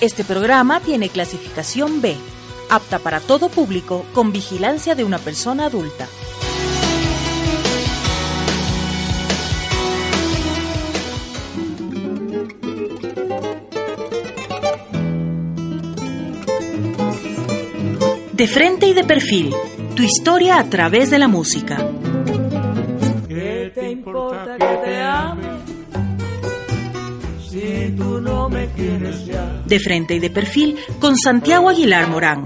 Este programa tiene clasificación B, apta para todo público con vigilancia de una persona adulta. De frente y de perfil, tu historia a través de la música. De frente y de perfil con Santiago Aguilar Morán.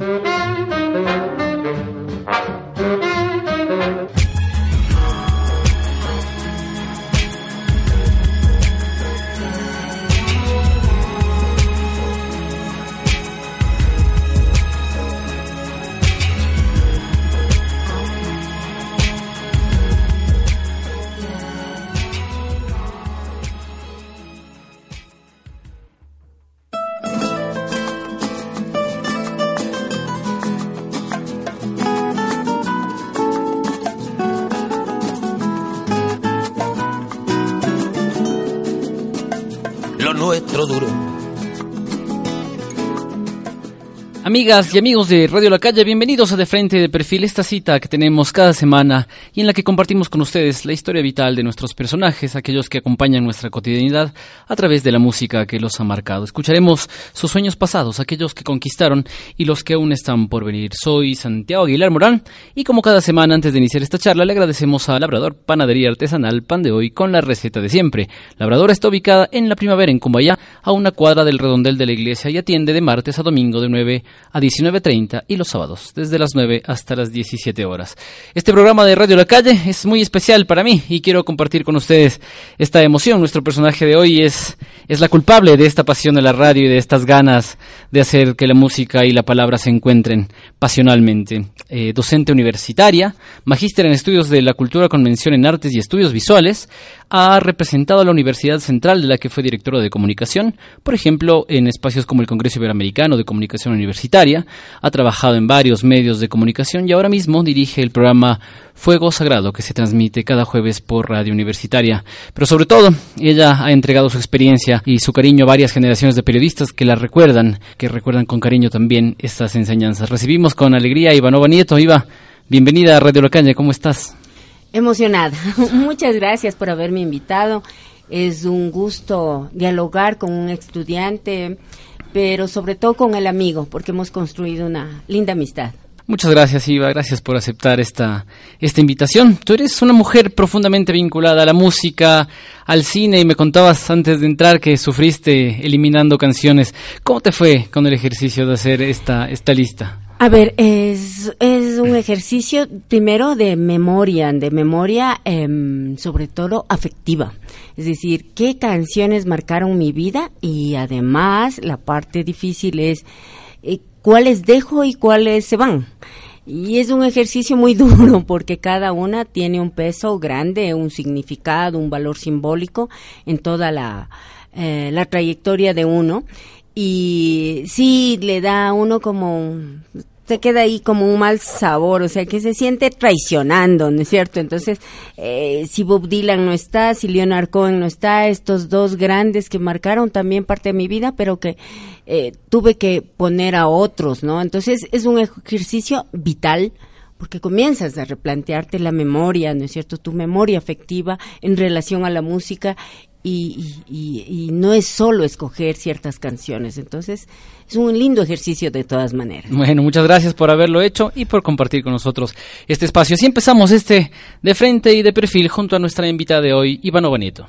Amigas y amigos de Radio La Calle, bienvenidos a De Frente de Perfil, esta cita que tenemos cada semana y en la que compartimos con ustedes la historia vital de nuestros personajes, aquellos que acompañan nuestra cotidianidad a través de la música que los ha marcado. Escucharemos sus sueños pasados, aquellos que conquistaron y los que aún están por venir. Soy Santiago Aguilar Morán y como cada semana antes de iniciar esta charla le agradecemos a Labrador Panadería Artesanal Pan de Hoy con la receta de siempre. Labrador está ubicada en la primavera en Cumbayá, a una cuadra del redondel de la iglesia y atiende de martes a domingo de 9 a 19.30 y los sábados desde las 9 hasta las 17 horas. Este programa de Radio La Calle es muy especial para mí y quiero compartir con ustedes esta emoción. Nuestro personaje de hoy es, es la culpable de esta pasión de la radio y de estas ganas de hacer que la música y la palabra se encuentren pasionalmente. Eh, docente universitaria, magíster en estudios de la cultura con mención en artes y estudios visuales, ha representado a la Universidad Central de la que fue directora de comunicación, por ejemplo, en espacios como el Congreso Iberoamericano de Comunicación Universitaria, ha trabajado en varios medios de comunicación y ahora mismo dirige el programa Fuego Sagrado que se transmite cada jueves por Radio Universitaria. Pero sobre todo, ella ha entregado su experiencia y su cariño a varias generaciones de periodistas que la recuerdan, que recuerdan con cariño también estas enseñanzas. Recibimos con alegría a Ivanova Nieto. Iva, bienvenida a Radio La Calle, ¿cómo estás? Emocionada. Muchas gracias por haberme invitado. Es un gusto dialogar con un estudiante, pero sobre todo con el amigo, porque hemos construido una linda amistad. Muchas gracias, Iva. Gracias por aceptar esta, esta invitación. Tú eres una mujer profundamente vinculada a la música, al cine, y me contabas antes de entrar que sufriste eliminando canciones. ¿Cómo te fue con el ejercicio de hacer esta, esta lista? A ver, es, es un ejercicio primero de memoria, de memoria eh, sobre todo afectiva. Es decir, qué canciones marcaron mi vida y además la parte difícil es eh, cuáles dejo y cuáles se van. Y es un ejercicio muy duro porque cada una tiene un peso grande, un significado, un valor simbólico en toda la, eh, la trayectoria de uno y sí le da a uno como se queda ahí como un mal sabor, o sea, que se siente traicionando, ¿no es cierto? Entonces, eh, si Bob Dylan no está, si Leonard Cohen no está, estos dos grandes que marcaron también parte de mi vida, pero que eh, tuve que poner a otros, ¿no? Entonces, es un ejercicio vital porque comienzas a replantearte la memoria, ¿no es cierto? Tu memoria afectiva en relación a la música y, y, no es solo escoger ciertas canciones. Entonces, es un lindo ejercicio de todas maneras. Bueno, muchas gracias por haberlo hecho y por compartir con nosotros este espacio. Así empezamos este de frente y de perfil junto a nuestra invitada de hoy, Ivano Bonito.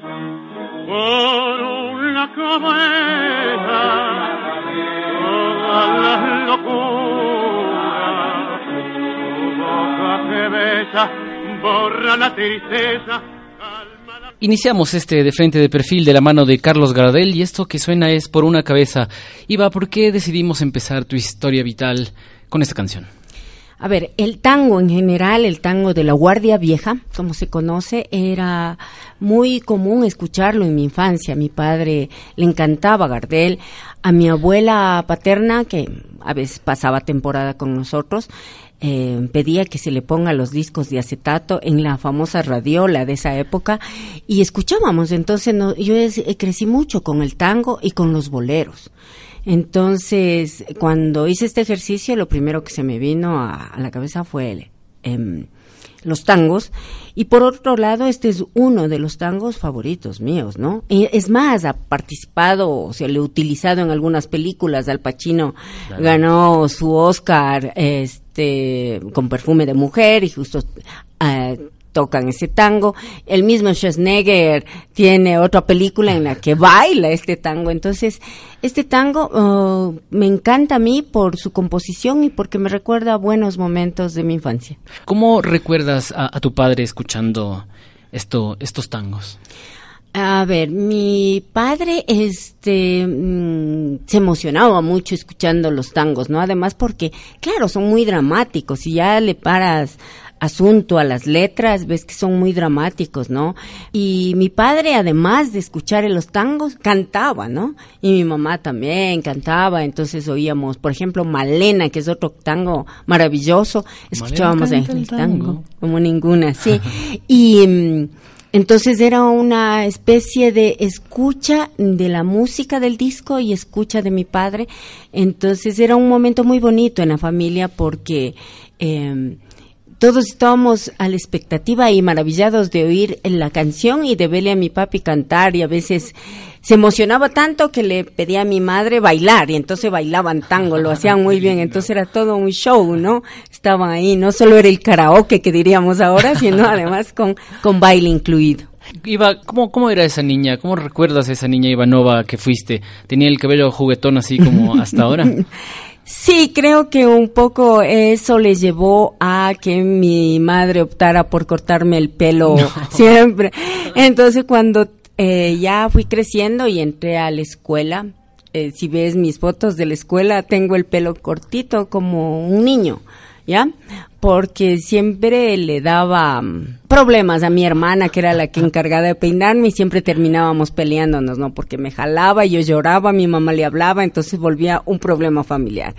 por vida como ella, todas las locuras, boca besa, borra la tristeza. Iniciamos este de frente de perfil de la mano de Carlos Gardel y esto que suena es por una cabeza. Iba, ¿por qué decidimos empezar tu historia vital con esta canción? A ver, el tango en general, el tango de la Guardia Vieja, como se conoce, era muy común escucharlo en mi infancia. A mi padre le encantaba Gardel. A mi abuela paterna, que a veces pasaba temporada con nosotros, eh, pedía que se le ponga los discos de acetato en la famosa radiola de esa época y escuchábamos. Entonces no, yo eh, crecí mucho con el tango y con los boleros. Entonces, cuando hice este ejercicio, lo primero que se me vino a, a la cabeza fue el, em, los tangos. Y por otro lado, este es uno de los tangos favoritos míos, ¿no? Y es más, ha participado, o sea, lo he utilizado en algunas películas. Al Pacino ganó su Oscar este, con perfume de mujer y justo eh, tocan ese tango. El mismo Schwarzenegger tiene otra película en la que baila este tango. Entonces, este tango oh, me encanta a mí por su composición y porque me recuerda a buenos momentos de mi infancia. ¿Cómo recuerdas a, a tu padre escuchando esto, estos tangos? A ver, mi padre este mm, se emocionaba mucho escuchando los tangos, ¿no? Además porque, claro, son muy dramáticos y ya le paras asunto a las letras, ves que son muy dramáticos, ¿no? Y mi padre, además de escuchar los tangos, cantaba, ¿no? Y mi mamá también cantaba, entonces oíamos, por ejemplo, Malena, que es otro tango maravilloso, escuchábamos el tango, tango. como ninguna, sí. y mm, entonces era una especie de escucha de la música del disco y escucha de mi padre. Entonces era un momento muy bonito en la familia porque eh, todos estábamos a la expectativa y maravillados de oír la canción y de verle a mi papi cantar y a veces se emocionaba tanto que le pedía a mi madre bailar y entonces bailaban tango, lo hacían muy bien, entonces era todo un show, ¿no? Estaban ahí, no solo era el karaoke que diríamos ahora, sino además con, con baile incluido. Iba, ¿cómo, ¿cómo era esa niña? ¿Cómo recuerdas a esa niña Ivanova que fuiste? ¿Tenía el cabello juguetón así como hasta ahora? Sí, creo que un poco eso le llevó a que mi madre optara por cortarme el pelo siempre. Entonces cuando eh, ya fui creciendo y entré a la escuela, eh, si ves mis fotos de la escuela, tengo el pelo cortito como un niño, ¿ya? Porque siempre le daba mm, problemas a mi hermana, que era la que encargada de peinarme, y siempre terminábamos peleándonos, ¿no? Porque me jalaba, yo lloraba, mi mamá le hablaba, entonces volvía un problema familiar.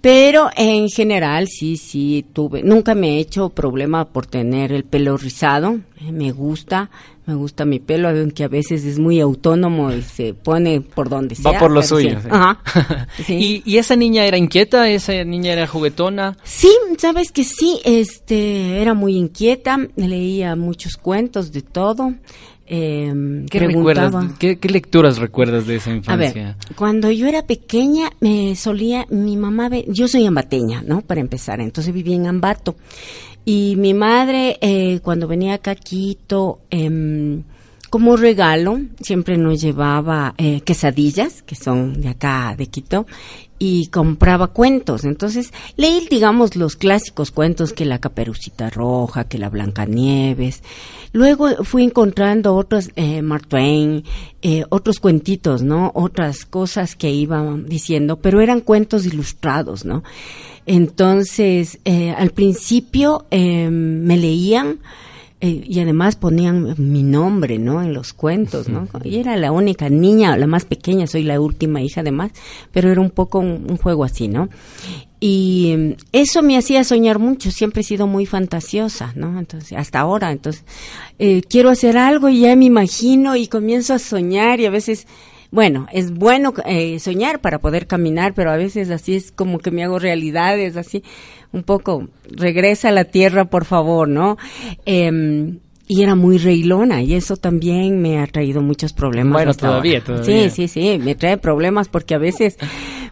Pero en general, sí, sí, tuve. Nunca me he hecho problema por tener el pelo rizado. Me gusta, me gusta mi pelo, aunque a veces es muy autónomo y se pone por donde sea. Va por lo suyo. sí. sí. Ajá. Sí. ¿Y, ¿Y esa niña era inquieta? ¿Esa niña era juguetona? Sí, sabes que sí, este, era muy inquieta, leía muchos cuentos de todo. Eh, ¿Qué recuerdas? ¿Qué, qué lecturas recuerdas de esa A infancia? ver, cuando yo era pequeña, me solía, mi mamá, ve- yo soy ambateña, ¿no? Para empezar, entonces vivía en Ambato. Y mi madre, eh, cuando venía acá a Quito, em, como regalo, siempre nos llevaba eh, quesadillas, que son de acá, de Quito, y compraba cuentos. Entonces, leí, digamos, los clásicos cuentos que la Caperucita Roja, que la Blancanieves. Luego fui encontrando otros, eh, Mark Twain, eh, otros cuentitos, ¿no? Otras cosas que iban diciendo, pero eran cuentos ilustrados, ¿no? Entonces, eh, al principio eh, me leían eh, y además ponían mi nombre, ¿no? En los cuentos, ¿no? Y era la única niña, la más pequeña, soy la última hija además, pero era un poco un, un juego así, ¿no? Y eh, eso me hacía soñar mucho, siempre he sido muy fantasiosa, ¿no? Entonces, hasta ahora, entonces, eh, quiero hacer algo y ya me imagino y comienzo a soñar y a veces, bueno, es bueno eh, soñar para poder caminar, pero a veces así es como que me hago realidades, así, un poco, regresa a la tierra, por favor, ¿no? Em, y era muy reilona y eso también me ha traído muchos problemas. Bueno, todavía, ahora. todavía. Sí, sí, sí, me trae problemas porque a veces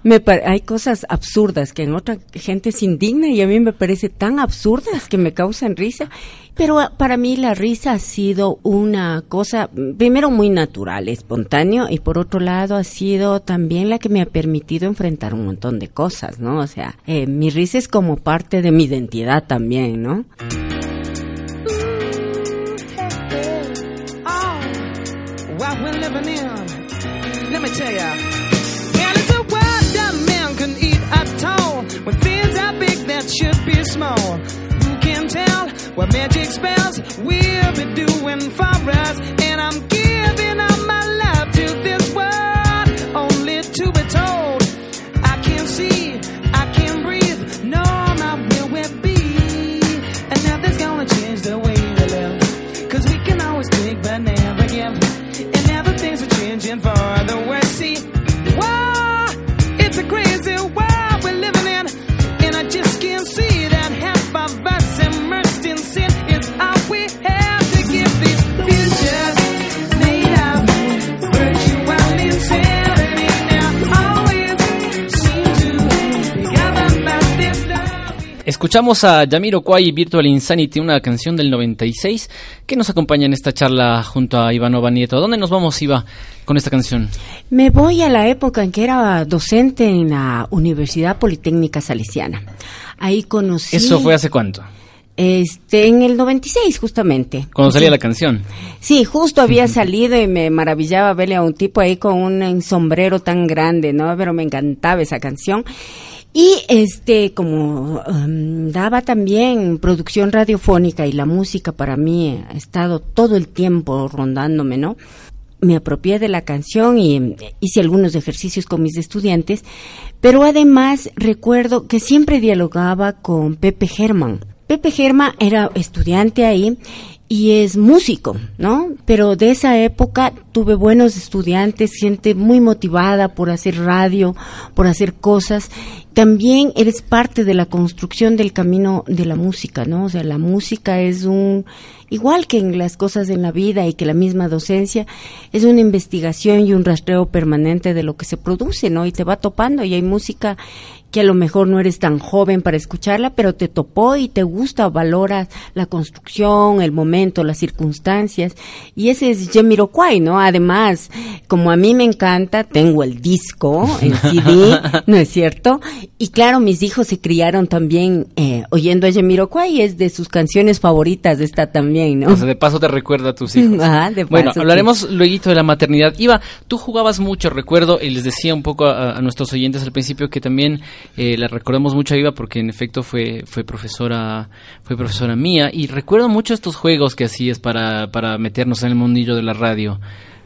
me hay cosas absurdas que en otra gente se indigna y a mí me parece tan absurdas que me causan risa. Pero ah, para mí la risa ha sido una cosa, primero muy natural, espontáneo, y por otro lado ha sido también la que me ha permitido enfrentar un montón de cosas, ¿no? O sea, eh, mi risa es como parte de mi identidad también, ¿no? What magic spells we'll be doing for us. And I'm giving up my love to this world, only to be told I can't see, I can't breathe, no, not where we'll be. And nothing's gonna change the way we live, cause we can always take but never give. And now the things are changing for the worse. See, whoa, it's a crazy world Escuchamos a Yamiro Kwai Virtual Insanity, una canción del 96 que nos acompaña en esta charla junto a Ivanova Nieto. ¿Dónde nos vamos, Iva, con esta canción? Me voy a la época en que era docente en la Universidad Politécnica Salesiana. Ahí conocí. ¿Eso fue hace cuánto? Este, en el 96 justamente. Cuando salía la canción. Sí, justo había salido y me maravillaba verle a un tipo ahí con un sombrero tan grande, ¿no? Pero me encantaba esa canción. Y este, como um, daba también producción radiofónica y la música para mí ha estado todo el tiempo rondándome, ¿no? Me apropié de la canción y hice algunos ejercicios con mis estudiantes, pero además recuerdo que siempre dialogaba con Pepe Germán. Pepe Germán era estudiante ahí y es músico, ¿no? Pero de esa época tuve buenos estudiantes, gente muy motivada por hacer radio, por hacer cosas. También eres parte de la construcción del camino de la música, ¿no? O sea, la música es un, igual que en las cosas en la vida y que la misma docencia, es una investigación y un rastreo permanente de lo que se produce, ¿no? Y te va topando y hay música que a lo mejor no eres tan joven para escucharla, pero te topó y te gusta, valoras la construcción, el momento, las circunstancias. Y ese es Jamiroquai, ¿no? Además, como a mí me encanta, tengo el disco, el CD, ¿no es cierto? Y claro, mis hijos se criaron también eh, oyendo a Jamiroquai, es de sus canciones favoritas esta también, ¿no? O sea, de paso te recuerda a tus hijos. Ah, de paso, bueno, hablaremos luego de la maternidad. Iba, tú jugabas mucho, recuerdo, y les decía un poco a, a nuestros oyentes al principio que también eh, la recordamos mucho a Iva porque en efecto fue, fue profesora, fue profesora mía y recuerdo mucho estos juegos que hacías para, para meternos en el mundillo de la radio.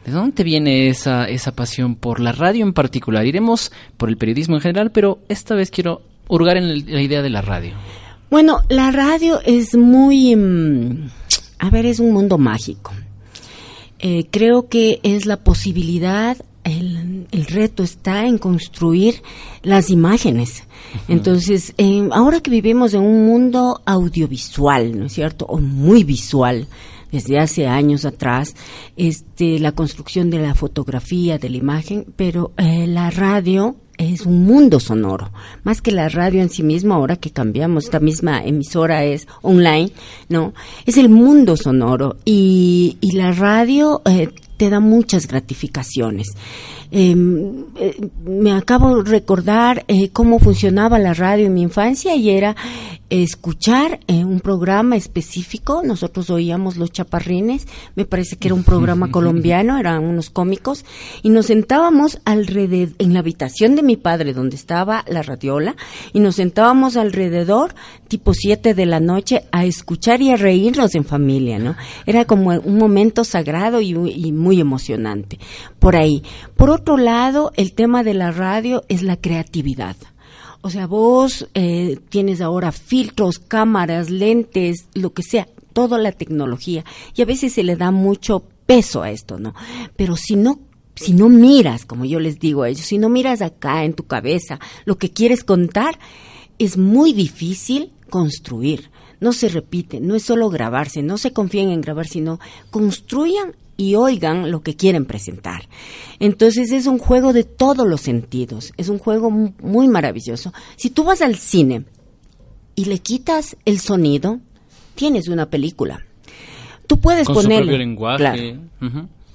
¿De dónde viene esa, esa pasión por la radio en particular? Iremos por el periodismo en general, pero esta vez quiero hurgar en la idea de la radio. Bueno, la radio es muy... Mm, a ver, es un mundo mágico. Eh, creo que es la posibilidad el, reto está en construir las imágenes. Entonces, ahora que vivimos en un mundo audiovisual, ¿no es cierto? O muy visual, desde hace años atrás, este, la construcción de la fotografía, de la imagen, pero eh, la radio es un mundo sonoro, más que la radio en sí misma, ahora que cambiamos, esta misma emisora es online, ¿no? Es el mundo sonoro y, y la radio eh, te da muchas gratificaciones. Em, eh, me acabo de recordar eh, cómo funcionaba la radio en mi infancia y era escuchar eh, un programa específico. Nosotros oíamos Los Chaparrines, me parece que era un programa colombiano, eran unos cómicos, y nos sentábamos alrededor, en la habitación de mi padre, donde estaba la radiola, y nos sentábamos alrededor, tipo siete de la noche, a escuchar y a reírnos en familia, ¿no? Era como un momento sagrado y, y muy emocionante. Por ahí. Por otro lado, el tema de la radio es la creatividad. O sea, vos eh, tienes ahora filtros, cámaras, lentes, lo que sea, toda la tecnología. Y a veces se le da mucho peso a esto, ¿no? Pero si no si no miras, como yo les digo a ellos, si no miras acá en tu cabeza lo que quieres contar, es muy difícil construir. No se repite, no es solo grabarse, no se confíen en grabar, sino construyan y oigan lo que quieren presentar. Entonces es un juego de todos los sentidos, es un juego muy maravilloso. Si tú vas al cine y le quitas el sonido, tienes una película. Tú puedes Con poner... su lenguaje.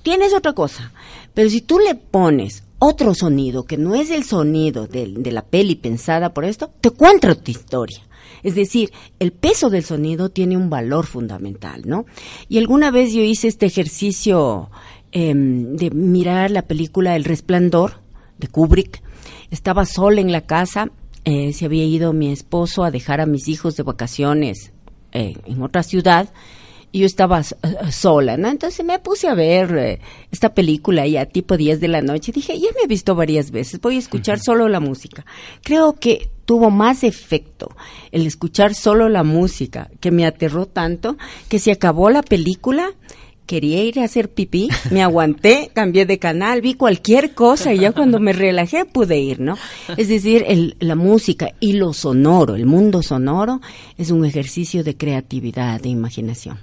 Tienes otra cosa, pero si tú le pones otro sonido que no es el sonido de, de la peli pensada por esto, te cuenta otra historia. Es decir, el peso del sonido tiene un valor fundamental, ¿no? Y alguna vez yo hice este ejercicio em, de mirar la película El Resplandor de Kubrick. Estaba sola en la casa, eh, se había ido mi esposo a dejar a mis hijos de vacaciones eh, en otra ciudad y yo estaba uh, sola, ¿no? Entonces me puse a ver eh, esta película ya tipo 10 de la noche. Dije, ya me he visto varias veces, voy a escuchar solo la música. Creo que tuvo más efecto el escuchar solo la música, que me aterró tanto, que se acabó la película, quería ir a hacer pipí, me aguanté, cambié de canal, vi cualquier cosa y ya cuando me relajé pude ir, ¿no? Es decir, el, la música y lo sonoro, el mundo sonoro, es un ejercicio de creatividad, de imaginación.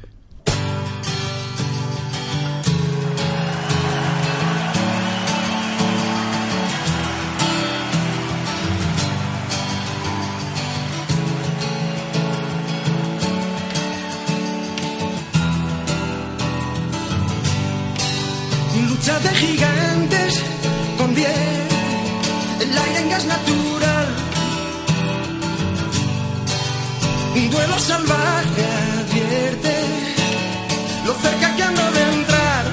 Gigantes con diez, el aire en gas natural. Un duelo salvaje advierte lo cerca que ando de entrar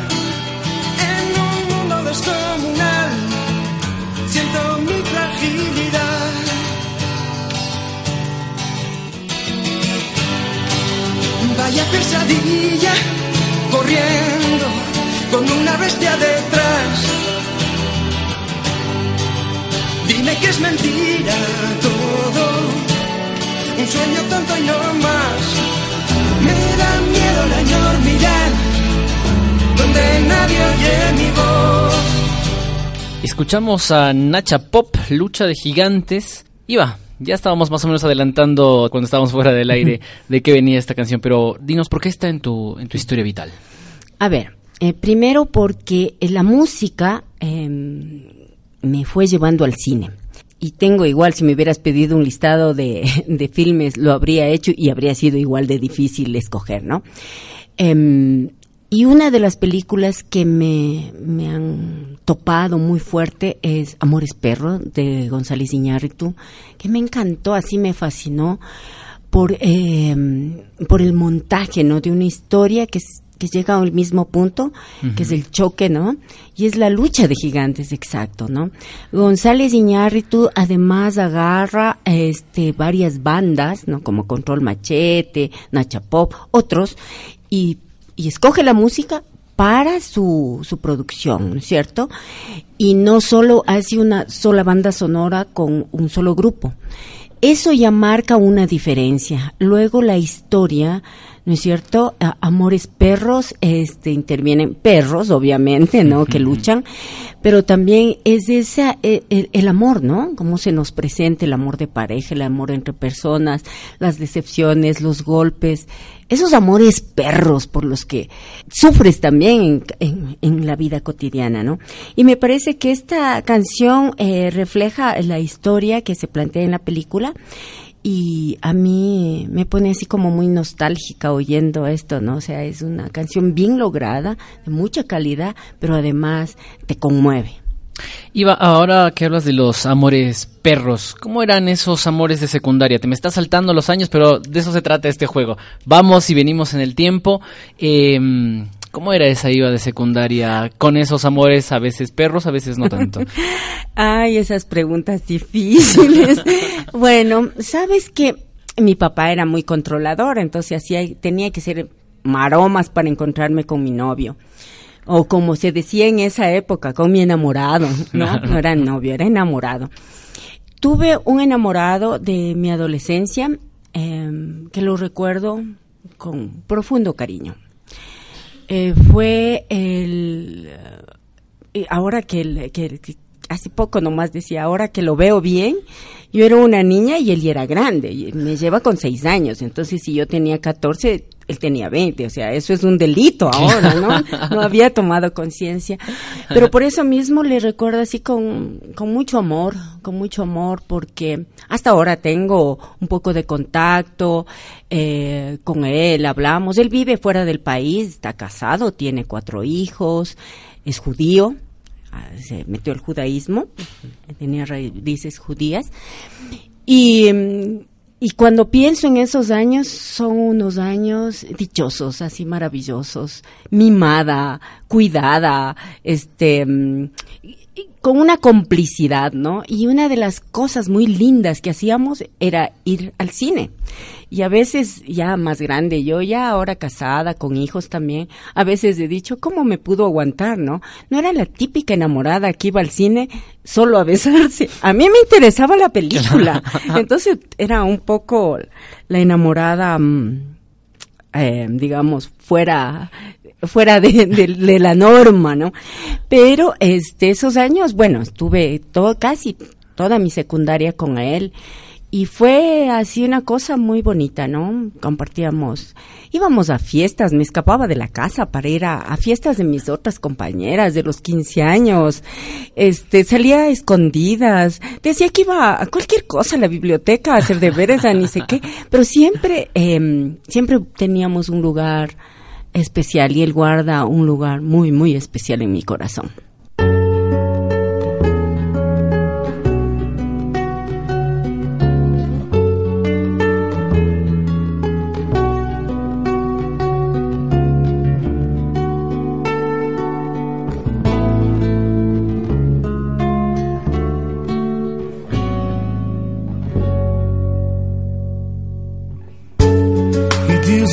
en un mundo descomunal. Siento mi fragilidad. Vaya pesadilla corriendo con una bestia detrás. Dime que es mentira todo, un sueño tonto y no más. Me da miedo la enormidad, donde nadie oye mi voz. Escuchamos a Nacha Pop, Lucha de Gigantes. Iba, ya estábamos más o menos adelantando cuando estábamos fuera del aire de qué venía esta canción, pero dinos, ¿por qué está en tu, en tu historia vital? A ver, eh, primero porque eh, la música eh, me fue llevando al cine. Y tengo igual, si me hubieras pedido un listado de, de filmes, lo habría hecho y habría sido igual de difícil escoger, ¿no? Em, y una de las películas que me, me, han topado muy fuerte es Amores Perro de González Iñárritu, que me encantó, así me fascinó por, eh, por el montaje, ¿no? De una historia que que llega al mismo punto, que es el choque, ¿no? Y es la lucha de gigantes, exacto, ¿no? González Iñárritu además agarra este varias bandas, ¿no? Como Control Machete, Nacha Pop, otros, y, y escoge la música para su, su producción, ¿no es cierto? Y no solo hace una sola banda sonora con un solo grupo. Eso ya marca una diferencia. Luego la historia ¿no es cierto? A Amores perros, este, intervienen perros, obviamente, ¿no? Que luchan, pero también es esa, el, el, amor, ¿no? Cómo se nos presenta el amor de pareja, el amor entre personas, las decepciones, los golpes, esos amores perros por los que sufres también en, en, en la vida cotidiana, ¿no? Y me parece que esta canción eh, refleja la historia que se plantea en la película y a mí me pone así como muy nostálgica oyendo esto, ¿no? O sea, es una canción bien lograda, de mucha calidad, pero además te conmueve. Iba, ahora que hablas de los amores perros, ¿cómo eran esos amores de secundaria? Te me está saltando los años, pero de eso se trata este juego. Vamos y venimos en el tiempo. Eh, ¿Cómo era esa IVA de secundaria con esos amores, a veces perros, a veces no tanto? Ay, esas preguntas difíciles. bueno, sabes que mi papá era muy controlador, entonces hacía, tenía que ser maromas para encontrarme con mi novio. O como se decía en esa época, con mi enamorado, ¿no? No era novio, era enamorado. Tuve un enamorado de mi adolescencia eh, que lo recuerdo con profundo cariño eh, fue el eh, ahora que, el, que, que, hace poco nomás decía ahora que lo veo bien yo era una niña y él era grande y me lleva con seis años entonces si yo tenía 14 él tenía 20, o sea, eso es un delito ahora, ¿no? No había tomado conciencia. Pero por eso mismo le recuerdo así con, con mucho amor, con mucho amor, porque hasta ahora tengo un poco de contacto eh, con él, hablamos. Él vive fuera del país, está casado, tiene cuatro hijos, es judío, ah, se metió al judaísmo, tenía raíces judías. Y mm, y cuando pienso en esos años, son unos años dichosos, así maravillosos, mimada, cuidada, este, mm, con una complicidad, ¿no? Y una de las cosas muy lindas que hacíamos era ir al cine. Y a veces ya más grande, yo ya ahora casada, con hijos también, a veces he dicho, ¿cómo me pudo aguantar, no? No era la típica enamorada que iba al cine solo a besarse. A mí me interesaba la película. Entonces era un poco la enamorada, mm, eh, digamos, fuera fuera de, de, la norma, ¿no? Pero este esos años, bueno, estuve todo casi toda mi secundaria con él y fue así una cosa muy bonita, ¿no? Compartíamos, íbamos a fiestas, me escapaba de la casa para ir a, fiestas de mis otras compañeras de los 15 años, este, salía a escondidas, decía que iba a cualquier cosa a la biblioteca a hacer deberes, a ni sé qué, pero siempre, eh, siempre teníamos un lugar especial y él guarda un lugar muy, muy especial en mi corazón.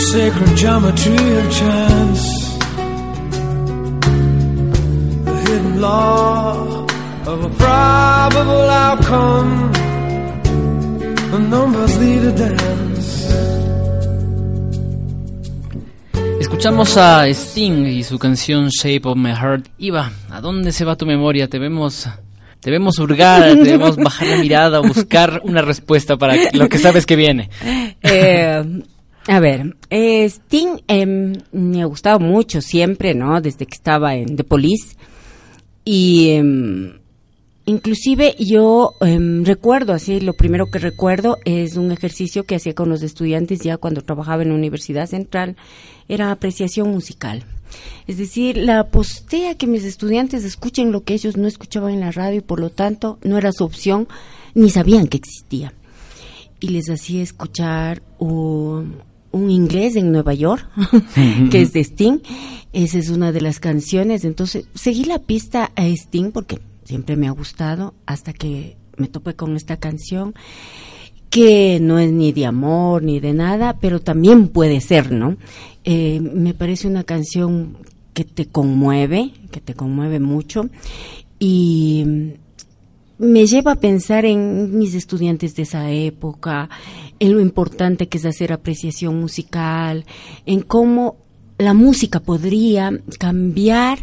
The sacred geometry of chance. law of a probable outcome. The numbers lead a dance. Escuchamos a Sting y su canción Shape of My Heart. Iba, ¿a dónde se va tu memoria? Te vemos debemos hurgar, debemos bajar la mirada, buscar una respuesta para lo que sabes que viene. Eh, a ver, eh, Sting em, me ha gustado mucho siempre, ¿no? Desde que estaba en The Police. Y em, inclusive yo em, recuerdo, así, lo primero que recuerdo es un ejercicio que hacía con los estudiantes ya cuando trabajaba en la Universidad Central, era apreciación musical. Es decir, la postea que mis estudiantes escuchen lo que ellos no escuchaban en la radio y por lo tanto no era su opción, ni sabían que existía. Y les hacía escuchar un, un inglés en Nueva York, que es de Sting. Esa es una de las canciones. Entonces, seguí la pista a Sting porque siempre me ha gustado hasta que me topé con esta canción que no es ni de amor ni de nada, pero también puede ser, ¿no? Eh, me parece una canción que te conmueve, que te conmueve mucho y me lleva a pensar en mis estudiantes de esa época, en lo importante que es hacer apreciación musical, en cómo la música podría cambiar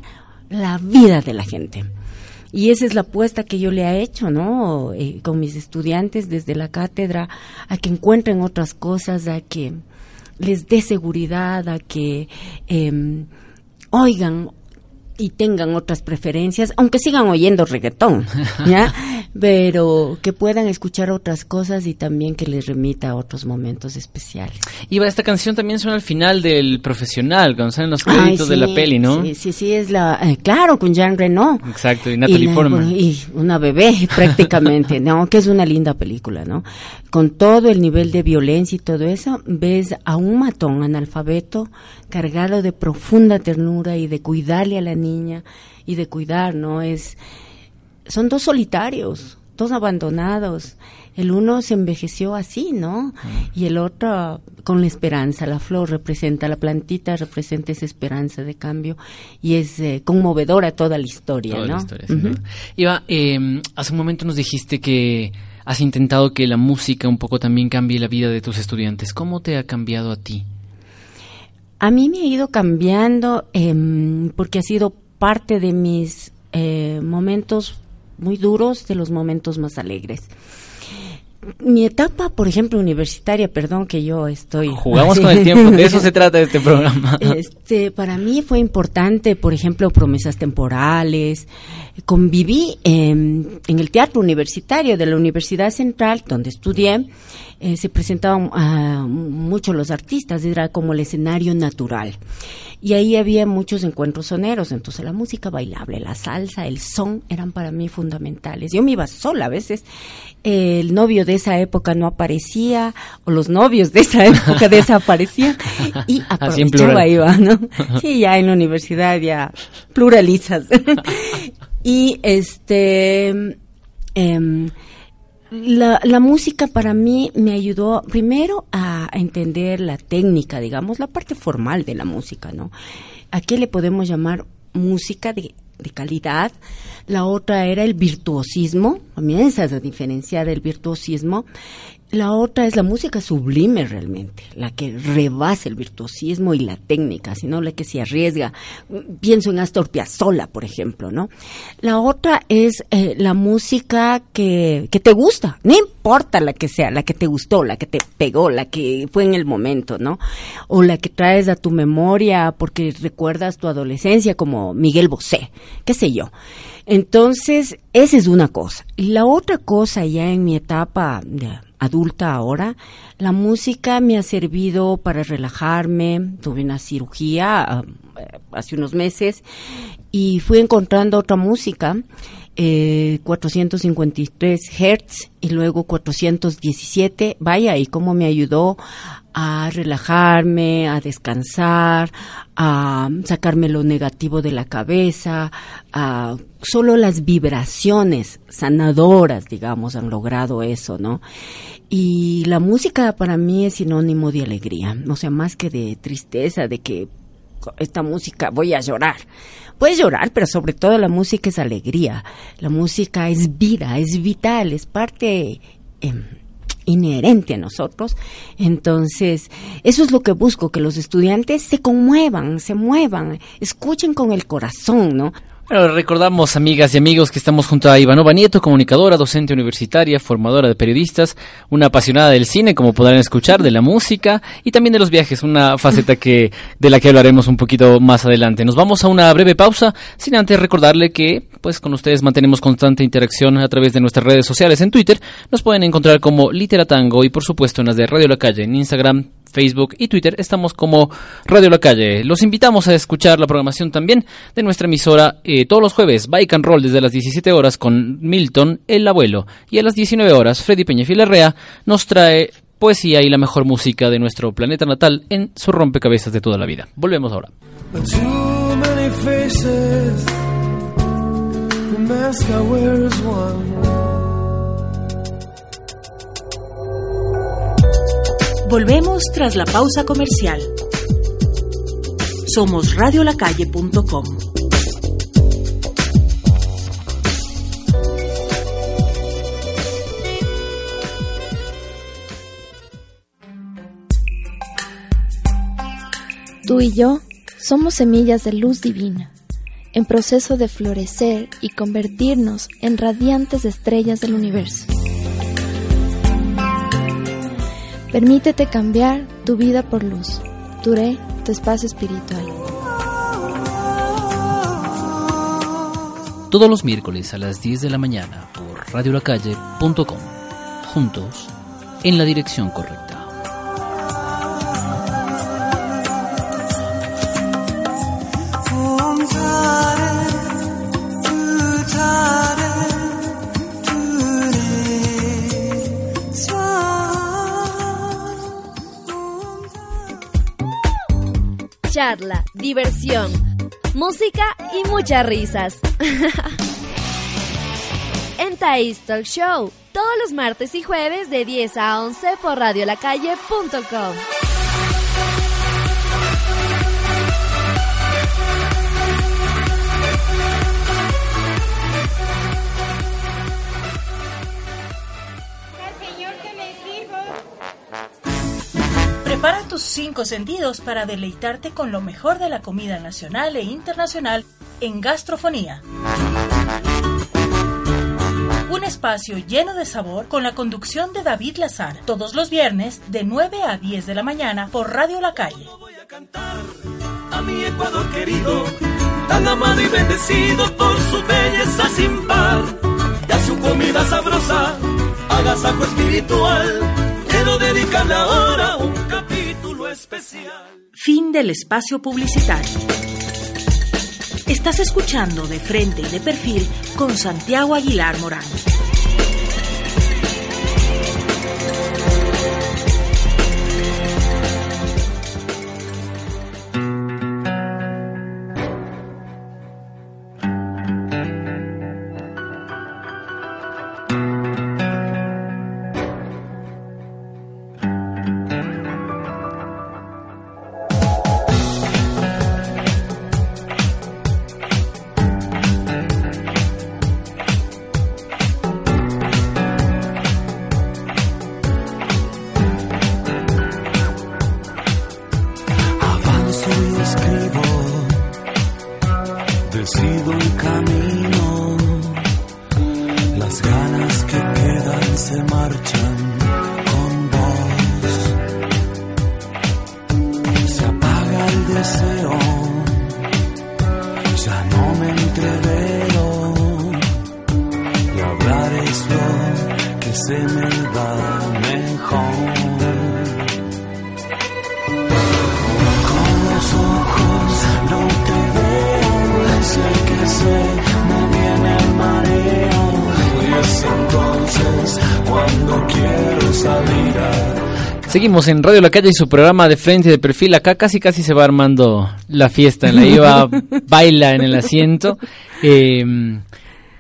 la vida de la gente. Y esa es la apuesta que yo le he hecho, ¿no? Eh, con mis estudiantes desde la cátedra, a que encuentren otras cosas, a que les dé seguridad, a que eh, oigan y tengan otras preferencias, aunque sigan oyendo reggaetón, ¿ya? Pero que puedan escuchar otras cosas y también que les remita a otros momentos especiales. Y esta canción también suena al final del profesional, cuando salen los créditos de la peli, ¿no? Sí, sí, sí, es la, eh, claro, con Jean Reno. Exacto, y Natalie Portman. Y una bebé prácticamente, ¿no? Que es una linda película, ¿no? Con todo el nivel de violencia y todo eso, ves a un matón analfabeto cargado de profunda ternura y de cuidarle a la niña y de cuidar, ¿no? Es, son dos solitarios todos abandonados. El uno se envejeció así, ¿no? Y el otro con la esperanza. La flor representa, la plantita representa esa esperanza de cambio y es eh, conmovedora toda la historia, Toda ¿no? la historia, sí, Ujú. ¿no? Iva, eh, hace un momento nos dijiste que has intentado que la música un poco también cambie la vida de tus estudiantes. ¿Cómo te ha cambiado a ti? A mí me ha ido cambiando em, porque ha sido parte de mis eh, momentos muy duros, de los momentos más alegres. Mi etapa, por ejemplo, universitaria, perdón que yo estoy... Jugamos con el tiempo, de eso se trata este programa. Este, para mí fue importante, por ejemplo, promesas temporales. Conviví en, en el teatro universitario de la Universidad Central, donde estudié. Eh, se presentaban ah, mucho los artistas, era como el escenario natural. Y ahí había muchos encuentros soneros, entonces la música bailable, la salsa, el son eran para mí fundamentales. Yo me iba sola a veces, el novio de esa época no aparecía, o los novios de esa época desaparecían, y aprovechaba iba, ¿no? Sí, ya en la universidad ya pluralizas. y este em, la, la música para mí me ayudó primero a entender la técnica, digamos, la parte formal de la música, ¿no? ¿A qué le podemos llamar música de, de calidad? La otra era el virtuosismo, comienzas a diferenciar el virtuosismo. La otra es la música sublime realmente, la que rebasa el virtuosismo y la técnica, sino la que se arriesga. Pienso en Astor Piazzolla, por ejemplo, ¿no? La otra es eh, la música que, que te gusta, no importa la que sea, la que te gustó, la que te pegó, la que fue en el momento, ¿no? O la que traes a tu memoria porque recuerdas tu adolescencia como Miguel Bosé, qué sé yo. Entonces, esa es una cosa. Y la otra cosa ya en mi etapa de adulta ahora, la música me ha servido para relajarme. Tuve una cirugía ah, eh, hace unos meses y fui encontrando otra música. Eh, 453 Hertz y luego 417. Vaya, y cómo me ayudó a relajarme, a descansar, a sacarme lo negativo de la cabeza, a solo las vibraciones sanadoras, digamos, han logrado eso, ¿no? Y la música para mí es sinónimo de alegría, o sea, más que de tristeza, de que esta música voy a llorar. Puedes llorar, pero sobre todo la música es alegría. La música es vida, es vital, es parte em, inherente a nosotros. Entonces, eso es lo que busco, que los estudiantes se conmuevan, se muevan, escuchen con el corazón, ¿no? Bueno, recordamos, amigas y amigos, que estamos junto a Ivanova Nieto, comunicadora, docente universitaria, formadora de periodistas, una apasionada del cine, como podrán escuchar, de la música y también de los viajes, una faceta que de la que hablaremos un poquito más adelante. Nos vamos a una breve pausa, sin antes recordarle que, pues, con ustedes mantenemos constante interacción a través de nuestras redes sociales. En Twitter nos pueden encontrar como Literatango y, por supuesto, en las de Radio La Calle, en Instagram, Facebook y Twitter estamos como Radio La Calle. Los invitamos a escuchar la programación también de nuestra emisora eh, todos los jueves, Bike and Roll desde las 17 horas con Milton, el abuelo. Y a las 19 horas, Freddy Peñafilarrea nos trae poesía y la mejor música de nuestro planeta natal en su rompecabezas de toda la vida. Volvemos ahora. Volvemos tras la pausa comercial. Somos radiolacalle.com. Tú y yo somos semillas de luz divina, en proceso de florecer y convertirnos en radiantes estrellas del universo. Permítete cambiar tu vida por luz. Duré tu espacio espiritual. Todos los miércoles a las 10 de la mañana por radiolacalle.com. Juntos, en la dirección correcta. Charla, diversión, música y muchas risas. en Thais Talk Show, todos los martes y jueves de 10 a 11 por radiolacalle.com. Prepara tus cinco sentidos para deleitarte con lo mejor de la comida nacional e internacional en Gastrofonía. Un espacio lleno de sabor con la conducción de David Lazar, todos los viernes de 9 a 10 de la mañana por Radio La Calle. a mi Ecuador querido, tan amado y bendecido por su belleza sin par. Y a su comida sabrosa, agasajo espiritual, quiero dedicarle ahora un Fin del espacio publicitario. Estás escuchando de frente y de perfil con Santiago Aguilar Morán. Seguimos en Radio La Calle y su programa de frente y de perfil. Acá casi casi se va armando la fiesta. En la IVA baila en el asiento. eh,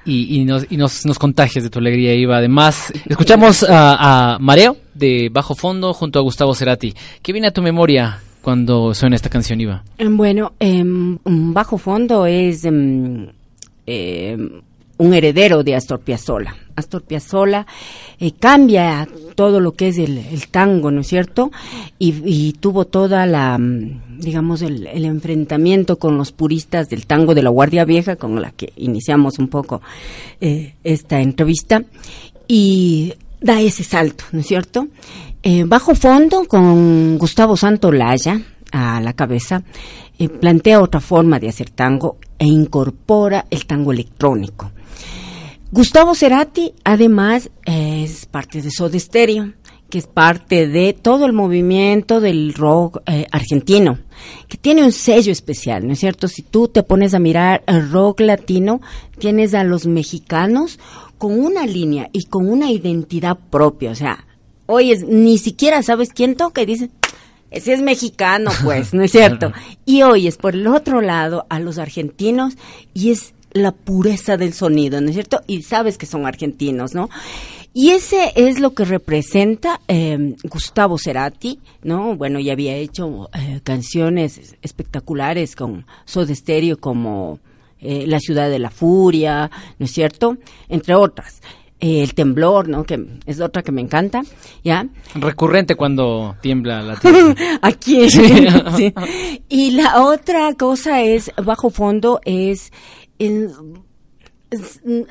y, y nos, y nos, nos contagias de tu alegría, Iva. Además, escuchamos a, a Mareo de Bajo Fondo junto a Gustavo Cerati. ¿Qué viene a tu memoria cuando suena esta canción, Iva? Em, Bueno, em, un bajo fondo es em, un heredero de Astor Piazzolla. Astor Piazzolla eh, cambia todo lo que es el, tango, ¿no es cierto? Y, tuvo toda la, mm, digamos, el, el enfrentamiento con los puristas del tango de la Guardia Vieja, con la que iniciamos un poco eh, esta entrevista. Y da ese salto, ¿no es cierto? Eh, bajo fondo, con Gustavo Santolaya a la cabeza, eh, plantea otra forma de hacer tango e incorpora el tango electrónico. Gustavo Cerati, además, es parte de Soda Stereo, que es parte de todo el movimiento del rock eh, argentino, que tiene un sello especial, ¿no es cierto? Si tú te pones a mirar el rock latino, tienes a los mexicanos con una línea y con una identidad propia, o sea, hoy es, ni siquiera sabes quién toca y dices, ese es mexicano, pues, ¿no es cierto? Y hoy es por el otro lado a los argentinos y es la pureza del sonido, ¿no es cierto? Y sabes que son argentinos, ¿no? Y ese es lo que representa eh, Gustavo Cerati, ¿no? Bueno, ya había hecho eh, canciones espectaculares con Soda Stereo como eh, La Ciudad de la Furia, ¿no es cierto? Entre otras. Eh, el temblor, ¿no? Que es otra que me encanta, ¿ya? Recurrente cuando tiembla la tierra. Aquí. Sí. Y la otra cosa es, bajo fondo, es, es- es-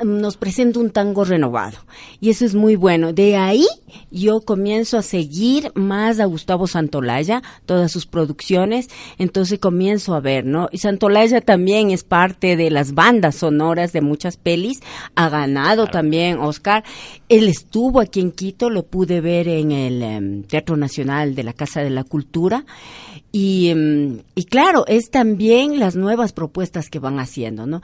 nos presenta un tango renovado. Y eso es muy bueno. De ahí yo comienzo a seguir más a Gustavo Santolaya, todas sus producciones. Entonces comienzo a ver, ¿no? Y Santolaya también es parte de las bandas sonoras de muchas pelis. Ha ganado también Oscar. Él estuvo aquí en Quito, lo pude ver en el em, Teatro Nacional de la Casa de la Cultura. Y, em, y claro, es también las nuevas propuestas que van haciendo, ¿no?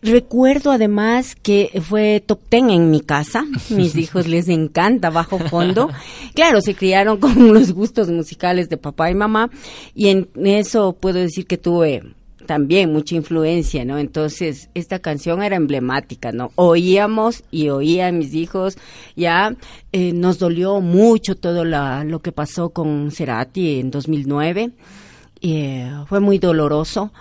Recuerdo además que fue top ten en mi casa. Mis hijos les encanta bajo fondo. Claro, se criaron con los gustos musicales de papá y mamá y en eso puedo decir que tuve también mucha influencia, ¿no? Entonces, esta canción era emblemática, ¿no? Oíamos y oían mis hijos, ya eh, nos dolió mucho todo la, lo que pasó con Cerati en 2009, eh, fue muy doloroso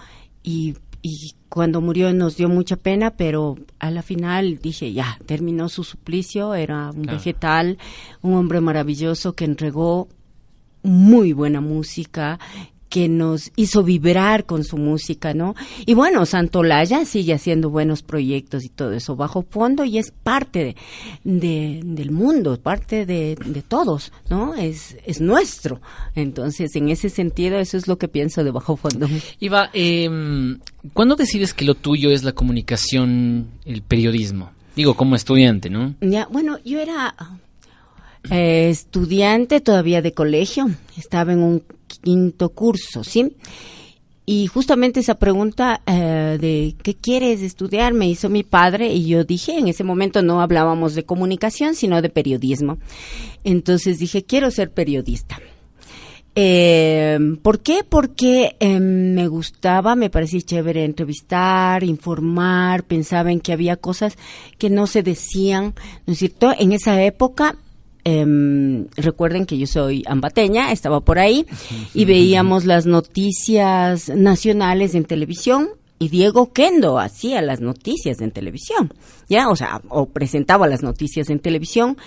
y, y cuando murió nos dio mucha pena, pero a la final dije, ya, terminó su suplicio, era un Claro. vegetal, un hombre maravilloso que entregó muy buena música que nos hizo vibrar con su música, ¿no? Y bueno, Santolaya sigue haciendo buenos proyectos y todo eso bajo fondo y es parte de, de- del mundo, parte de, de todos, ¿no? Es, es nuestro. Entonces, en ese sentido, eso es lo que pienso de bajo fondo. Iva, eh, ¿cuándo decides que lo tuyo es la comunicación, el periodismo? Digo, como estudiante, ¿no? Ya, bueno, yo era eh, estudiante todavía de colegio, estaba en un quinto curso, ¿sí? Y justamente esa pregunta eh, de ¿qué quieres estudiar? me hizo mi padre y yo dije, en ese momento no hablábamos de comunicación, sino de periodismo. Entonces dije, quiero ser periodista. Eh, ¿Por qué? Porque eh, me gustaba, me parecía chévere entrevistar, informar, pensaba en que había cosas que no se decían, ¿no es cierto? En esa época, em, recuerden que yo soy ambateña, estaba por ahí, y veíamos las noticias nacionales en televisión, y Diego Kendo hacía las noticias en televisión, ¿ya? O sea, o presentaba las noticias en televisión.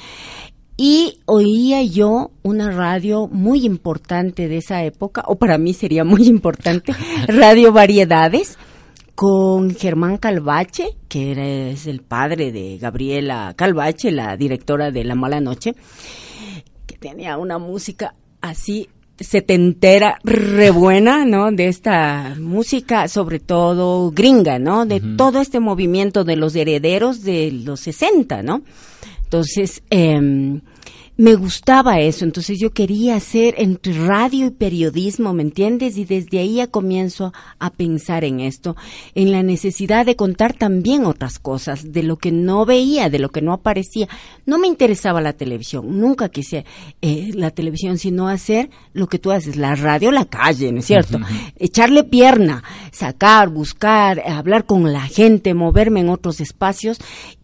Y oía yo una radio muy importante de esa época, o para mí sería muy importante, Radio Variedades, con Germán Calvache, que era, es el padre de Gabriela Calvache, la directora de La Mala Noche, que tenía una música así setentera, re buena, ¿no? De esta música, sobre todo gringa, ¿no? De todo este movimiento de los herederos de los 60, ¿no? Entonces, em, me gustaba eso, entonces yo quería hacer entre radio y periodismo, ¿me entiendes? Y desde ahí ya comienzo a pensar en esto, en la necesidad de contar también otras cosas, de lo que no veía, de lo que no aparecía. No me interesaba la televisión, nunca quise eh, la televisión, sino hacer lo que tú haces, la radio, la calle, ¿no es cierto? Echarle pierna, sacar, buscar, hablar con la gente, moverme en otros espacios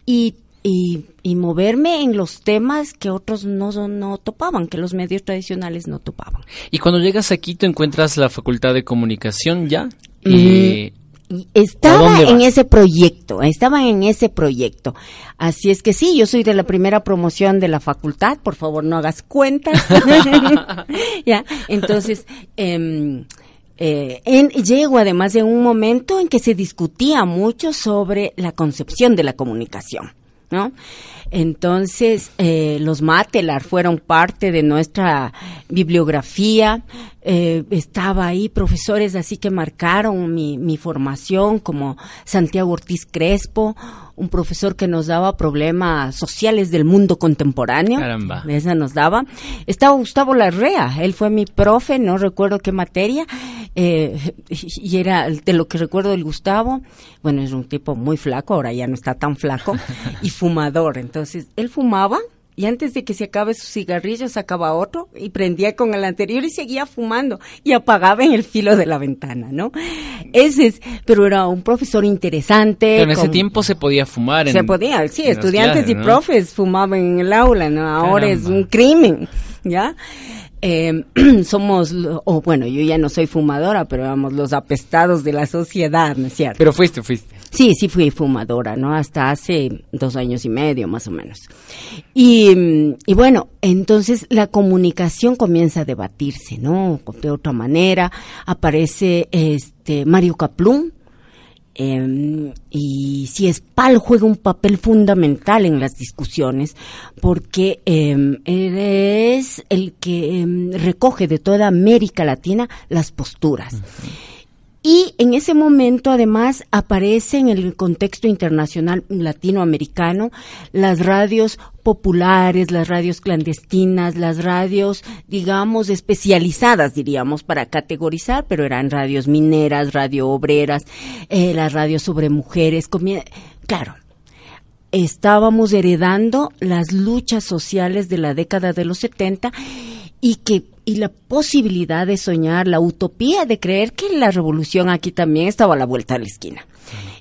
y y, y moverme en los temas que otros no, no topaban, que los medios tradicionales no topaban. Y cuando llegas a Quito encuentras la Facultad de Comunicación ya. Eh, Y ¿A estaba en ese proyecto, estaba en ese proyecto. Así es que sí, yo soy de la primera promoción de la facultad, por favor no hagas cuentas. ya, entonces, em, eh, en, llego además en un momento en que se discutía mucho sobre la concepción de la comunicación. ¿No? Entonces, eh, los Matelar fueron parte de nuestra bibliografía. Eh, estaba ahí profesores así que marcaron mi, mi formación, como Santiago Ortiz Crespo, un profesor que nos daba problemas sociales del mundo contemporáneo. Caramba. Esa nos daba. Estaba Gustavo Larrea, él fue mi profe, no recuerdo qué materia, eh, y era de lo que recuerdo del Gustavo, bueno, es un tipo muy flaco, ahora ya no está tan flaco, y fumador. Entonces, él fumaba y antes de que se acabe su cigarrillo sacaba otro y prendía con el anterior y seguía fumando y apagaba en el filo de la ventana, ¿no? Ese es, pero era un profesor interesante. pero en ese con- tiempo se podía fumar. en- se podía, sí, estudiantes y profes fumaban en el aula, ¿no? Ahora es un crimen, ¿ya? Eh, somos, o bueno, yo ya no soy fumadora, pero vamos, los apestados de la sociedad, ¿no es cierto? Pero fuiste, fuiste. Sí, sí fui fumadora, ¿no? Hasta hace dos años y medio, más o menos. Y, y bueno, entonces la comunicación comienza a debatirse, ¿no? De otra manera, aparece este Mario Caplún, eh, y si Espal juega un papel fundamental en las discusiones porque eh, él es el que eh, recoge de toda América Latina las posturas. Y en ese momento, además, aparece en el contexto internacional latinoamericano las radios populares, las radios clandestinas, las radios, digamos, especializadas, diríamos, para categorizar, pero eran radios mineras, radio obreras, eh, las radios sobre mujeres. Claro, estábamos heredando las luchas sociales de la década de los 70 y que y la posibilidad de soñar, la utopía de creer que la revolución aquí también estaba a la vuelta de la esquina.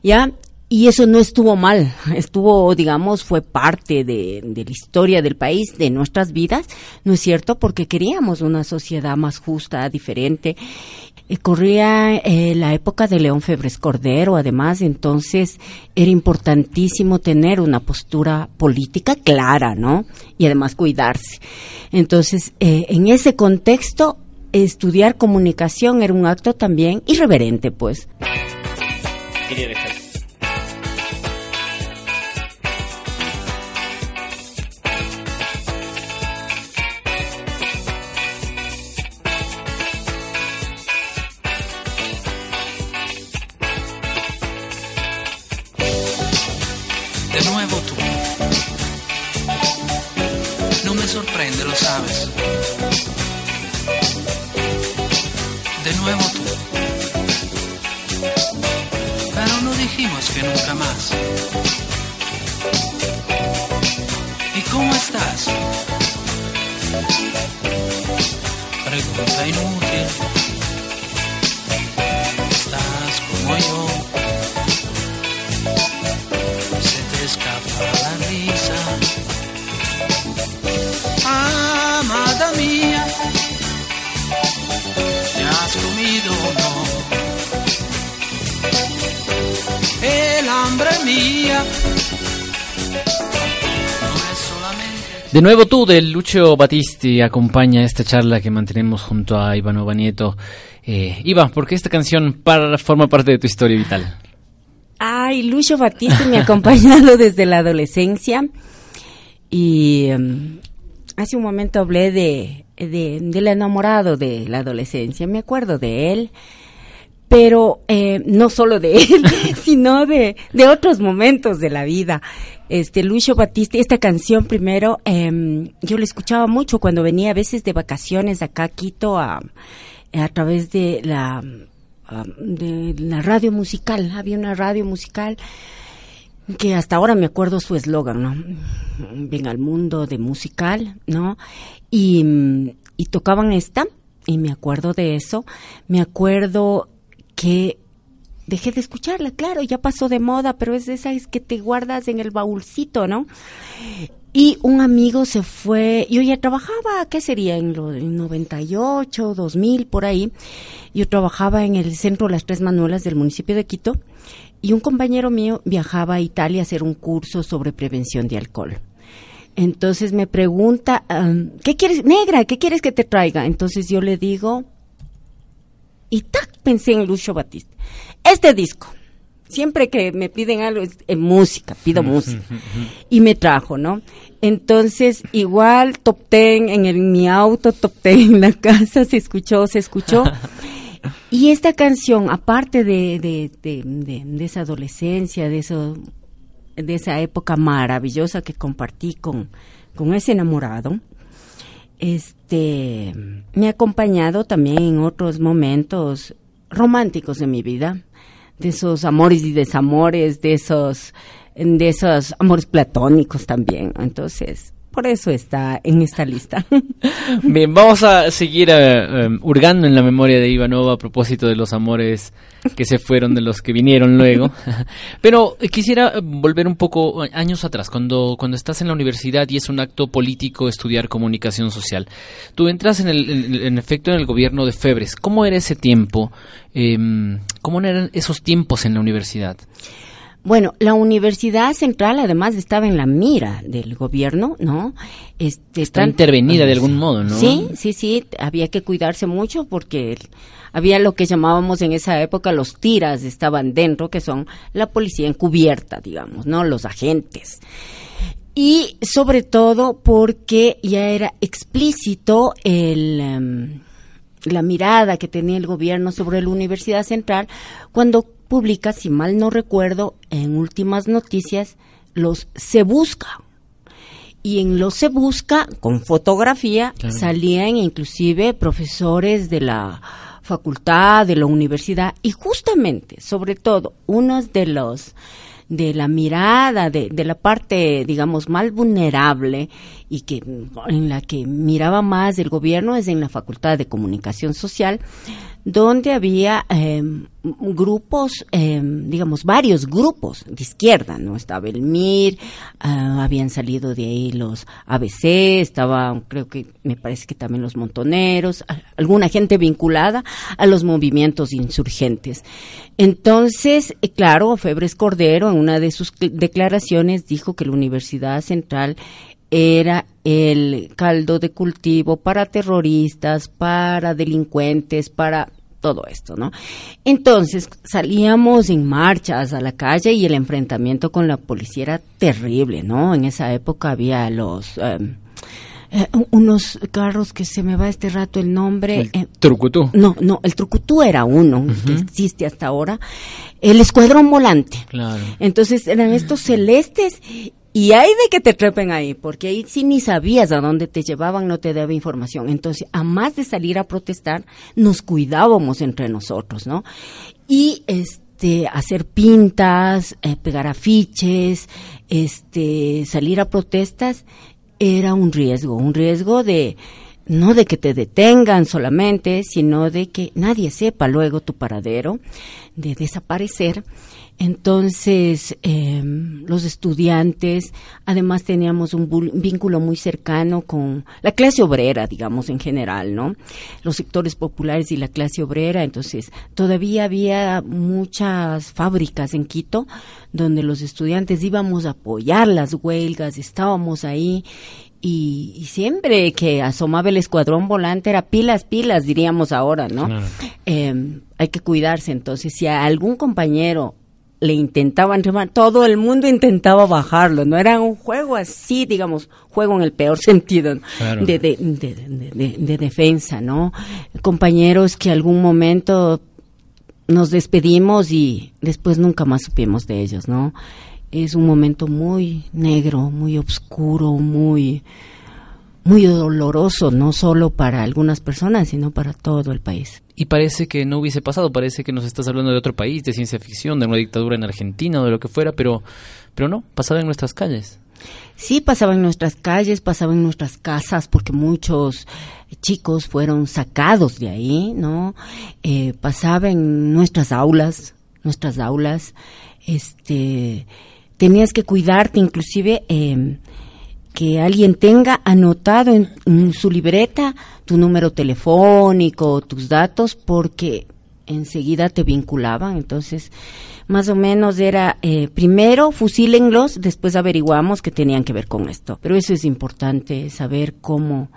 ¿Ya? Y eso no estuvo mal, estuvo, digamos, fue parte de, de, la historia del país, de nuestras vidas, ¿no es cierto? Porque queríamos una sociedad más justa, diferente. Eh, corría eh, la época de León Febres Cordero, además, entonces era importantísimo tener una postura política clara, ¿no? Y además cuidarse. Entonces, eh, en ese contexto, estudiar comunicación era un acto también irreverente, pues. Sorprende, lo sabes. De nuevo tú. Pero no dijimos que nunca más. ¿Y cómo estás? Pregunta inútil. Mía. De nuevo tú, del Lucio Battisti, acompaña esta charla que mantenemos junto a Ivanova Nieto. Eh, Iva, ¿por qué esta canción para, forma parte de tu historia vital? Ay, Lucio Batista me ha acompañado desde la adolescencia y um, hace un momento hablé de, de, del enamorado de la adolescencia, me acuerdo de él, pero eh, no solo de él, sino de, de otros momentos de la vida. Este Lucio Batista, esta canción primero, eh, yo la escuchaba mucho cuando venía a veces de vacaciones acá a Quito a, a través de la de la radio musical, había una radio musical que hasta ahora me acuerdo su eslogan, ¿no? Ven al mundo de musical, ¿no? Y, y tocaban esta, y me acuerdo de eso, me acuerdo que dejé de escucharla, claro, ya pasó de moda, pero es de esas que te guardas en el baúlcito, ¿no? Y un amigo se fue, yo ya trabajaba, ¿qué sería? En los 98, 2000, por ahí. Yo trabajaba en el centro Las Tres Manuelas del municipio de Quito y un compañero mío viajaba a Italia a hacer un curso sobre prevención de alcohol. Entonces me pregunta, um, ¿qué quieres, negra? ¿Qué quieres que te traiga? Entonces yo le digo, y tac, pensé en Lucio Batista. Este disco, siempre que me piden algo es en música, pido música. Y me trajo, ¿no? Entonces, igual top ten en, el, en mi auto, top ten en la casa, se escuchó, se escuchó. y esta canción, aparte de, de, de, de, de esa adolescencia, de eso, de esa época maravillosa que compartí con, con ese enamorado, este, me ha acompañado también en otros momentos románticos de mi vida de esos amores y desamores, de esos, de esos amores platónicos también. Entonces, por eso está en esta lista. Bien, vamos a seguir uh, hurgando en la memoria de Ivanova a propósito de los amores que se fueron, de los que vinieron luego. Pero eh, quisiera volver un poco años atrás, cuando, cuando estás en la universidad y es un acto político estudiar comunicación social. Tú entras en, el, en, efecto en el gobierno de Febres. ¿Cómo era ese tiempo? Eh, ¿Cómo eran esos tiempos en la universidad? Bueno, la Universidad Central además estaba en la mira del gobierno, ¿no? Este, Está están, intervenida de algún modo, ¿no? Sí, sí, sí, había que cuidarse mucho porque había lo que llamábamos en esa época los tiras, estaban dentro, que son la policía encubierta, digamos, ¿no? Los agentes. Y sobre todo porque ya era explícito el... Um, la mirada que tenía el gobierno sobre la Universidad Central cuando publica, si mal no recuerdo, en últimas noticias, los Se Busca. Y en los Se Busca, con fotografía, claro. salían inclusive profesores de la facultad, de la universidad, y justamente, sobre todo, uno de los de la mirada, de, de la parte, digamos, más vulnerable y que en la que miraba más el gobierno es en la Facultad de Comunicación Social, donde había eh, grupos, eh, digamos, varios grupos de izquierda, ¿no? Estaba el MIR, ah, habían salido de ahí los ABC, estaba, creo que, me parece que también los montoneros, alguna gente vinculada a los movimientos insurgentes. Entonces, eh, claro, Febres Cordero en una de sus cl- declaraciones dijo que la Universidad Central era el caldo de cultivo para terroristas, para delincuentes, para todo esto, ¿no? Entonces salíamos en marchas a la calle y el enfrentamiento con la policía era terrible, ¿no? En esa época había los em, eh, unos carros que se me va este rato el nombre. El eh, trucutú. no, no, el trucutú era uno que existe hasta ahora. El escuadrón volante. Claro. Entonces eran estos celestes y hay de que te trepen ahí, porque ahí sí ni sabías a dónde te llevaban, no te daba información. Entonces, a más de salir a protestar, nos cuidábamos entre nosotros, ¿no? Y este hacer pintas, eh, pegar afiches, este salir a protestas era un riesgo, un riesgo de no de que te detengan solamente, sino de que nadie sepa luego tu paradero, de desaparecer. Entonces, eh, los estudiantes, además teníamos un vínculo muy cercano con la clase obrera, digamos, en general, ¿no? Los sectores populares y la clase obrera. Entonces, todavía había muchas fábricas en Quito donde los estudiantes íbamos a apoyar las huelgas, estábamos ahí y, y siempre que asomaba el escuadrón volante era pilas, pilas, diríamos ahora, ¿no? Claro. Eh, hay que cuidarse. Entonces, si a algún compañero le intentaban remar, todo el mundo intentaba bajarlo, no era un juego así, digamos, juego en el peor sentido ¿no? Claro. de, de, de, de- de- de defensa, ¿no? Compañeros que algún momento nos despedimos y después nunca más supimos de ellos, ¿no? Es un momento muy negro, muy oscuro, muy muy doloroso, no solo para algunas personas, sino para todo el país. Y parece que no hubiese pasado, parece que nos estás hablando de otro país, de ciencia ficción, de una dictadura en Argentina o de lo que fuera, pero, pero no, pasaba en nuestras calles. Sí, pasaba en nuestras calles, pasaba en nuestras casas, porque muchos chicos fueron sacados de ahí, ¿no? Eh, pasaba en nuestras aulas, nuestras aulas, este, tenías que cuidarte, inclusive, eh, que alguien tenga anotado en, su libreta tu número telefónico, tus datos, porque enseguida te vinculaban. Entonces, más o menos era, eh, primero fusílenlos, después averiguamos que tenían que ver con esto. Pero eso es importante, saber cómo,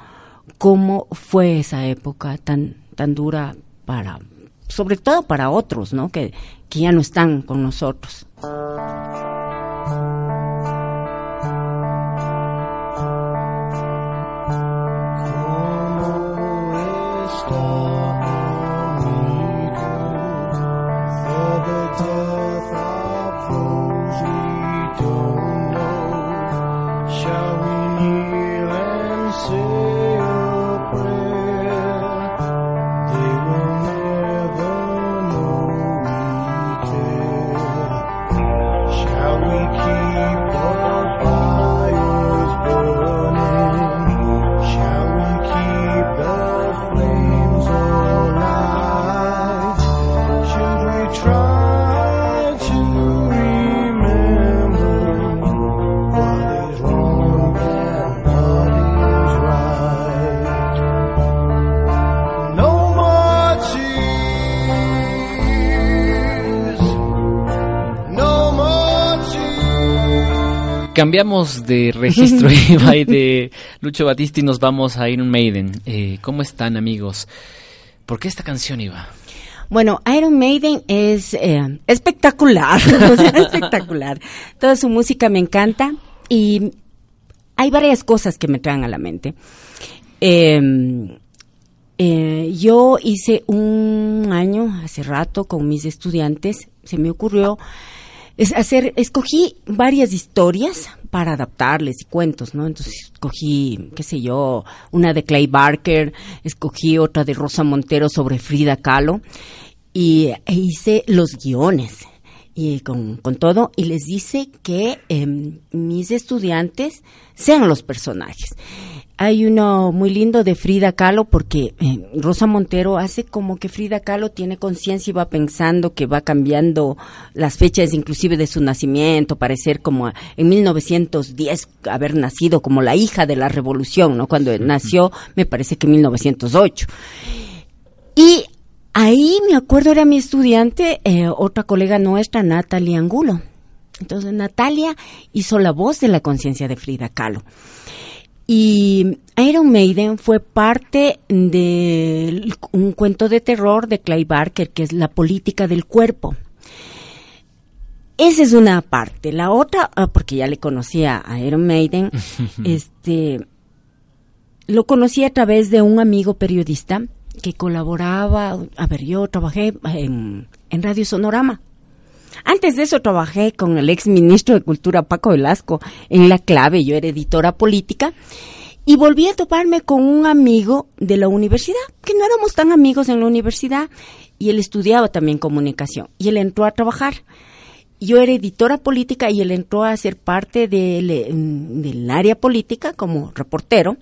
cómo fue esa época tan, tan dura para, sobre todo para otros, ¿no? Que, que ya no están con nosotros. 아 Cambiamos de registro, y de Lucho Batista y nos vamos a Iron Maiden. Eh, ¿Cómo están, amigos? ¿Por qué esta canción, Iba? Bueno, Iron Maiden es eh, espectacular, espectacular. Toda su música me encanta y hay varias cosas que me traen a la mente. Eh, eh, yo hice un año, hace rato, con mis estudiantes, se me ocurrió es hacer, escogí varias historias para adaptarles y cuentos, ¿no? Entonces escogí, qué sé yo, una de Clay Barker, escogí otra de Rosa Montero sobre Frida Kahlo y e hice los guiones. y con, con todo y les dice que em, mis estudiantes sean los personajes. Hay uno muy lindo de Frida Kahlo porque eh, Rosa Montero hace como que Frida Kahlo tiene conciencia y va pensando que va cambiando las fechas inclusive de su nacimiento, parecer como en 1910 haber nacido como la hija de la revolución, ¿no? Cuando nació me parece que en 1908. Y ahí me acuerdo era mi estudiante, eh, otra colega nuestra, Natalia Angulo. Entonces Natalia hizo la voz de la conciencia de Frida Kahlo. Y Iron Maiden fue parte de un cuento de terror de Clay Barker, que es la política del cuerpo. Esa es una parte. La otra, ah, porque ya le conocía a Iron Maiden, este, lo conocí a través de un amigo periodista que colaboraba, a ver, yo trabajé en, en Radio Sonorama. Antes de eso trabajé con el ex ministro de Cultura Paco Velasco en La Clave, yo era editora política, y volví a toparme con un amigo de la universidad, que no éramos tan amigos en la universidad, y él estudiaba también comunicación, y él entró a trabajar. Yo era editora política y él entró a ser parte del, área política como reportero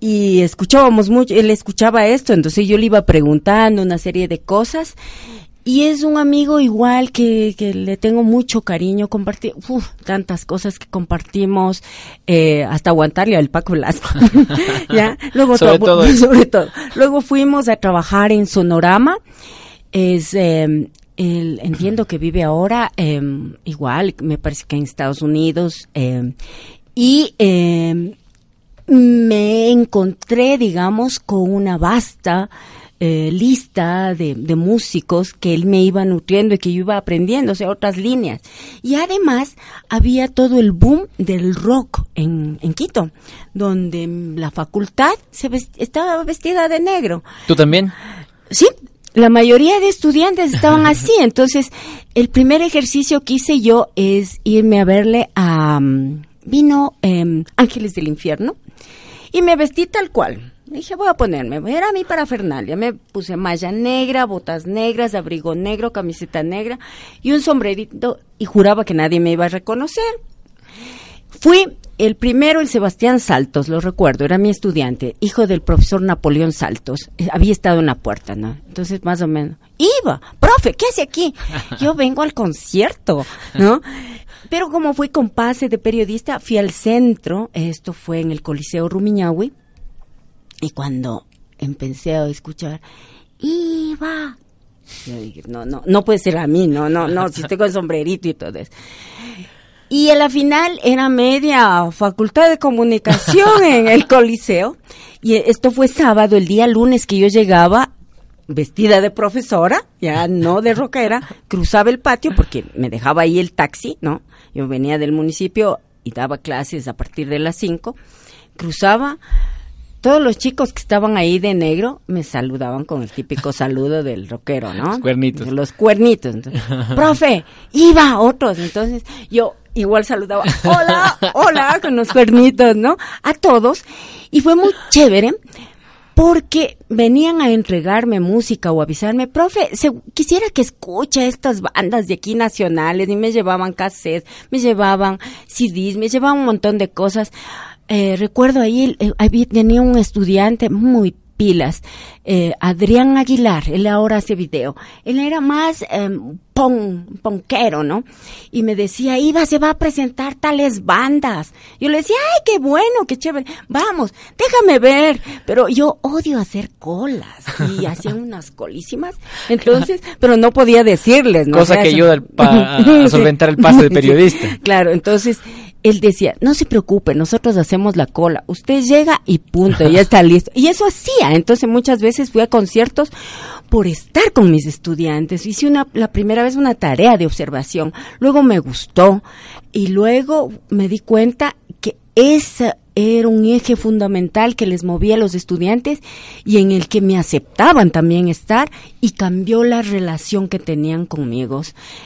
y escuchábamos mucho, él escuchaba esto, entonces yo le iba preguntando una serie de cosas y es un amigo igual que, que le tengo mucho cariño, compartir tantas cosas que compartimos, eh, hasta aguantarle al Paco Velasco. ¿Ya? Luego Sobre todo eso. sobre todo. Luego fuimos a trabajar en Sonorama, es, eh, el- entiendo que vive ahora, eh, igual, me parece que en Estados Unidos, eh, y eh, me encontré, digamos, con una vasta eh, lista de, de músicos que él me iba nutriendo y que yo iba aprendiendo, o sea, otras líneas. Y además había todo el boom del rock en, en Quito, donde la facultad se vest- estaba vestida de negro. ¿Tú también? Sí, la mayoría de estudiantes estaban así. Entonces, el primer ejercicio que hice yo es irme a verle a... mm, vino em, Ángeles del Infierno y me vestí tal cual. Dije, voy a ponerme, era mi parafernalia. Me puse malla negra, botas negras, abrigo negro, camiseta negra y un sombrerito y juraba que nadie me iba a reconocer. Fui el primero, el Sebastián Saltos, lo recuerdo, era mi estudiante, hijo del profesor Napoleón Saltos. Eh, Había estado en la puerta, ¿no? Entonces, más o menos, iba, profe, ¿qué hace aquí? Yo vengo al concierto, ¿no? Pero como fui con pase de periodista, fui al centro, esto fue en el Coliseo Rumiñahui, y cuando empecé a escuchar, iba, yo dije, no, no, no puede ser a mí, no, no, no, si estoy con sombrerito y todo eso. Y a la final era media facultad de comunicación en el Coliseo. Y esto fue sábado, el día lunes que yo llegaba vestida de profesora, ya no de rockera, cruzaba el patio porque me dejaba ahí el taxi, ¿no? Yo venía del municipio y daba clases a partir de las 5. Cruzaba, todos los chicos que estaban ahí de negro me saludaban con el típico saludo del rockero, ¿no? Los cuernitos. Los cuernitos. Entonces, Profe, iba otros. Entonces yo igual saludaba, hola, hola, con los cuernitos, ¿no? A todos. Y fue muy chévere porque venían a entregarme música o avisarme, profe, se- quisiera que escuche estas bandas de aquí nacionales y me llevaban cassettes, me llevaban CDs, me llevaban un montón de cosas. Eh, recuerdo ahí, eh, tenía un estudiante muy pilas, eh, Adrián Aguilar, él ahora hace video, él era más eh, pon, ponquero, ¿no? Y me decía, Iba, se va a presentar tales bandas. Yo le decía, ay, qué bueno, qué chévere, vamos, déjame ver, pero yo odio hacer colas, y hacían unas colísimas, entonces, pero no podía decirles, ¿no? Cosa O sea, que eso- ayuda a solventar el pase de Sí, periodista. Claro, entonces él decía, no se preocupe, nosotros hacemos la cola, usted llega y punto, ya está listo. Y eso hacía, entonces muchas veces fui a conciertos por estar con mis estudiantes. Hice una, la primera vez una tarea de observación, luego me gustó y luego me di cuenta que esa era un eje fundamental que les movía a los estudiantes y en el que me aceptaban también estar y cambió la relación que tenían conmigo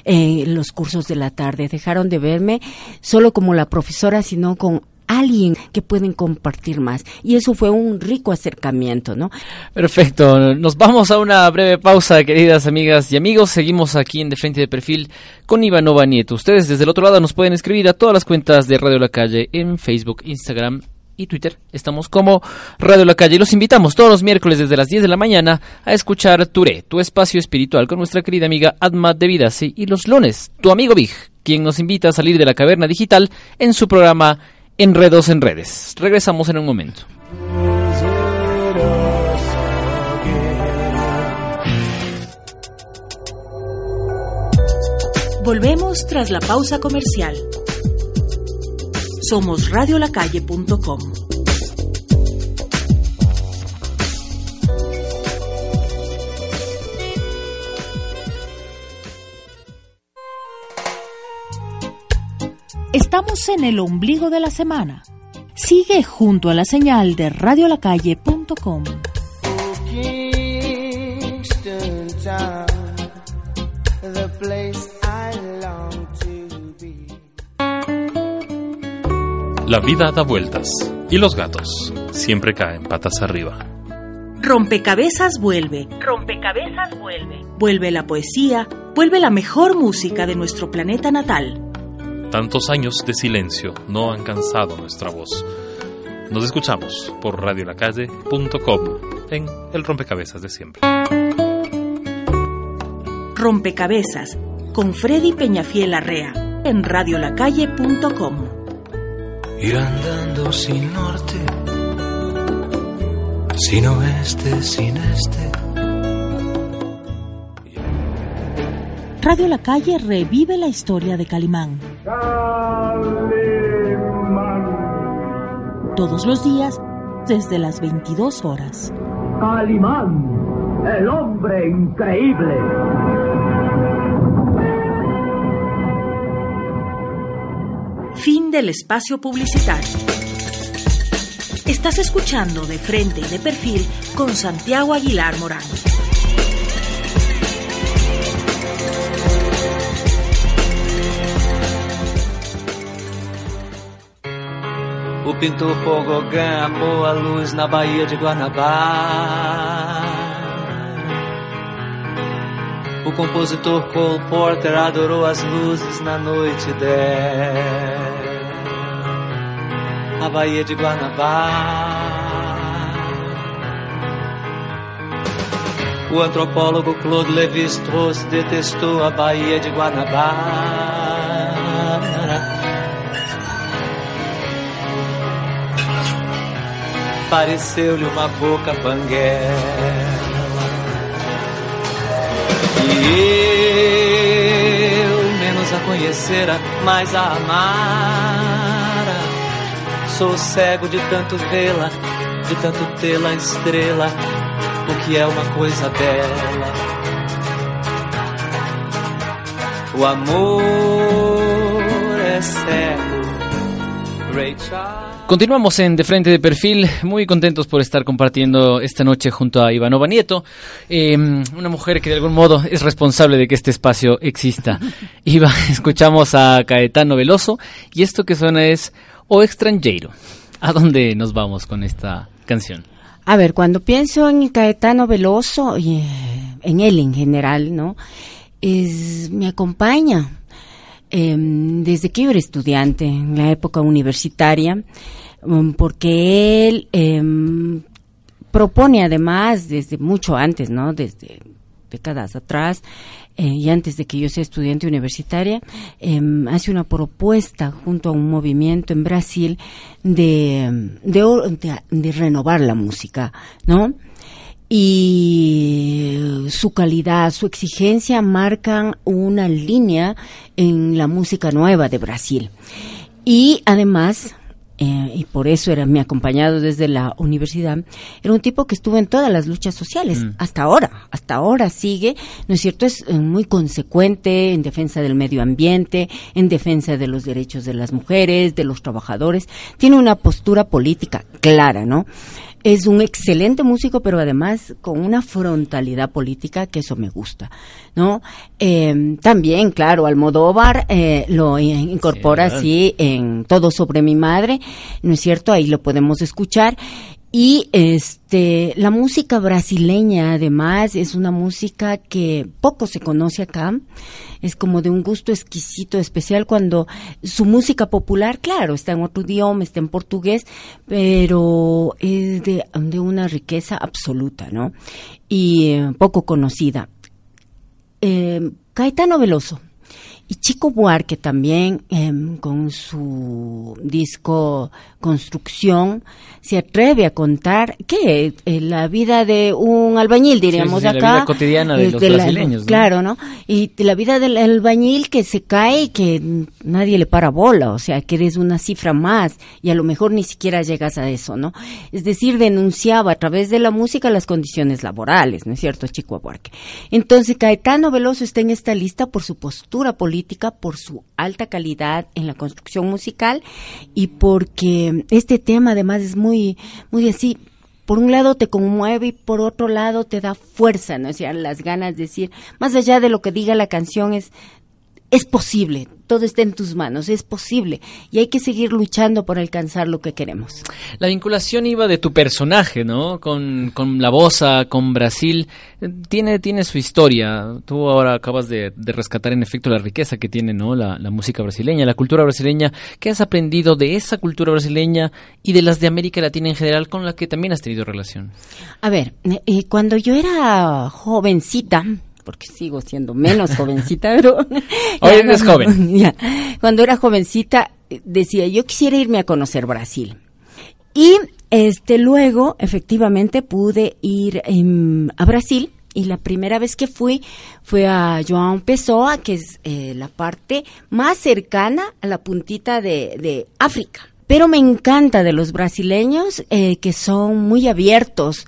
en los cursos de la tarde. Dejaron de verme solo como la profesora, sino con alguien que pueden compartir más. Y eso fue un rico acercamiento, ¿no? Perfecto. Nos vamos a una breve pausa, queridas amigas y amigos. Seguimos aquí en De Frente de Perfil con Ivanova Nieto. Ustedes desde el otro lado nos pueden escribir a todas las cuentas de Radio La Calle en Facebook, Instagram y Twitter. Estamos como Radio La Calle los invitamos todos los miércoles desde las 10 de la mañana a escuchar Touré, tu espacio espiritual con nuestra querida amiga Adma de Vidasi y los lunes, tu amigo Big, quien nos invita a salir de la caverna digital en su programa Enredos en Redes. Regresamos en un momento. Volvemos tras la pausa comercial. Somos radiolacalle.com. Estamos en el ombligo de la semana. Sigue junto a la señal de radiolacalle.com. La vida da vueltas y los gatos siempre caen patas arriba. Rompecabezas vuelve. Rompecabezas vuelve. Vuelve la poesía, vuelve la mejor música de nuestro planeta natal. Tantos años de silencio no han cansado nuestra voz. Nos escuchamos por radiolacalle.com en el rompecabezas de siempre. Rompecabezas con Freddy Peñafiel Arrea en radiolacalle.com. Ir andando sin norte, sin oeste, sin este. Radio La Calle revive la historia de Calimán. Todos los días desde las 22 horas. Calimán, el hombre increíble. Fin del espacio publicitario. Estás escuchando de frente y de perfil con Santiago Aguilar Morán. O pintor Gauguin amou a luz na Baía de Guanabara. O compositor Cole Porter adorou as luzes na noite dela. A Baía de Guanabara. O antropólogo Claude Lévi-Strauss detestou a Baía de Guanabara. Pareceu-lhe uma boca banguela. E eu menos a conhecera, mais a amara. Sou cego de tanto vê-la, de tanto tê-la estrela, o que é uma coisa bela. O amor é cego. Ray Charles. Continuamos en De Frente de Perfil, muy contentos por estar compartiendo esta noche junto a Ivanova Nieto, eh, una mujer que de algún modo es responsable de que este espacio exista. Iva, escuchamos a Caetano Veloso y esto que suena es O Extranjero. ¿A dónde nos vamos con esta canción? A ver, cuando pienso en Caetano Veloso y eh, en él en general, ¿no? Es, me acompaña eh, desde que yo era estudiante, en la época universitaria, um, porque él eh, propone además desde mucho antes, ¿no? Desde décadas atrás eh, y antes de que yo sea estudiante universitaria, hace una propuesta junto a un movimiento en Brasil de renovar la música, ¿no? Y su calidad, su exigencia marcan una línea en la música nueva de Brasil. Y además, eh, y por eso era mi acompañado desde la universidad, era un tipo que estuvo en todas las luchas sociales, mm. hasta ahora, hasta ahora sigue, ¿no es cierto? Es eh, muy consecuente en defensa del medio ambiente, en defensa de los derechos de las mujeres, de los trabajadores, tiene una postura política clara, ¿no? Es un excelente músico, pero además con una frontalidad política que eso me gusta, ¿no? Eh, también, claro, Almodóvar eh, lo incorpora así en Todo sobre mi madre, ¿no es cierto? Ahí lo podemos escuchar. Y este, la música brasileña, además, es una música que poco se conoce acá. Es como de un gusto exquisito, especial cuando su música popular, claro, está en otro idioma, está en portugués, pero es de, de una riqueza absoluta, ¿no? Y eh, poco conocida. Eh, Caetano Veloso y Chico Buarque también, em, con su disco Construcción, se atreve a contar que eh, la vida de un albañil, diríamos acá. La vida cotidiana de los brasileños. Claro, ¿no? Y la vida del albañil que se cae y que nadie le para bola, o sea, que eres una cifra más y a lo mejor ni siquiera llegas a eso, ¿no? Es decir, denunciaba a través de la música las condiciones laborales, ¿no es cierto, Chico Buarque? Entonces, Caetano Veloso está en esta lista por su postura política por su alta calidad en la construcción musical y porque este tema además es muy, muy así, por un lado te conmueve y por otro lado te da fuerza, ¿no? O sea, las ganas de decir, más allá de lo que diga la canción es, es posible, todo está en tus manos, es posible y hay que seguir luchando por alcanzar lo que queremos. La vinculación iba de tu personaje, ¿no? Con, la Bosa, con Brasil, tiene, tiene su historia. Tú ahora acabas de, rescatar en efecto la riqueza que tiene, ¿no? La, música brasileña, la cultura brasileña. ¿Qué has aprendido de esa cultura brasileña y de las de América Latina en general con la que también has tenido relación? A ver, eh, cuando yo era jovencita, porque sigo siendo menos jovencita, pero... Hoy eres joven. cuando era jovencita decía, yo quisiera irme a conocer Brasil. Y este luego, efectivamente, pude ir em, a Brasil y la primera vez que fui fue a João Pessoa, que es eh, la parte más cercana a la puntita de, de África. Pero me encanta de los brasileños eh, que son muy abiertos,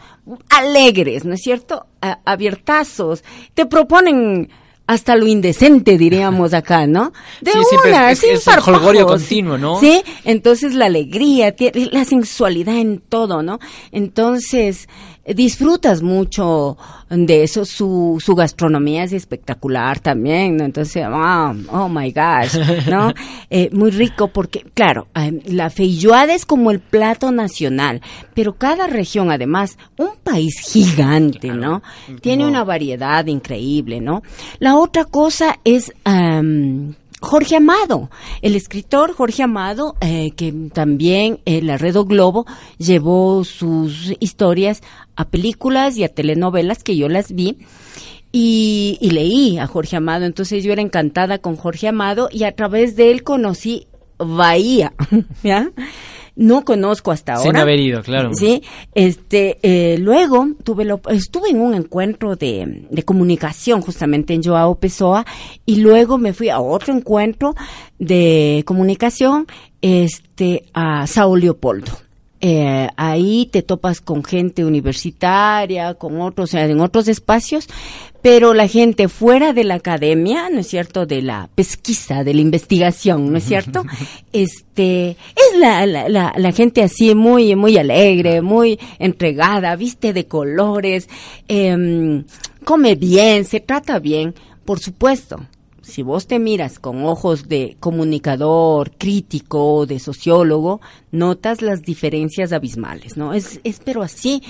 alegres, ¿no es cierto? abiertazos. Te proponen hasta lo indecente, diríamos acá, ¿no? De sí, una, es, es, el continuo, ¿no? Sí, entonces la alegría, la sensualidad en todo, ¿no? Entonces, disfrutas mucho de eso, su, su gastronomía es espectacular también, ¿no? Entonces, oh, oh my gosh, ¿no? Eh, muy rico porque, claro, eh, la feijoada es como el plato nacional, pero cada región, además, un país gigante, ¿no? Tiene una variedad increíble, ¿no? La otra cosa es... Jorge Amado, el escritor Jorge Amado, eh, que también el Arredo Globo llevó sus historias a películas y a telenovelas que yo las vi. Y, y, leí a Jorge Amado, entonces yo era encantada con Jorge Amado y a través de él conocí Bahía, ¿ya? No conozco hasta ahora. Sin haber ido, claro. Sí, este, eh, luego tuve lo, estuve en un encuentro de, de, comunicación justamente en Joao Pessoa y luego me fui a otro encuentro de comunicación, este, a Sao Leopoldo. Eh, ahí te topas con gente universitaria, con otros, en otros espacios, pero la gente fuera de la academia, ¿no es cierto?, de la pesquisa, de la investigación, ¿no es cierto? Este, es la, la, la, gente así muy, muy alegre, muy entregada, viste de colores, eh, come bien, se trata bien, por supuesto si vos te miras con ojos de comunicador, crítico, de sociólogo, notas las diferencias abismales, ¿no? Es, es pero así.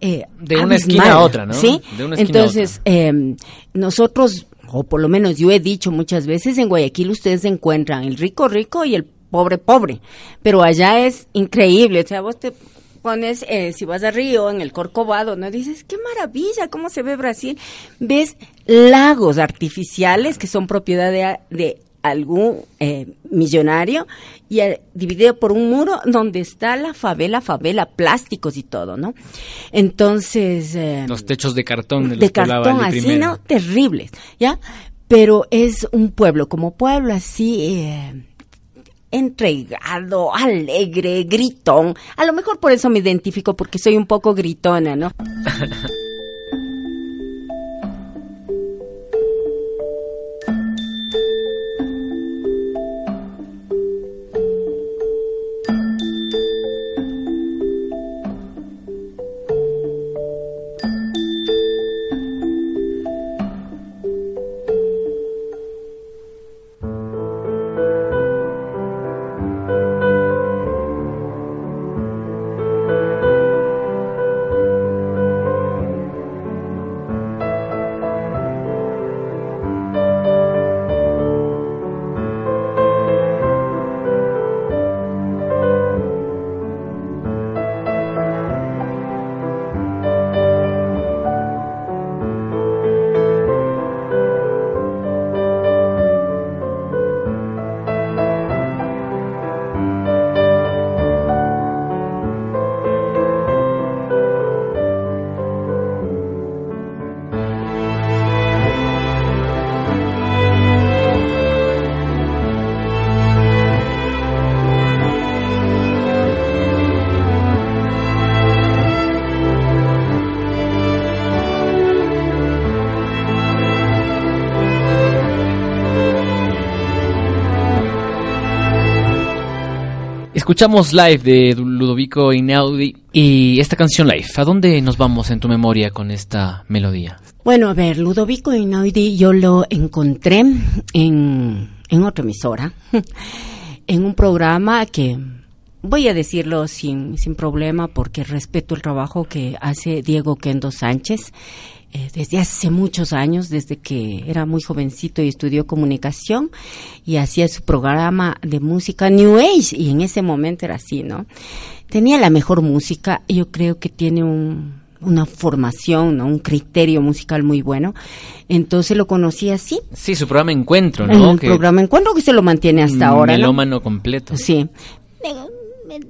Eh, de una esquina a otra, ¿no? Sí. Entonces, em, nosotros, o por lo menos yo he dicho muchas veces, en Guayaquil ustedes encuentran el rico rico y el pobre pobre, pero allá es increíble, o sea, vos te pones, eh, si vas a Río, en el Corcovado, ¿no? Dices, qué maravilla, cómo se ve Brasil. Ves lagos artificiales que son propiedad de, algún eh, millonario y eh, dividido por un muro donde está la favela, favela, plásticos y todo, ¿no? Entonces... los techos de cartón. De, de cartón, así, ¿no? Terribles, ¿ya? Pero es un pueblo, como pueblo así entregado, alegre, gritón. A lo mejor por eso me identifico porque soy un poco gritona, ¿no? Escuchamos live de Ludovico Inaudi y esta canción live. ¿A dónde nos vamos en tu memoria con esta melodía? Bueno, a ver, Ludovico Inaudi yo lo encontré en, en otra emisora, en un programa que voy a decirlo sin, sin problema porque respeto el trabajo que hace Diego Kendo Sánchez. Eh, desde hace muchos años, desde que era muy jovencito y estudió comunicación y hacía su programa de música New Age y en ese momento era así, ¿no? Tenía la mejor música, y yo creo que tiene un, una formación, ¿no? un criterio musical muy bueno. Entonces lo conocí así. Sí, su programa Encuentro, En ¿no? el programa Encuentro que se lo mantiene hasta ahora. ¿no? Melómano completo. Sí.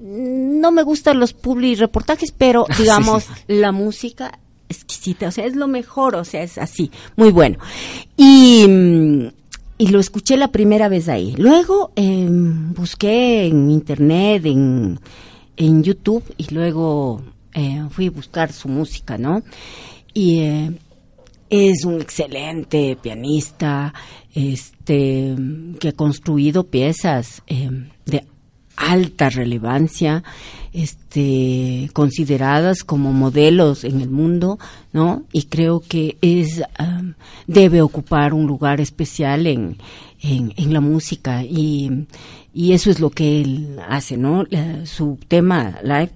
No me gustan los publi reportajes, pero Sí, digamos, sí, la música exquisita, o sea, es lo mejor, o sea, es así, muy bueno. Y, mm, y lo escuché la primera vez ahí. Luego em, busqué en internet, en, en YouTube, y luego eh, fui a buscar su música, ¿no? Y eh, es un excelente pianista, este, que ha construido piezas eh, de alta relevancia, este, consideradas como modelos en el mundo, ¿no? Y creo que es debe ocupar un lugar especial en, en, la música y, y eso es lo que él hace, ¿no? Su tema live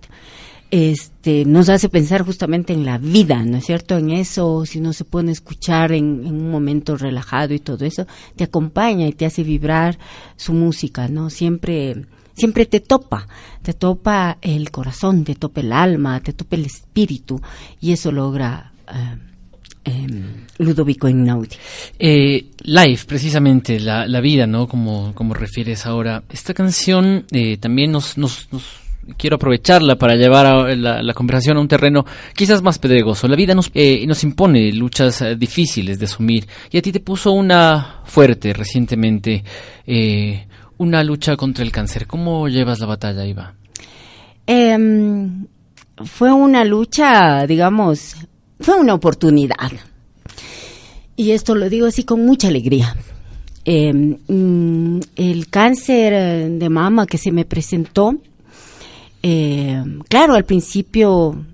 este, nos hace pensar justamente en la vida, ¿no es cierto? En eso, si no se puede escuchar en un momento relajado y todo eso, te acompaña y te hace vibrar su música, ¿no? Siempre, siempre te topa, te topa el corazón, te topa el alma, te topa el espíritu y eso logra eh, em, Ludovico Einaudi. Eh, live, precisamente, la, la vida, ¿no? Como, como refieres ahora. Esta canción eh, también nos, nos, nos- quiero aprovecharla para llevar a la, la conversación a un terreno quizás más pedregoso. La vida nos, eh, nos impone luchas eh, difíciles de asumir y a ti te puso una fuerte recientemente, eh, una lucha contra el cáncer. ¿Cómo llevas la batalla, Iva? Em, fue una lucha, digamos, fue una oportunidad. Y esto lo digo así con mucha alegría. Em, mm, el cáncer de mama que se me presentó, em, claro, al principio,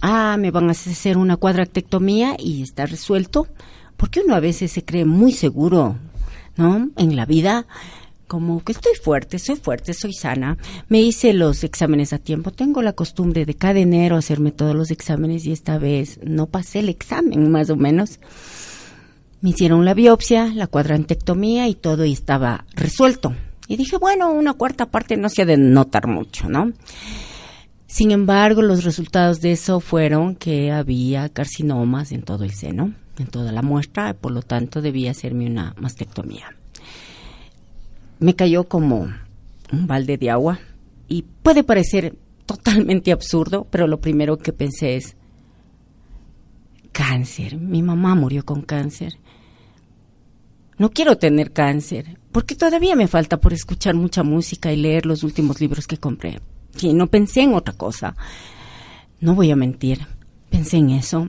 ah, me van a hacer una cuadrantectomía y está resuelto, porque uno a veces se cree muy seguro, ¿no? En la vida, como que estoy fuerte, soy fuerte, soy sana. Me hice los exámenes a tiempo. Tengo la costumbre de cada enero hacerme todos los exámenes y esta vez no pasé el examen, más o menos. Me hicieron la biopsia, la cuadrantectomía y todo y estaba resuelto. Y dije, bueno, una cuarta parte no se ha de notar mucho, ¿no? Sin embargo, los resultados de eso fueron que había carcinomas en todo el seno, en toda la muestra, por lo tanto debía hacerme una mastectomía. Me cayó como un balde de agua y puede parecer totalmente absurdo, pero lo primero que pensé es cáncer. Mi mamá murió con cáncer. No quiero tener cáncer, porque todavía me falta por escuchar mucha música y leer los últimos libros que compré. Sí, no pensé en otra cosa. No voy a mentir, pensé en eso.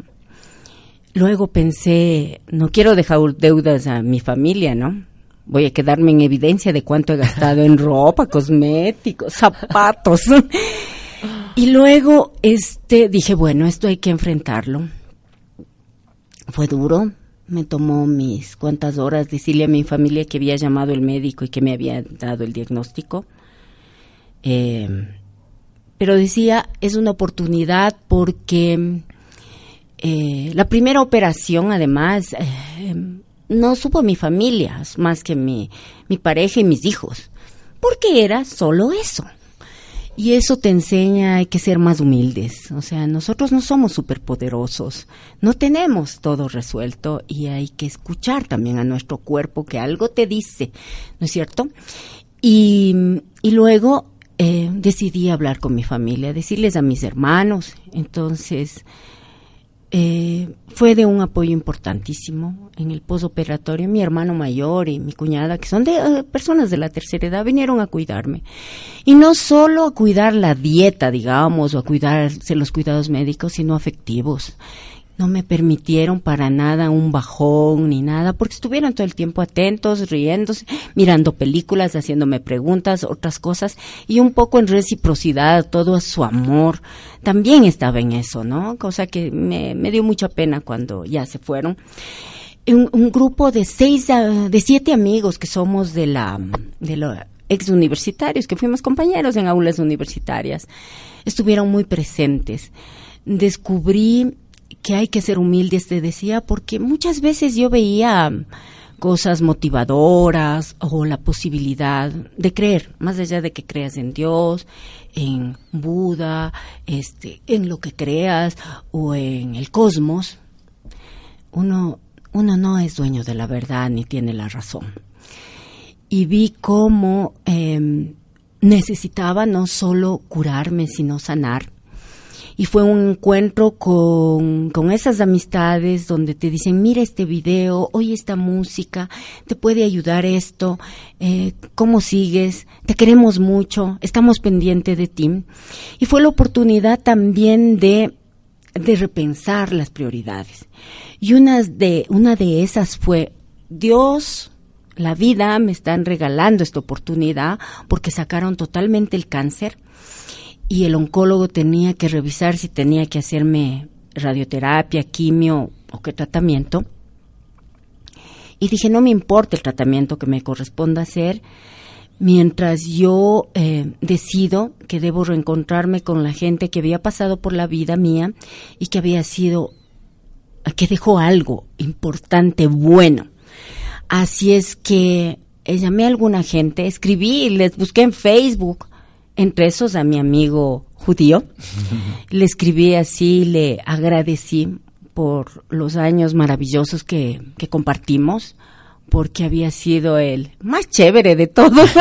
Luego pensé, no quiero dejar deudas a mi familia, ¿no? Voy a quedarme en evidencia de cuánto he gastado en ropa, cosméticos, zapatos. y luego, este, dije, bueno, esto hay que enfrentarlo. Fue duro, me tomó mis cuantas horas decirle a mi familia que había llamado el médico y que me había dado el diagnóstico. Eh, pero decía, es una oportunidad porque eh, la primera operación, además, eh, no supo mi familia, más que mi, mi pareja y mis hijos, porque era solo eso. Y eso te enseña hay que ser más humildes. O sea, nosotros no somos superpoderosos, no tenemos todo resuelto y hay que escuchar también a nuestro cuerpo que algo te dice, ¿no es cierto? Y, y luego eh, decidí hablar con mi familia, decirles a mis hermanos. Entonces, eh, fue de un apoyo importantísimo en el posoperatorio. Mi hermano mayor y mi cuñada, que son de eh, personas de la tercera edad, vinieron a cuidarme. Y no solo a cuidar la dieta, digamos, o a cuidarse los cuidados médicos, sino afectivos. No me permitieron para nada un bajón ni nada, porque estuvieron todo el tiempo atentos, riéndose, mirando películas, haciéndome preguntas, otras cosas, y un poco en reciprocidad, todo su amor, también estaba en eso, ¿no? Cosa que me, me dio mucha pena cuando ya se fueron. Un, grupo de seis, ah, de siete amigos que somos de la, de los ex universitarios, que fuimos compañeros en aulas universitarias, estuvieron muy presentes. Descubrí que hay que ser humildes, te decía, porque muchas veces yo veía cosas motivadoras o la posibilidad de creer, más allá de que creas en Dios, en Buda, este, en lo que creas o en el cosmos, uno, uno no es dueño de la verdad ni tiene la razón. Y vi cómo eh, necesitaba no solo curarme, sino sanar y fue un encuentro con, con esas amistades donde te dicen, mira este video, oye esta música, te puede ayudar esto, eh, cómo sigues, te queremos mucho, estamos pendientes de ti. Y fue la oportunidad también de, de repensar las prioridades. Y una de, una de esas fue, Dios, la vida me están regalando esta oportunidad porque sacaron totalmente el cáncer y el oncólogo tenía que revisar si tenía que hacerme radioterapia, quimio o qué tratamiento. Y dije, no me importa el tratamiento que me corresponda hacer, mientras yo eh, decido que debo reencontrarme con la gente que había pasado por la vida mía y que había sido, que dejó algo importante, bueno. Así es que eh, llamé a alguna gente, escribí, les busqué en Facebook entre esos a mi amigo judío. le escribí así, le agradecí por los años maravillosos que, que compartimos, porque había sido el más chévere de todos.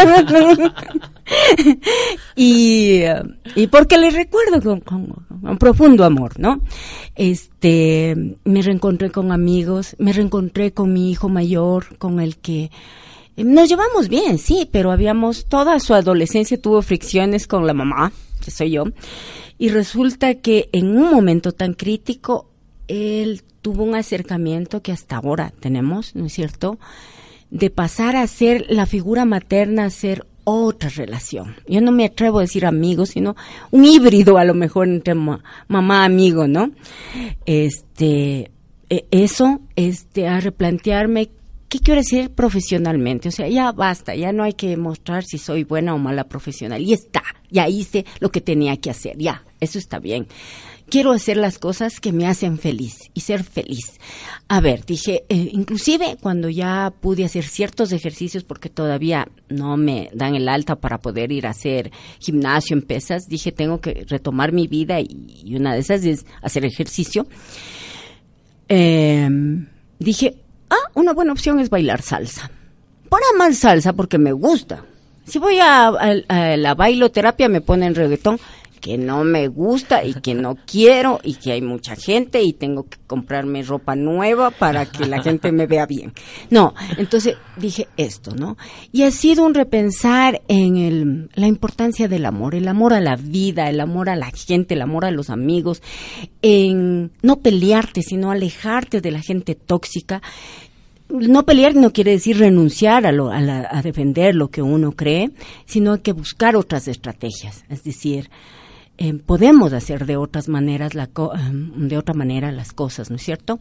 y, y porque le recuerdo con, con, un profundo amor, ¿no? Este, me reencontré con amigos, me reencontré con mi hijo mayor, con el que nos llevamos bien, sí, pero habíamos, toda su adolescencia tuvo fricciones con la mamá, que soy yo, y resulta que en un momento tan crítico, él tuvo un acercamiento que hasta ahora tenemos, ¿no es cierto?, de pasar a ser la figura materna, a ser otra relación. Yo no me atrevo a decir amigo, sino un híbrido a lo mejor entre mamá amigo, ¿no? Este, e, eso, este, a replantearme ¿qué quiero decir profesionalmente? O sea, ya basta, ya no hay que mostrar si soy buena o mala profesional. Y está, ya hice lo que tenía que hacer, ya, eso está bien. Quiero hacer las cosas que me hacen feliz y ser feliz. A ver, dije, eh, inclusive cuando ya pude hacer ciertos ejercicios porque todavía no me dan el alta para poder ir a hacer gimnasio en pesas, dije, tengo que retomar mi vida y, una de esas es hacer ejercicio. Eh, dije, Ah, una buena opción es bailar salsa. Para más salsa porque me gusta. Si voy a, a, la bailoterapia me ponen reggaetón que no me gusta y que no quiero y que hay mucha gente y tengo que comprarme ropa nueva para que la gente me vea bien. No, entonces dije esto, ¿no? Y ha sido un repensar en el, la importancia del amor, el amor a la vida, el amor a la gente, el amor a los amigos, en no pelearte, sino alejarte de la gente tóxica no pelear no quiere decir renunciar a, lo, a, la, a, defender lo que uno cree, sino que buscar otras estrategias. Es decir, eh, podemos hacer de otras maneras la em, de otra manera las cosas, ¿no es cierto?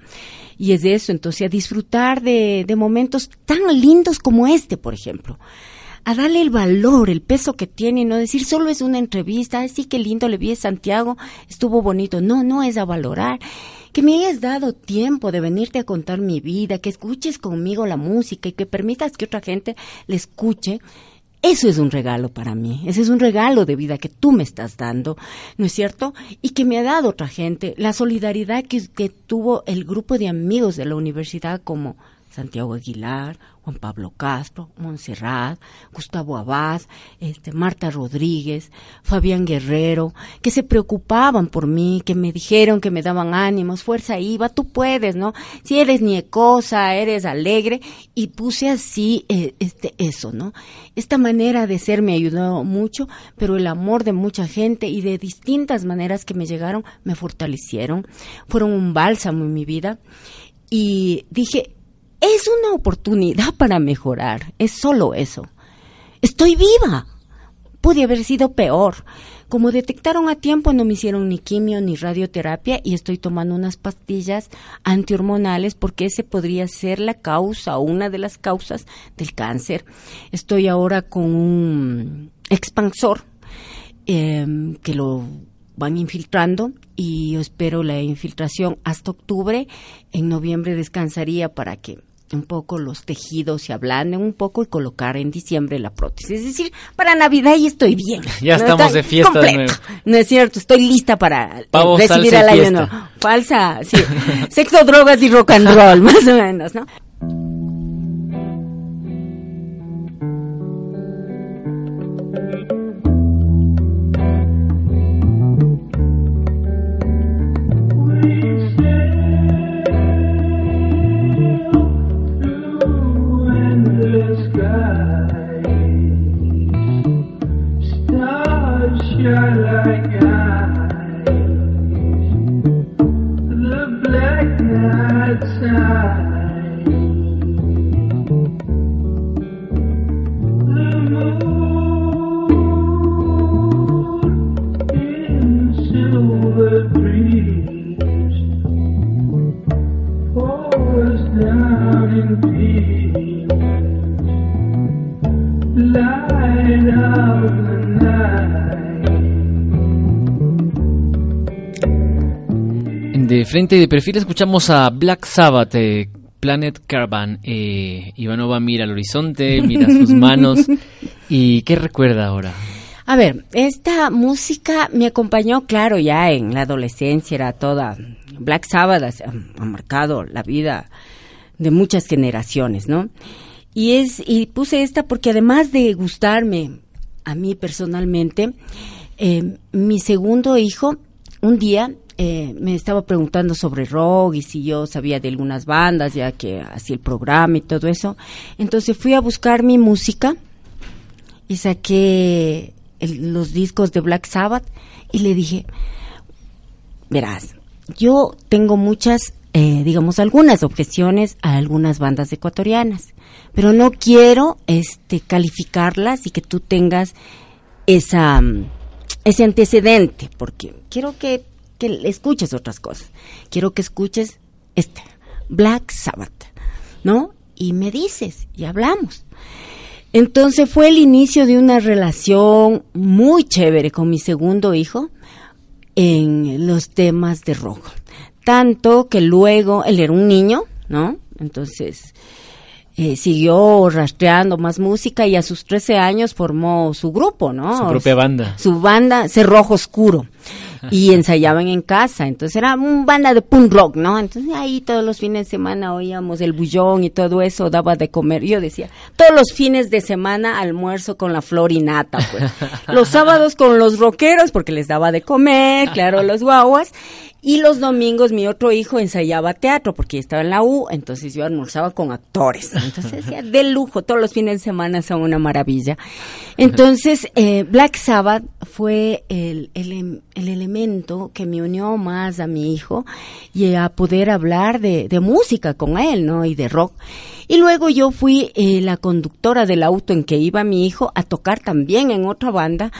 Y es de eso, entonces, a disfrutar de, de momentos tan lindos como este, por ejemplo. A darle el valor, el peso que tiene, no decir solo es una entrevista, sí que lindo le vi a Santiago, estuvo bonito, no, no es a valorar, que me hayas dado tiempo de venirte a contar mi vida, que escuches conmigo la música y que permitas que otra gente le escuche, eso es un regalo para mí, ese es un regalo de vida que tú me estás dando, ¿no es cierto? Y que me ha dado otra gente, la solidaridad que, que tuvo el grupo de amigos de la universidad como Santiago Aguilar, Juan Pablo Castro, Montserrat, Gustavo Abad, este, Marta Rodríguez, Fabián Guerrero, que se preocupaban por mí, que me dijeron, que me daban ánimos, fuerza Iva, tú puedes, ¿no? Si eres niecosa, eres alegre, y puse así eh, este, eso, ¿no? Esta manera de ser me ayudó mucho, pero el amor de mucha gente y de distintas maneras que me llegaron me fortalecieron, fueron un bálsamo en mi vida. Y dije, es una oportunidad para mejorar, es solo eso. Estoy viva. Pude haber sido peor. Como detectaron a tiempo, no me hicieron ni quimio ni radioterapia y estoy tomando unas pastillas antihormonales porque ese podría ser la causa o una de las causas del cáncer. Estoy ahora con un expansor em, que lo van infiltrando y yo espero la infiltración hasta octubre. En noviembre descansaría para que un poco los tejidos se ablanden un poco y colocar en diciembre la prótesis. Es decir, para Navidad y estoy bien. Ya estamos de fiesta de nuevo. No es cierto, estoy lista para Pavo, recibir al y año nuevo. Falsa, sí. Sexo, drogas y rock and roll, más o menos, ¿no? Black De frente y de perfil escuchamos a Black Sabbath, eh, Planet Caravan. Eh, Ivanova mira al horizonte, mira sus manos. ¿Y qué recuerda ahora? A ver, esta música me acompañó, claro, ya en la adolescencia, era toda. Black Sabbath ha, ha marcado la vida de muchas generaciones, ¿no? Y es y puse esta porque además de gustarme a mí personalmente, eh, mi segundo hijo un día eh, me estaba preguntando sobre rock y si yo sabía de algunas bandas, ya que hacía el programa y todo eso. Entonces fui a buscar mi música y saqué el- los discos de Black Sabbath y le dije, verás, yo tengo muchas, eh, digamos, algunas objeciones a algunas bandas ecuatorianas, pero no quiero este, calificarlas y que tú tengas esa, mm, ese antecedente, porque quiero que, que escuches otras cosas. Quiero que escuches este, Black Sabbath, ¿no? Y me dices, y hablamos. Entonces fue el inicio de una relación muy chévere con mi segundo hijo en los temas de rock. Tanto que luego él era un niño, ¿no? Entonces eh, siguió rastreando más música y a sus 13 años formó su grupo, ¿no? Su propia banda. Su banda Cerrojo Oscuro. Y ensayaban en casa, entonces era una banda de punk rock, ¿no? Entonces ahí todos los fines de semana oíamos el bullón y todo eso, daba de comer. Yo decía, todos los fines de semana almuerzo con la flor y nata, pues. Los sábados con los rockeros porque les daba de comer, claro, los guaguas. Y los domingos mi otro hijo ensayaba teatro porque estaba en la U, entonces yo almorzaba con actores. Entonces decía, de lujo, todos los fines de semana son una maravilla. Entonces, eh, Black Sabbath fue el, el, em- el elemento que me unió más a mi hijo y a poder hablar de, de música con él, ¿no? Y de rock. Y luego yo fui eh, la conductora del auto en que iba mi hijo a tocar también en otra banda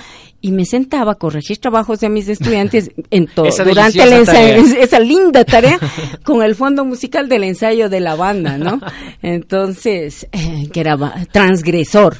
y me sentaba a corregir trabajos de mis estudiantes en todo Esa durante el ensayo, tarea. esa linda tarea con el fondo musical del ensayo de la banda, ¿no? Entonces, eh, que era transgresor.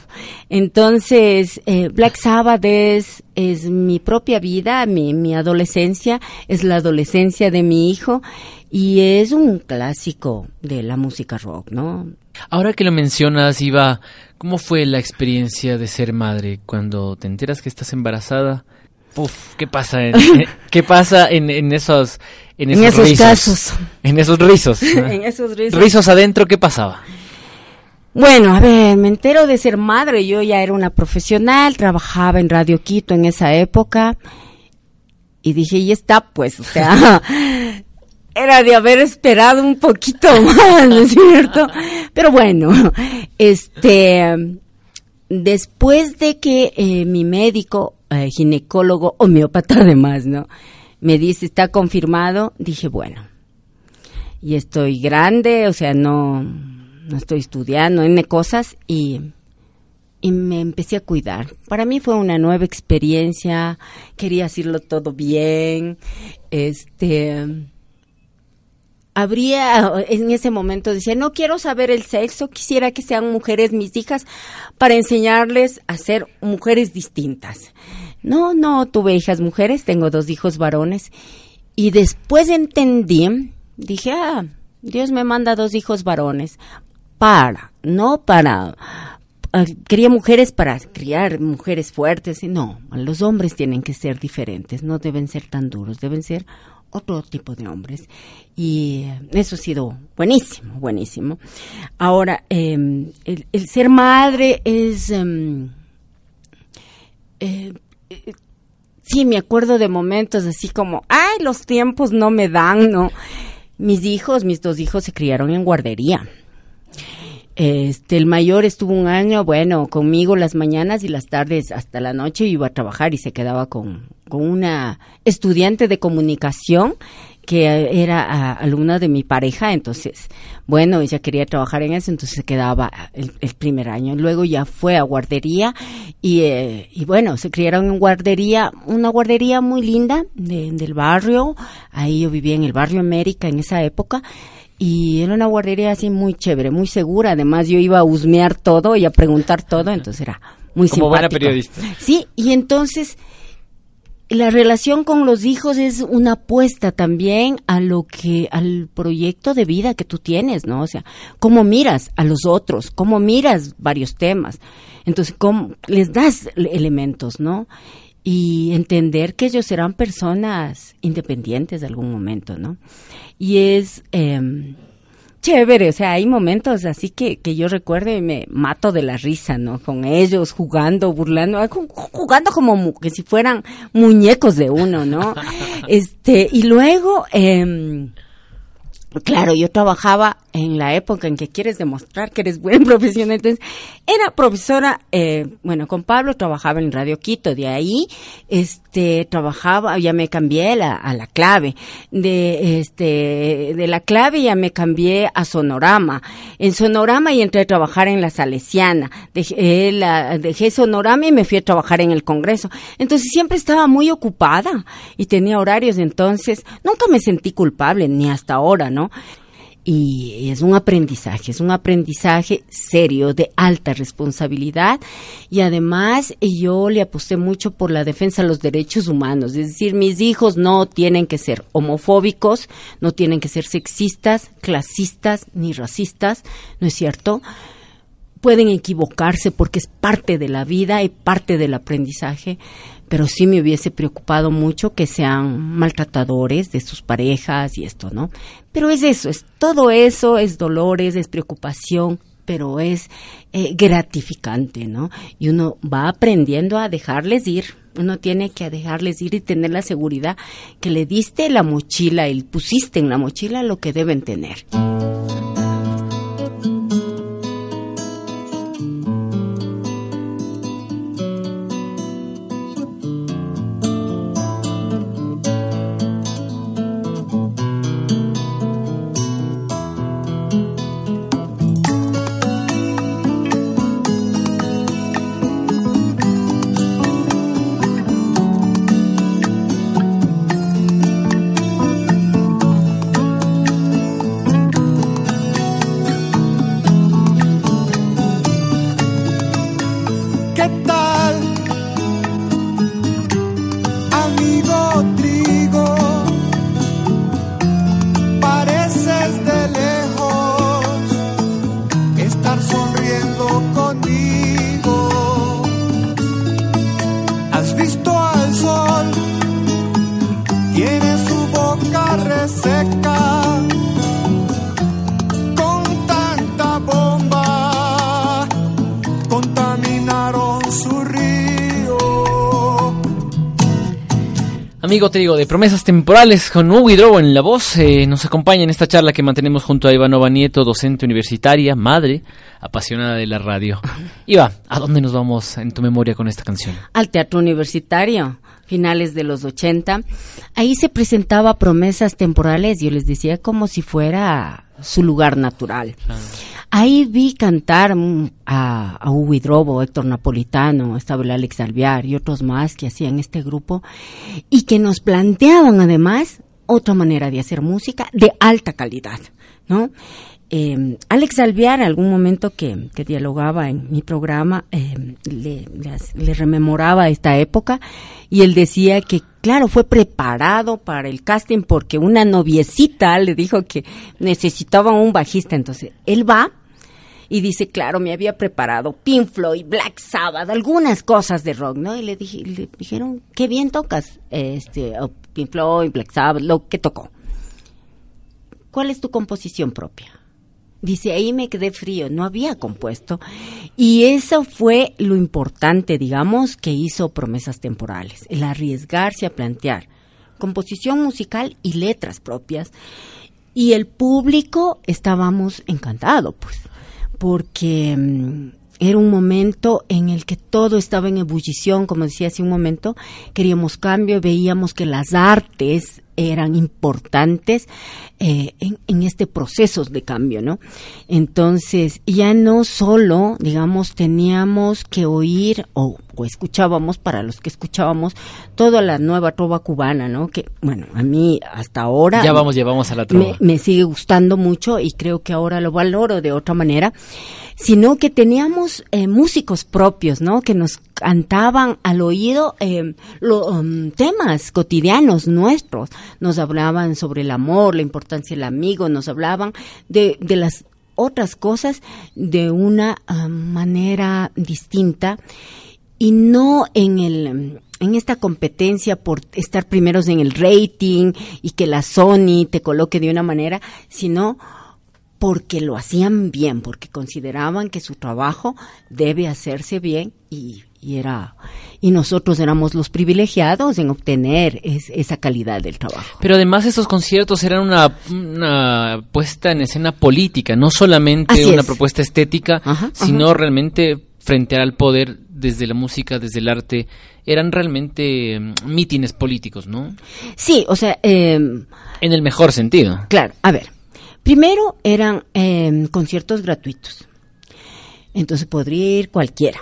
Entonces, eh, Black Sabbath es, es mi propia vida, mi, mi adolescencia, es la adolescencia de mi hijo y es un clásico de la música rock, ¿no? Ahora que lo mencionas, Iva, ¿cómo fue la experiencia de ser madre cuando te enteras que estás embarazada? Uf, ¿qué pasa en, qué pasa en, en esos en esos, En esos rizos? casos. En esos rizos. En esos rizos. Rizos adentro, ¿qué pasaba? Bueno, a ver, me entero de ser madre. Yo ya era una profesional, trabajaba en Radio Quito en esa época. Y dije, y está, pues, o sea, era de haber esperado un poquito más, ¿no es cierto? Pero bueno, este, después de que eh, mi médico, eh, ginecólogo, homeópata además, ¿no? Me dice, está confirmado, dije, bueno, y estoy grande, o sea, no, no estoy estudiando, N cosas, y, y me empecé a cuidar. Para mí fue una nueva experiencia, quería hacerlo todo bien, este, habría, en ese momento decía, no quiero saber el sexo, quisiera que sean mujeres mis hijas para enseñarles a ser mujeres distintas. No, no tuve hijas mujeres, tengo dos hijos varones. Y después entendí, dije, ah, Dios me manda dos hijos varones para, no para, ah, quería mujeres para criar mujeres fuertes. No, los hombres tienen que ser diferentes, no deben ser tan duros, deben ser otro tipo de hombres. Y eh, eso ha sido buenísimo, buenísimo. Ahora, eh, el, ser madre es... em, eh, eh, sí, me acuerdo de momentos así como, ay, los tiempos no me dan, ¿no? Mis hijos, mis dos hijos se criaron en guardería. Este, el mayor estuvo un año, bueno, conmigo las mañanas y las tardes hasta la noche iba a trabajar y se quedaba con, con una estudiante de comunicación que era ah, alumna de mi pareja, entonces, bueno, ella quería trabajar en eso, entonces se quedaba el, el primer año. Luego ya fue a guardería y, eh, y bueno, se criaron en guardería, una guardería muy linda de- del barrio, ahí yo vivía en el barrio América en esa época, y era una guardería así muy chévere, muy segura. Además, yo iba a husmear todo y a preguntar todo, entonces era muy Como buena simpático. periodista. Sí, y entonces la relación con los hijos es una apuesta también a lo que al proyecto de vida que tú tienes, ¿no? O sea, cómo miras a los otros, cómo miras varios temas. Entonces, cómo les das le- elementos, ¿no? Y entender que ellos serán personas independientes de algún momento, ¿no? Y es em, chévere, o sea, hay momentos así que, que yo recuerdo y me mato de la risa, ¿no? Con ellos jugando, burlando, ah, ju- jugando como mu- que si fueran muñecos de uno, ¿no? este, y luego, em, Claro, yo trabajaba en la época en que quieres demostrar que eres buen profesional. Entonces, era profesora, eh, bueno, con Pablo trabajaba en Radio Quito. De ahí, este, trabajaba, ya me cambié la, a la clave. De, este, de la clave ya me cambié a Sonorama. En Sonorama y entré a trabajar en la Salesiana. Dejé, la, dejé Sonorama y me fui a trabajar en el Congreso. Entonces, siempre estaba muy ocupada y tenía horarios. Entonces, nunca me sentí culpable, ni hasta ahora, ¿no? Y es un aprendizaje, es un aprendizaje serio, de alta responsabilidad. Y además eh, yo le aposté mucho por la defensa de los derechos humanos. Es decir, mis hijos no tienen que ser homofóbicos, no tienen que ser sexistas, clasistas, ni racistas, ¿no es cierto? pueden equivocarse porque es parte de la vida y parte del aprendizaje, pero sí me hubiese preocupado mucho que sean maltratadores de sus parejas y esto, ¿no? Pero es eso, es todo eso, es dolores, es preocupación, pero es eh, gratificante, ¿no? Y uno va aprendiendo a dejarles ir. Uno tiene que dejarles ir y tener la seguridad que le diste la mochila y pusiste en la mochila lo que deben tener. Amigo, te digo, de promesas temporales con Hugo Hidrobo en la voz, eh, nos acompaña en esta charla que mantenemos junto a Ivanova Nieto, docente universitaria, madre, apasionada de la radio. Iva, ¿a dónde nos vamos en tu memoria con esta canción? al Teatro Universitario, finales de los 80. Ahí se presentaba promesas temporales, yo les decía como si fuera su lugar natural. Ahí vi cantar mm, a, a Hugo Hidrobo, Héctor Napolitano, estaba el Alex Alvear y otros más que hacían este grupo y que nos planteaban además otra manera de hacer música de alta calidad, ¿no? Eh, Alex Alvear, algún momento que, que dialogaba en mi programa, eh, le, rememoraba esta época y él decía que, claro, fue preparado para el casting porque una noviecita le dijo que necesitaba un bajista. Entonces, él va y dice, claro, me había preparado Pink Floyd, Black Sabbath, algunas cosas de rock, ¿no? Y le, dije, le dijeron, qué bien tocas, este, Pink Floyd, Black Sabbath, lo que tocó. ¿Cuál es tu composición propia? Dice, ahí me quedé frío, no había compuesto. Y eso fue lo importante, digamos, que hizo Promesas Temporales, el arriesgarse a plantear composición musical y letras propias. Y el público estábamos encantados, pues, porque mm, era un momento en el que todo estaba en ebullición, como decía hace un momento, queríamos cambio, veíamos que las artes eran importantes eh, en, en, este proceso de cambio, ¿no? Entonces, ya no solo, digamos, teníamos que oír o, o, escuchábamos, para los que escuchábamos, toda la nueva trova cubana, ¿no? Que, bueno, a mí hasta ahora... Ya vamos, llevamos a la trova. Me, me sigue gustando mucho y creo que ahora lo valoro de otra manera, sino que teníamos eh, músicos propios, ¿no? Que nos cantaban al oído eh, lo, um, temas cotidianos nuestros. Nos hablaban sobre el amor, la importancia del amigo, nos hablaban de, de las otras cosas de una uh, manera distinta y no en el en esta competencia por estar primeros en el rating y que la Sony te coloque de una manera, sino porque lo hacían bien, porque consideraban que su trabajo debe hacerse bien y, y era y nosotros éramos los privilegiados en obtener es, esa calidad del trabajo. Pero además esos conciertos eran una, una puesta en escena política, no solamente Así una es. propuesta estética, Ajá, sino ajá. realmente frente al poder desde la música, desde el arte, eran realmente mm, mítines políticos, ¿no? Sí, o sea, eh, En el mejor sentido. Claro, a ver. Primero eran eh, conciertos gratuitos. Entonces podría ir cualquiera.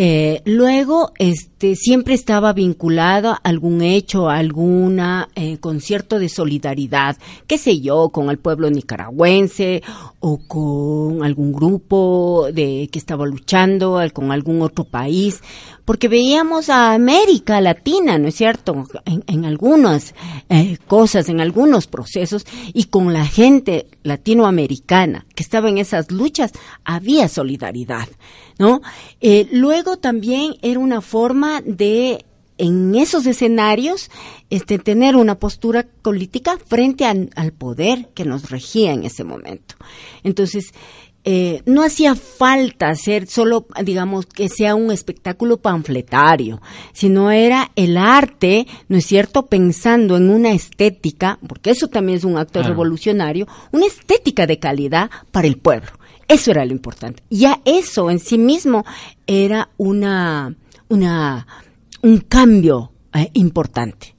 Eh, luego, este, siempre estaba vinculado a algún hecho, a alguna eh, concierto de solidaridad, qué sé yo, con el pueblo nicaragüense o con algún grupo de que estaba luchando, con algún otro país, porque veíamos a América Latina, ¿no es cierto? En, en algunas eh, cosas, en algunos procesos, y con la gente latinoamericana que estaba en esas luchas, había solidaridad, ¿no? Eh, luego también era una forma de en esos escenarios este tener una postura política frente al, al poder que nos regía en ese momento. Entonces, eh, no hacía falta hacer solo, digamos, que sea un espectáculo panfletario, sino era el arte, ¿no es cierto?, pensando en una estética, porque eso también es un acto Claro. revolucionario, una estética de calidad para el pueblo. Eso era lo importante. Ya eso en sí mismo era una, una, un cambio eh, importante.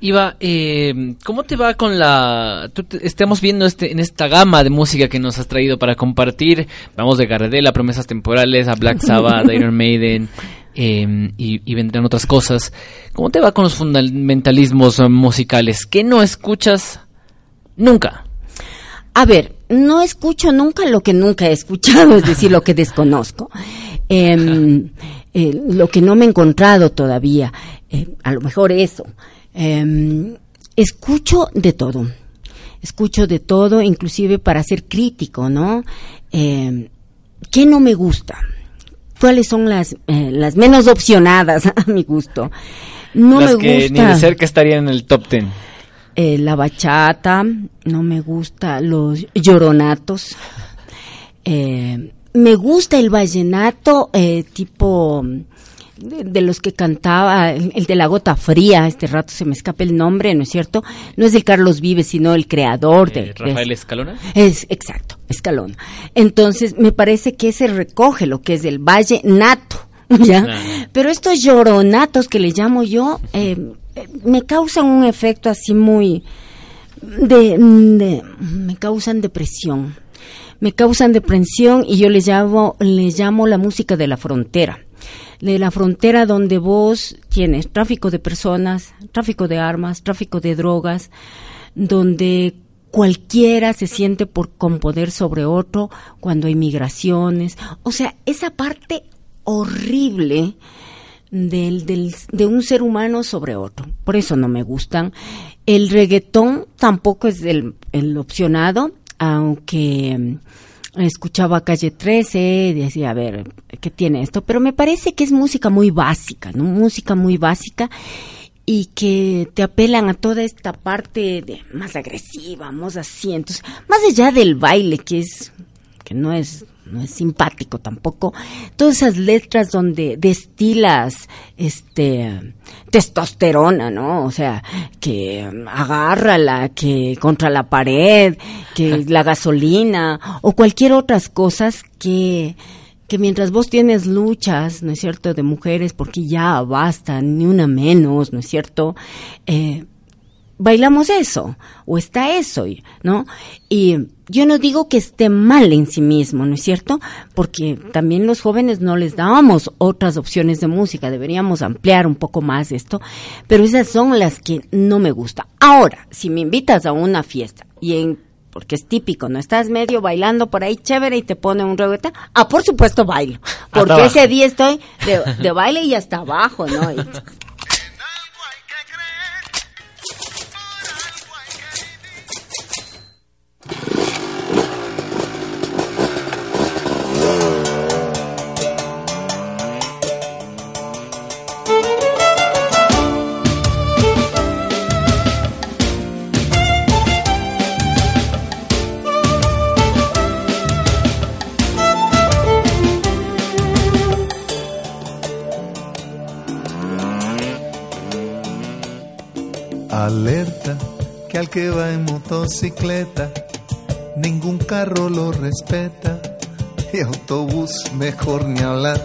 Iba, eh, ¿cómo te va con la... tú te- estamos viendo este, en esta gama de música que nos has traído para compartir. Vamos de Gardel a Promesas Temporales, a Black Sabbath, a Iron Maiden, eh, y, y vendrán otras cosas. ¿Cómo te va con los fundamentalismos musicales? ¿Qué no escuchas nunca? A ver, no escucho nunca lo que nunca he escuchado, es decir, lo que desconozco. Em, eh, lo que no me he encontrado todavía, eh, a lo mejor eso. Em, escucho de todo. Escucho de todo, inclusive para ser crítico, ¿no? Em, ¿Qué no me gusta? ¿Cuáles son las, eh, las menos opcionadas a mi gusto? No Las me que ni de gusta. cerca estarían en el top ten. Eh, la bachata, no me gusta los lloronatos. Eh, me gusta el vallenato eh, tipo de, de los que cantaba, el, el de la gota fría, este rato se me escapa el nombre, ¿no es cierto? No es del Carlos Vives, sino el creador de... Eh, Rafael de- Escalona. es exacto, escalón. Entonces, me parece que ese recoge lo que es el valle nato, ¿ya? Claro. Pero estos lloronatos que le llamo yo, eh, me causan un efecto así muy de, me causan depresión. Me causan depresión y yo les llamo, les llamo la música de la frontera. De la frontera donde vos tienes tráfico de personas, tráfico de armas, tráfico de drogas, donde cualquiera se siente por con poder sobre otro cuando hay migraciones. O sea, esa parte horrible del, del- de un ser humano sobre otro. Por eso no me gustan. El reggaetón tampoco es el, el opcionado, aunque mm, escuchaba Calle 13, y decía, a ver, ¿qué tiene esto? Pero me parece que es música muy básica, ¿no? Música muy básica y que te apelan a toda esta parte de más agresiva, más así. Entonces, más allá del baile, que es, que no es, no es simpático tampoco, todas esas letras donde destilas, este, testosterona, ¿no? O sea, que um, agárrala, que contra la pared, que la gasolina, o cualquier otras cosas que, que mientras vos tienes luchas, ¿no es cierto?, de mujeres, porque ya basta, ni una menos, ¿no es cierto?, eh, bailamos eso, o está eso, ¿no? Y yo no digo que esté mal en sí mismo, ¿no es cierto? Porque también los jóvenes no les dábamos otras opciones de música, deberíamos ampliar un poco más esto, pero esas son las que no me gusta. Ahora, si me invitas a una fiesta y en porque es típico, ¿no? Estás medio bailando por ahí chévere y te pone un reggaetón. Ah, por supuesto bailo. Porque ese día estoy de, de baile y hasta abajo, ¿no? Y- Alerta que al que va en motocicleta ningún carro lo respeta y autobús mejor ni hablar.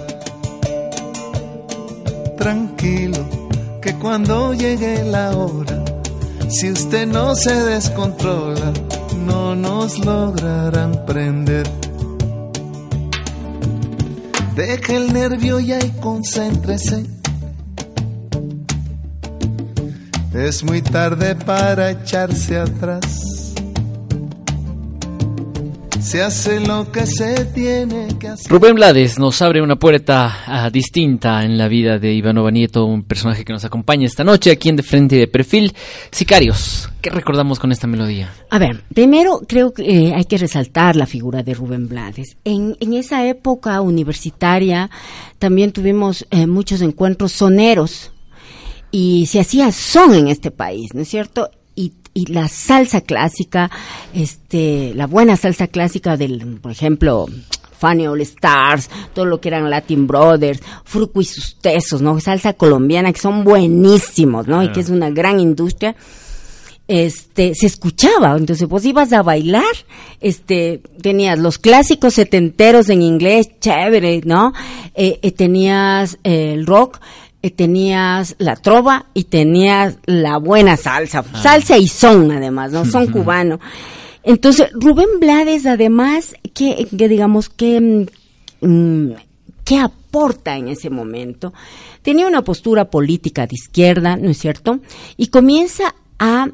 Tranquilo que cuando llegue la hora, si usted no se descontrola, no nos lograrán prender. Deje el nervio ya y concéntrese. Es muy tarde para echarse atrás. Se hace lo que se tiene que hacer. Rubén Blades nos abre una puerta ah, distinta en la vida de Ivanova Nieto, un personaje que nos acompaña esta noche aquí en De Frente y de Perfil. Sicarios, ¿qué recordamos con esta melodía? A ver, primero creo que eh, hay que resaltar la figura de Rubén Blades. En, en esa época universitaria también tuvimos eh, muchos encuentros soneros y se hacía son en este país, ¿no es cierto? Y, y la salsa clásica, este, la buena salsa clásica del, por ejemplo, Funny All Stars, todo lo que eran Latin Brothers, Fruco y sus tesos, ¿no? Salsa colombiana que son buenísimos, ¿no? Y que es una gran industria este se escuchaba entonces vos ibas a bailar este tenías los clásicos setenteros en inglés chévere no Eh, eh, tenías eh, el rock eh, tenías la trova y tenías la buena salsa. Salsa y son además no son cubano. Entonces Rubén Blades además que, que digamos que mm, qué aporta en ese momento tenía una postura política de izquierda no es cierto y comienza a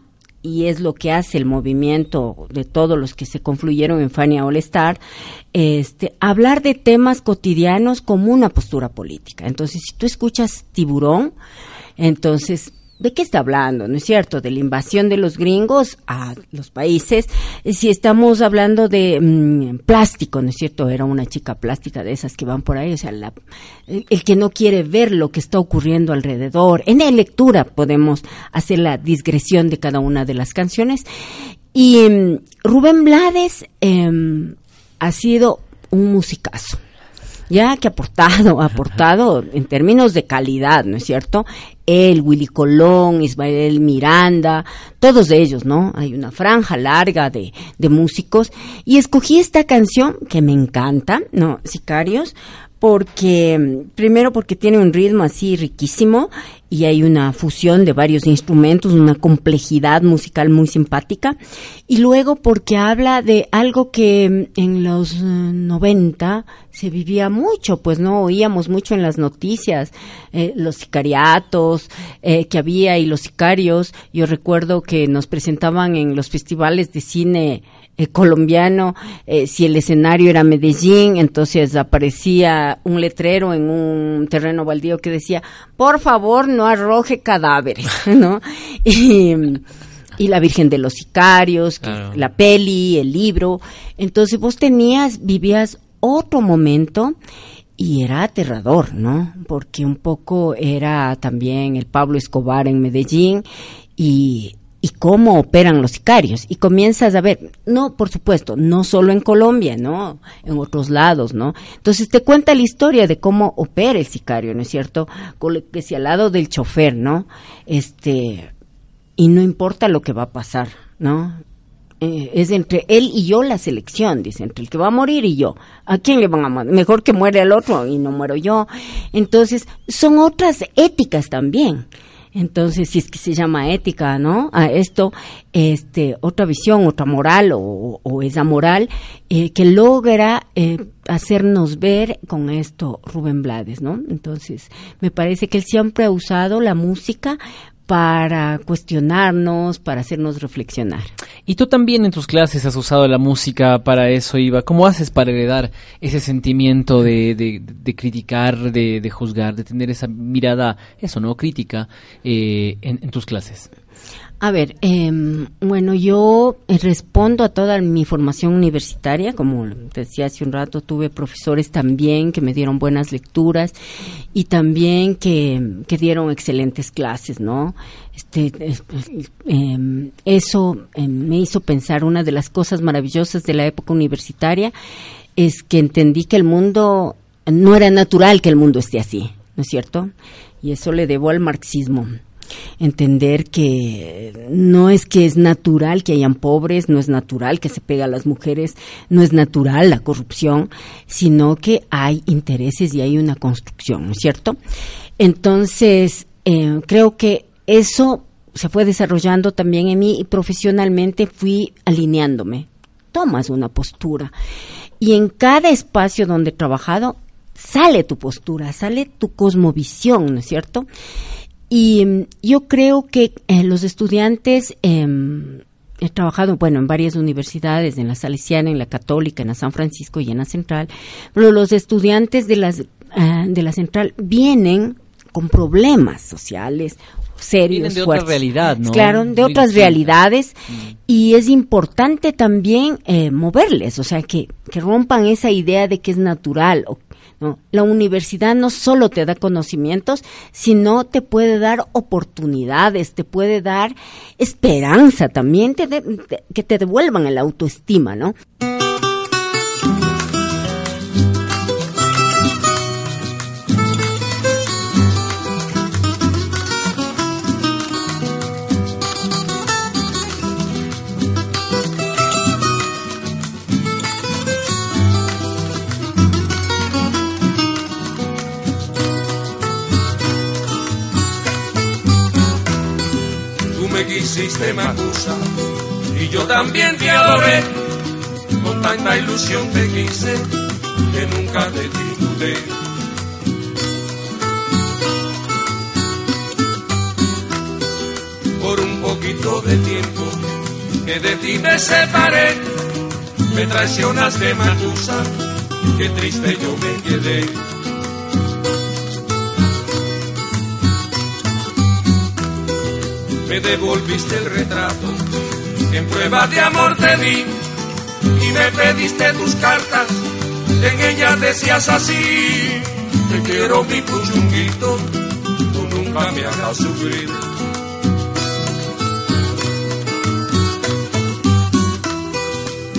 y es lo que hace el movimiento de todos los que se confluyeron en Fania All Star, este, hablar de temas cotidianos como una postura política. Entonces, si tú escuchas Tiburón, entonces ¿De qué está hablando? ¿No es cierto? De la invasión de los gringos a los países. Si estamos hablando de mm, plástico, ¿no es cierto? Era una chica plástica de esas que van por ahí, o sea, la, el, que no quiere ver lo que está ocurriendo alrededor. En la lectura podemos hacer la digresión de cada una de las canciones. Y mm, Rubén Blades eh, ha sido un musicazo ya que ha aportado, ha aportado en términos de calidad, ¿no es cierto? Él, Willy Colón, Ismael Miranda, todos ellos, ¿no? Hay una franja larga de, de músicos. Y escogí esta canción que me encanta, ¿no? Sicarios, porque, primero porque tiene un ritmo así riquísimo y hay una fusión de varios instrumentos, una complejidad musical muy simpática, y luego porque habla de algo que en los uh, 90 se vivía mucho, pues no oíamos mucho en las noticias, eh, los sicariatos eh, que había y los sicarios, yo recuerdo que nos presentaban en los festivales de cine eh, colombiano, eh, si el escenario era Medellín, entonces aparecía un letrero en un terreno baldío que decía, por favor no arroje cadáveres, ¿no? Y, y la Virgen de los Sicarios, claro. la peli, el libro. Entonces vos tenías, vivías otro momento y era aterrador, ¿no? Porque un poco era también el Pablo Escobar en Medellín y y cómo operan los sicarios. Y comienzas a ver, no, por supuesto, no solo en Colombia, ¿no? En otros lados, ¿no? Entonces te cuenta la historia de cómo opera el sicario, ¿no es cierto? Que si al lado del chofer, ¿no? Este, y no importa lo que va a pasar, ¿no? Eh, es entre él y yo la selección, dice, entre el que va a morir y yo. ¿A quién le van a morir? Mejor que muere el otro y no muero yo. Entonces, son otras éticas también. Entonces, si es que se llama ética, ¿no? A esto, este, otra visión, otra moral o, o esa moral eh, que logra eh, hacernos ver con esto Rubén Blades, ¿no? Entonces, me parece que él siempre ha usado la música para cuestionarnos, para hacernos reflexionar. Y tú también en tus clases has usado la música para eso, Iva. ¿Cómo haces para heredar ese sentimiento de, de, de criticar, de, de, juzgar, de tener esa mirada, eso, ¿no? Crítica eh, en, en tus clases. A ver, eh, bueno, yo respondo a toda mi formación universitaria, como decía hace un rato, tuve profesores también que me dieron buenas lecturas y también que, que dieron excelentes clases, ¿no? Este, eh, eso eh, me hizo pensar una de las cosas maravillosas de la época universitaria es que entendí que el mundo no era natural que el mundo esté así, ¿no es cierto? Y eso le debo al marxismo entender que no es que es natural que hayan pobres, no es natural que se pega a las mujeres, no es natural la corrupción, sino que hay intereses y hay una construcción, ¿no es cierto? Entonces, eh, creo que eso se fue desarrollando también en mí y profesionalmente fui alineándome. Tomas una postura. Y en cada espacio donde he trabajado, sale tu postura, sale tu cosmovisión, ¿no es cierto? Y mm, yo creo que eh, los estudiantes, eh, he trabajado, bueno, en varias universidades, en la Salesiana, en la Católica, en la San Francisco y en la Central, pero los estudiantes de, las, uh, de la Central vienen con problemas sociales serios, Vienen de fuertes. otra realidad, ¿no? Claro, de Muy otras distinta. realidades y es importante también eh, moverles, o sea, que, que rompan esa idea de que es natural. O, La universidad no solo te da conocimientos, sino te puede dar oportunidades, te puede dar esperanza también, te de- que te devuelvan el autoestima, ¿no? Me quisiste, Macusa, y yo también te adoré. Con tanta ilusión te quise, que nunca te dudé. Por un poquito de tiempo que de ti me separé, me traicionaste, Matusa, qué triste yo me quedé. Me devolviste el retrato en prueba de amor te di y me pediste tus cartas. En ellas decías así: Te quiero mi puchunguito, tú nunca me hagas sufrir.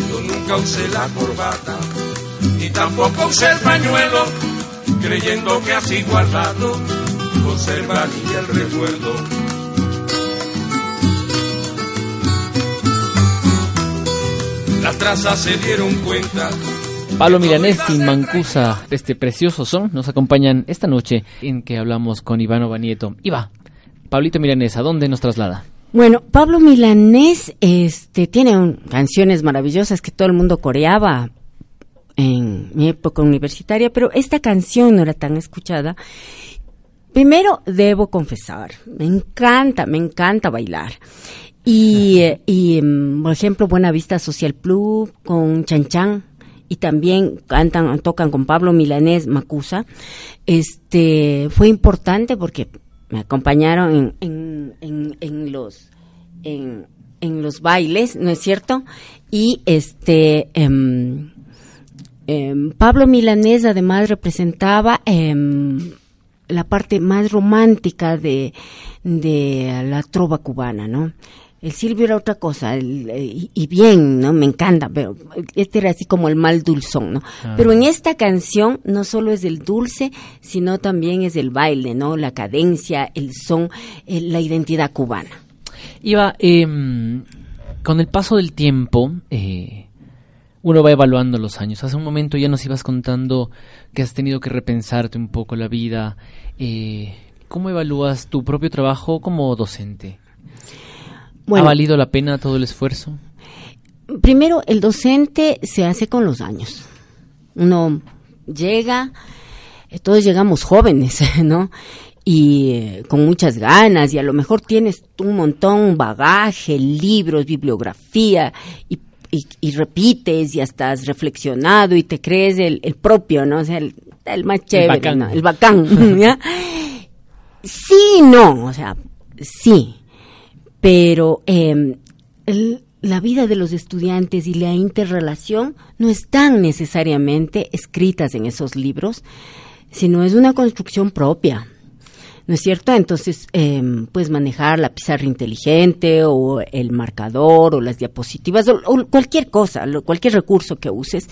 Yo nunca usé la corbata, ni tampoco usé el pañuelo, creyendo que así guardado conservaría el recuerdo. Las trazas se dieron cuenta. Pablo Milanés y Mancusa, este precioso son, nos acompañan esta noche en que hablamos con Iván Obanieto. Iba, Pablito Milanés, ¿a dónde nos traslada? Bueno, Pablo Milanés este, tiene un- canciones maravillosas que todo el mundo coreaba en mi época universitaria, pero esta canción no era tan escuchada. Primero, debo confesar, me encanta, me encanta bailar. Y, eh, y, mm, por ejemplo, Buena Vista Social Club con Chan Chan y también cantan, tocan con Pablo Milanés Macusa. Este, fue importante porque me acompañaron en, en, en, en los, en, en los bailes, ¿no es cierto? Y este, em, em, Pablo Milanés además representaba em, la parte más romántica de la trova cubana, ¿no? El Silvio era otra cosa, el- eh, y, y bien, ¿no? Me encanta, pero este era así como el mal dulzón, ¿no? Ah. Pero en esta canción no solo es el dulce, sino también es el baile, ¿no? La cadencia, el son, eh, la identidad cubana. Iba, em, con el paso del tiempo, eh, uno va evaluando los años. Hace un momento ya nos ibas contando que has tenido que repensarte un poco la vida. Eh, ¿Cómo evalúas tu propio trabajo como docente? Bueno. ¿Ha valido la pena todo el esfuerzo? Primero, el docente se hace con los años. Uno llega, eh, todos llegamos jóvenes, ¿no? Y eh, con muchas ganas, y a lo mejor tienes un montón, bagaje, libros, bibliografía, y, y- y repites, y hasta has reflexionado, y te crees el, el propio, ¿no? O sea, el, el más chévere, bacán. ¿no? El bacán, ¿ya? Sí, no, o sea, sí pero el- la vida de los estudiantes y la interrelación no están necesariamente escritas en esos libros, sino es una construcción propia. ¿No es cierto? Entonces, eh, puedes manejar la pizarra inteligente o el marcador o las diapositivas o, cualquier cosa, cualquier recurso que uses,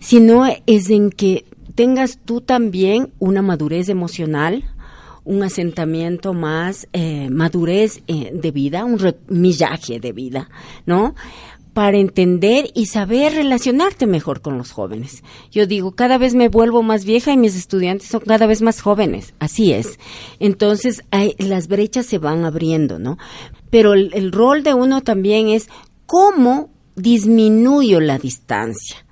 sino es en que tengas tú también una madurez emocional, un asentamiento más, eh, madurez eh, de vida, un millaje de vida, ¿no? Para entender y saber relacionarte mejor con los jóvenes. Yo digo, cada vez me vuelvo más vieja y mis estudiantes son cada vez más jóvenes. Así es. Entonces, hay- las brechas se van abriendo, ¿no? Pero el, el rol de uno también es cómo disminuyo la distancia.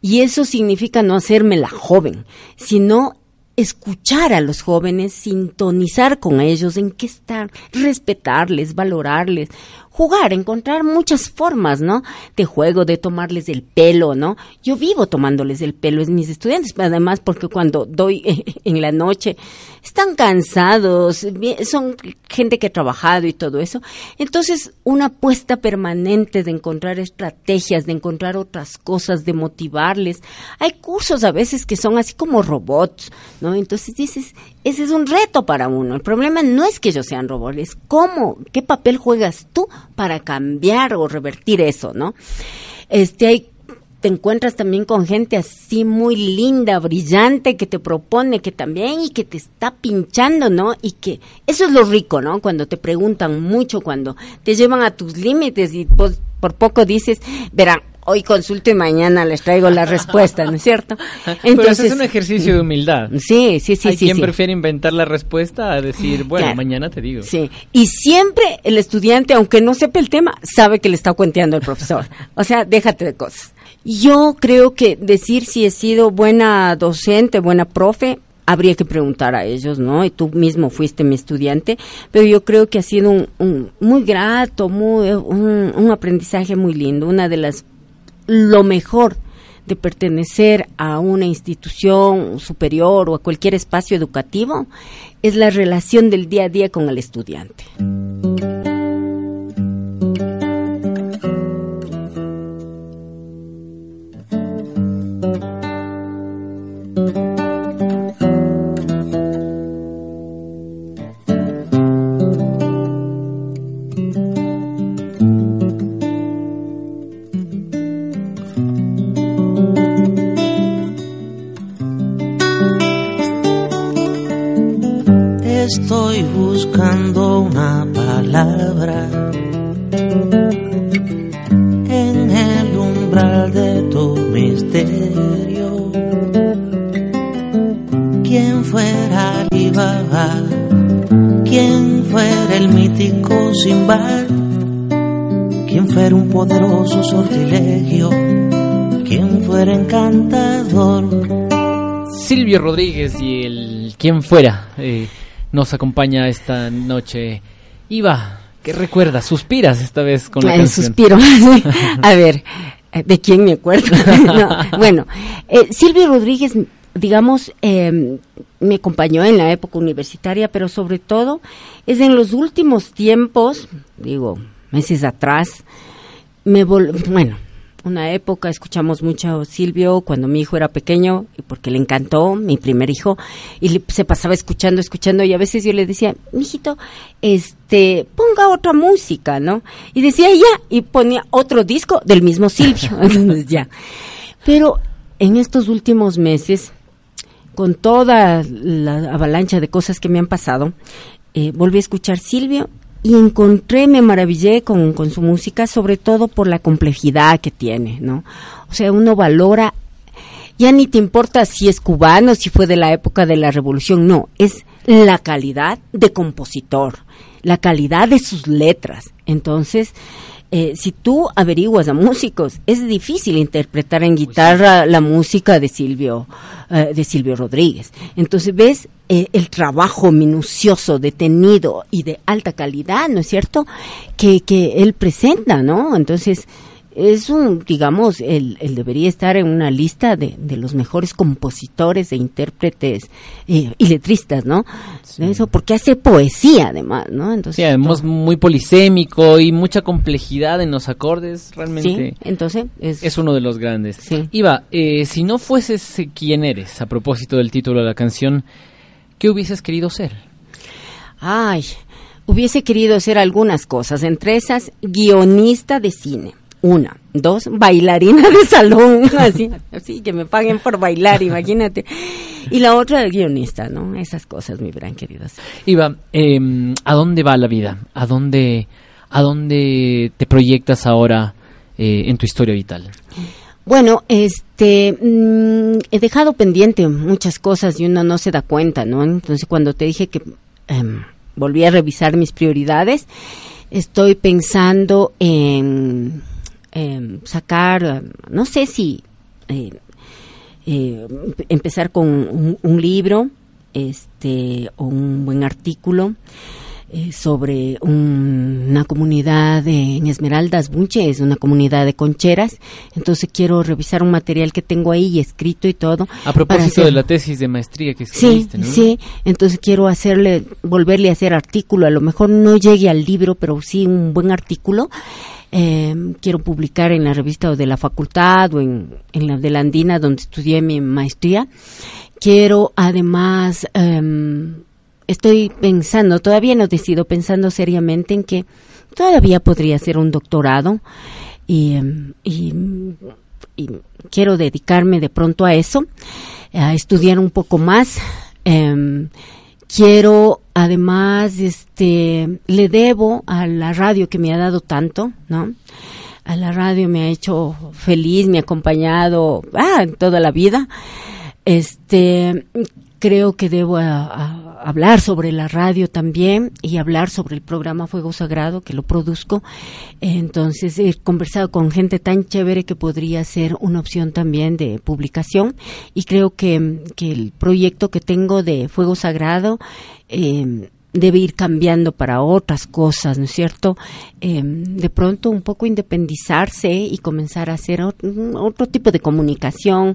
Y eso significa no hacerme la joven, sino escuchar a los jóvenes, sintonizar con ellos, en qué están, respetarles, valorarles, jugar, encontrar muchas formas, ¿no? De juego, de tomarles el pelo, ¿no? Yo vivo tomándoles el pelo a mis estudiantes, además porque cuando doy en la noche están cansados, son gente que ha trabajado y todo eso. Entonces, una apuesta permanente de encontrar estrategias, de encontrar otras cosas, de motivarles. Hay cursos a veces que son así como robots, ¿no? Entonces dices, ese es un reto para uno. El problema no es que ellos sean robots, es cómo, qué papel juegas tú para cambiar o revertir eso, ¿no? Este, hay te encuentras también con gente así muy linda, brillante, que te propone que también y que te está pinchando, ¿no? Y que eso es lo rico, ¿no? Cuando te preguntan mucho, cuando te llevan a tus límites y pues, por poco dices, verán, hoy consulto y mañana les traigo la respuesta, ¿no es cierto? Pero ese es un ejercicio de humildad. Sí, sí, sí, Hay sí. quien sí. prefiere inventar la respuesta a decir, bueno, Claro. mañana te digo. Sí, y siempre el estudiante, aunque no sepa el tema, sabe que le está cuenteando el profesor. O sea, déjate de cosas. Yo creo que decir si he sido buena docente, buena profe, habría que preguntar a ellos, ¿no? Y tú mismo fuiste mi estudiante, pero yo creo que ha sido un, un- muy grato, muy, un, un aprendizaje muy lindo, una de las, lo mejor de pertenecer a una institución superior o a cualquier espacio educativo es la relación del día a día con el estudiante. Misterio. ¿Quién fuera Alibaba? ¿Quién fuera el mítico Simbar? ¿Quién fuera un poderoso sortilegio? ¿Quién fuera encantador? Silvio Rodríguez y el quien fuera eh, nos acompaña esta noche. Iba, ¿qué recuerdas? ¿Suspiras esta vez con la Eh, canción? Suspiro. A ver, ¿de quién me acuerdo? No, bueno, eh, Silvio Rodríguez, digamos, eh, me acompañó en la época universitaria, pero sobre todo es en los últimos tiempos, digo, meses atrás, me vol bueno, una época escuchamos mucho a Silvio cuando mi hijo era pequeño y porque le encantó, mi primer hijo, y le- se pasaba escuchando, escuchando y a veces yo le decía, mijito, este, ponga otra música, ¿no? Y decía ya y ponía otro disco del mismo Silvio, Entonces, ya. Pero en estos últimos meses, con toda la avalancha de cosas que me han pasado, eh, volví a escuchar Silvio y encontré, me maravillé con, con su música, sobre todo por la complejidad que tiene, ¿no? O sea, uno valora, ya ni te importa si es cubano, si fue de la época de la revolución, no, es la calidad de compositor, la calidad de sus letras. Entonces, eh, si tú averiguas a músicos, es difícil interpretar en guitarra la música de Silvio, eh, de Silvio Rodríguez. Entonces ves eh, el trabajo minucioso, detenido y de alta calidad, ¿no es cierto? Que, que él presenta, ¿no? Entonces es un, digamos, él, él debería estar en una lista de, de los mejores compositores e intérpretes eh, y letristas, ¿no? Eso porque hace poesía además, ¿no? Entonces, Sí, además muy polisémico y mucha complejidad en los acordes, realmente. Sí, entonces es, es uno de los grandes. Iba, eh, si no fueses quien eres, a propósito del título de la canción, ¿qué hubieses querido ser? Ay, hubiese querido hacer algunas cosas, entre esas guionista de cine. Una, dos, bailarina de salón, así, así que me paguen por bailar, imagínate. Y la otra, guionista, ¿no? Esas cosas me hubieran querido. Iba, eh, ¿a dónde va la vida? ¿A dónde, a dónde te proyectas ahora eh, en tu historia vital? Bueno, este, mm, he dejado pendiente muchas cosas y uno no se da cuenta, ¿no? Entonces, cuando te dije que em, volví a revisar mis prioridades, estoy pensando en, em, sacar, em, no sé si eh, eh, empezar con un, un libro, este, o un buen artículo eh, sobre un- una comunidad de- en Esmeraldas Bunche, es una comunidad de concheras, entonces quiero revisar un material que tengo ahí escrito y todo. A propósito hacer- de la tesis de maestría que Sí, escribiste, ¿no? sí, entonces quiero hacerle, volverle a hacer artículo, a lo mejor no llegue al libro, pero sí un buen artículo. Eh, quiero publicar en la revista de la facultad o en, en la de la Andina donde estudié mi maestría. Quiero además, em, estoy pensando, todavía no decido, pensando seriamente en que todavía podría hacer un doctorado y, em, y, y quiero dedicarme de pronto a eso, a estudiar un poco más. Quiero además, este, le debo a la radio que me ha dado tanto, ¿no? A la radio me ha hecho feliz, me ha acompañado, ah, toda la vida. Este, creo que debo hablar sobre la radio también y hablar sobre el programa Fuego Sagrado que lo produzco. Entonces he conversado con gente tan chévere que podría ser una opción también de publicación y creo que, que el proyecto que tengo de Fuego Sagrado eh, debe ir cambiando para otras cosas, ¿no es cierto? Eh, de pronto un poco independizarse y comenzar a hacer ot- otro tipo de comunicación.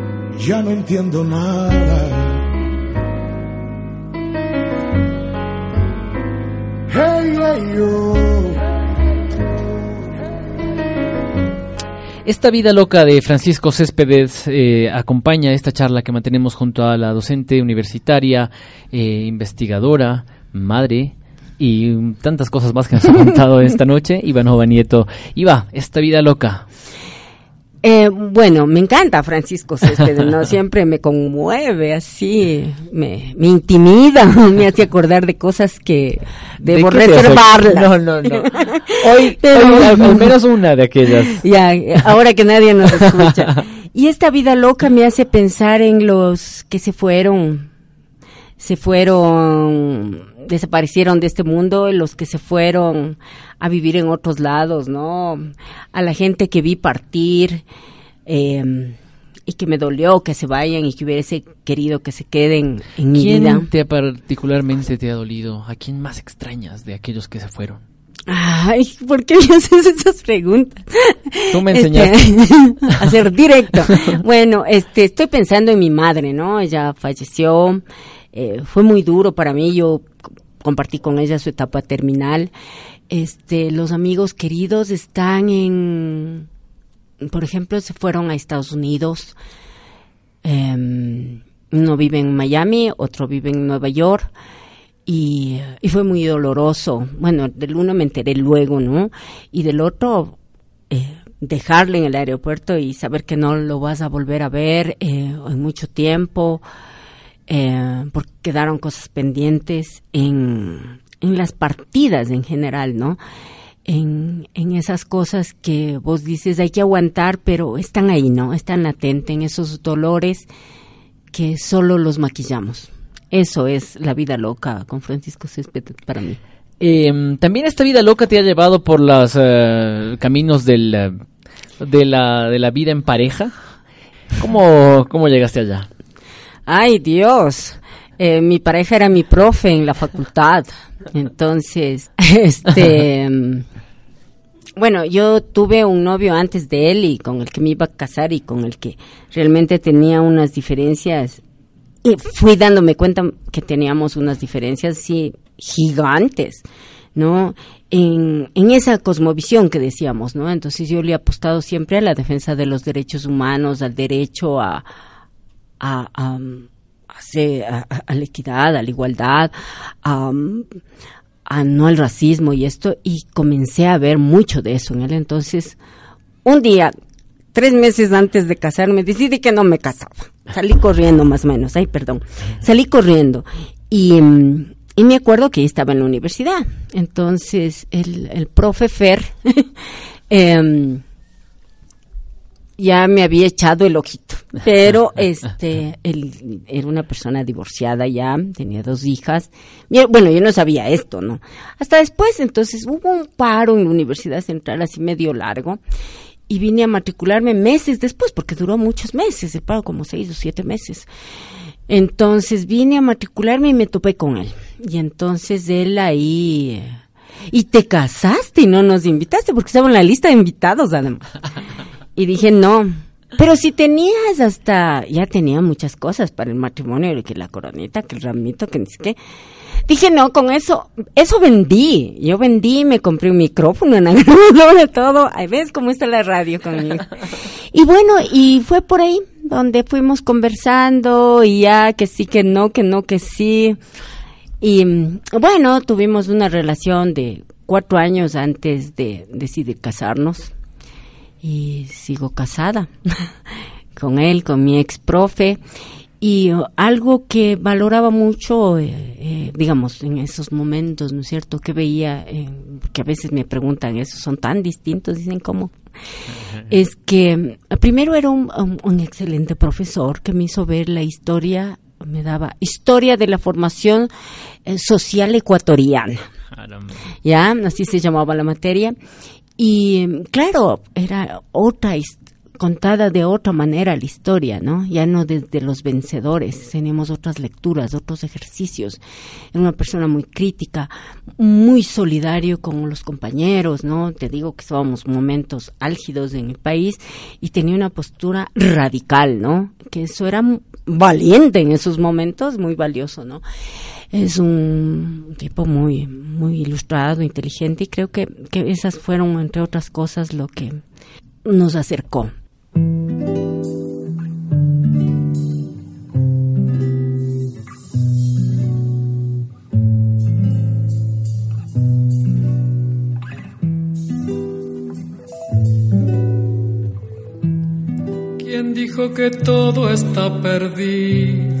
ya no entiendo nada. Hey, hey, yo. Esta vida loca de Francisco Céspedes eh, acompaña esta charla que mantenemos junto a la docente universitaria, eh, investigadora, madre y tantas cosas más que nos ha contado esta noche, Ivanova Nieto. Iva, esta vida loca. Eh, bueno, me encanta Francisco Céspedes, ¿no? Siempre me conmueve así, me, me intimida, me hace acordar de cosas que debo ¿De reservarlas. No, no, no. Hoy, Pero- hoy al, al menos una de aquellas. Ya, ahora que nadie nos escucha. Y esta vida loca me hace pensar en los que se fueron, se fueron, desaparecieron de este mundo, los que se fueron a vivir en otros lados, ¿no? A la gente que vi partir, eh, y que me dolió que se vayan y que hubiese querido que se queden en mi ¿Quién vida. te particularmente te ha dolido? ¿A quién más extrañas de aquellos que se fueron? Ay, ¿por qué me haces esas preguntas? Tú me Este, enseñaste. a ser directo. Bueno, este, estoy pensando en mi madre, ¿no? Ella falleció, eh, fue muy duro para mí, yo compartí con ella su etapa terminal. Este, los amigos queridos están en, por ejemplo, se fueron a Estados Unidos. Em, uno vive en Miami, otro vive en Nueva York y, y fue muy doloroso. Bueno, del uno me enteré luego, ¿no? Y del otro, eh, dejarle en el aeropuerto y saber que no lo vas a volver a ver eh, en mucho tiempo, eh, porque quedaron cosas pendientes en, en las partidas en general, ¿no? En, en esas cosas que vos dices hay que aguantar, pero están ahí, ¿no? Están latentes en esos dolores que solo los maquillamos. Eso es la vida loca con Francisco Céspedes para mí. Eh, También esta vida loca te ha llevado por los eh, caminos del, eh, de, la, de la vida en pareja. ¿Cómo, cómo llegaste allá? Ay, Dios. Eh, mi pareja era mi profe en la facultad. Entonces, este. mm, Bueno, yo tuve un novio antes de él y con el que me iba a casar y con el que realmente tenía unas diferencias. Y fui dándome cuenta que teníamos unas diferencias sí gigantes, ¿no? En, en esa cosmovisión que decíamos, ¿no? Entonces yo le he apostado siempre a la defensa de los derechos humanos, al derecho a, a, a, a a- la equidad, a la igualdad, a, a no al racismo y esto, y comencé a ver mucho de eso en él. Entonces, un día, tres meses antes de casarme, decidí que no me casaba. Salí corriendo más o menos, ay, perdón. Salí corriendo y, mm, y me acuerdo que estaba en la universidad. Entonces, el, el profe Fer, em, ya me había echado el ojito. Pero este, él era una persona divorciada ya, tenía dos hijas. Bueno, yo no sabía esto, ¿no? Hasta después, entonces, hubo un paro en la Universidad Central así medio largo. Y vine a matricularme meses después, porque duró muchos meses, el paro como seis o siete meses. Entonces vine a matricularme y me topé con él. Y entonces él ahí... eh, Y te casaste y no nos invitaste, porque estaba en la lista de invitados además. Y dije, no. Pero si tenías hasta, ya tenía muchas cosas para el matrimonio, que la coronita, que el ramito, que ni sé qué. Dije, no, con eso, eso vendí. Yo vendí, me compré un micrófono, una grabadora, todo. Ahí ves cómo está la radio conmigo. Y bueno, y fue por ahí donde fuimos conversando y ya que sí, que no, que no, que sí. Y bueno, tuvimos una relación de cuatro años antes de decidir casarnos y sigo casada con él, con mi ex profe. Y uh, algo que valoraba mucho, eh, eh, digamos, en esos momentos, ¿no es cierto? Que veía, eh, que a veces me preguntan eso, son tan distintos, dicen cómo. Es que mm, primero era un, un- un excelente profesor que me hizo ver la historia, me daba historia de la formación eh, social ecuatoriana. ya, así se llamaba la materia. Y claro, era otra, contada de otra manera la historia, ¿no? Ya no desde los vencedores, tenemos otras lecturas, otros ejercicios. Era una persona muy crítica, muy solidario con los compañeros, ¿no? Te digo que estábamos momentos álgidos en el país y tenía una postura radical, ¿no? Que eso era valiente en esos momentos, muy valioso, ¿no? Es un tipo muy, muy ilustrado, inteligente y creo que, que esas fueron, entre otras cosas, lo que nos acercó. ¿Quién dijo que todo está perdido?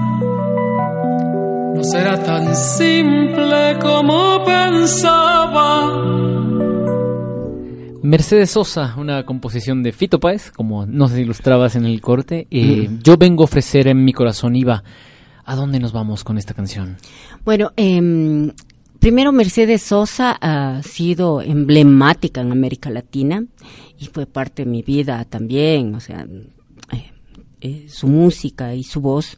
No será tan simple como pensaba. Mercedes Sosa, una composición de Fito Páez, como nos ilustrabas en el corte. Eh, Yo vengo a ofrecer en mi corazón, Iba. ¿A dónde nos vamos con esta canción? Bueno, em, primero Mercedes Sosa ha sido emblemática en América Latina y fue parte de mi vida también, o sea, eh, eh, su música y su voz.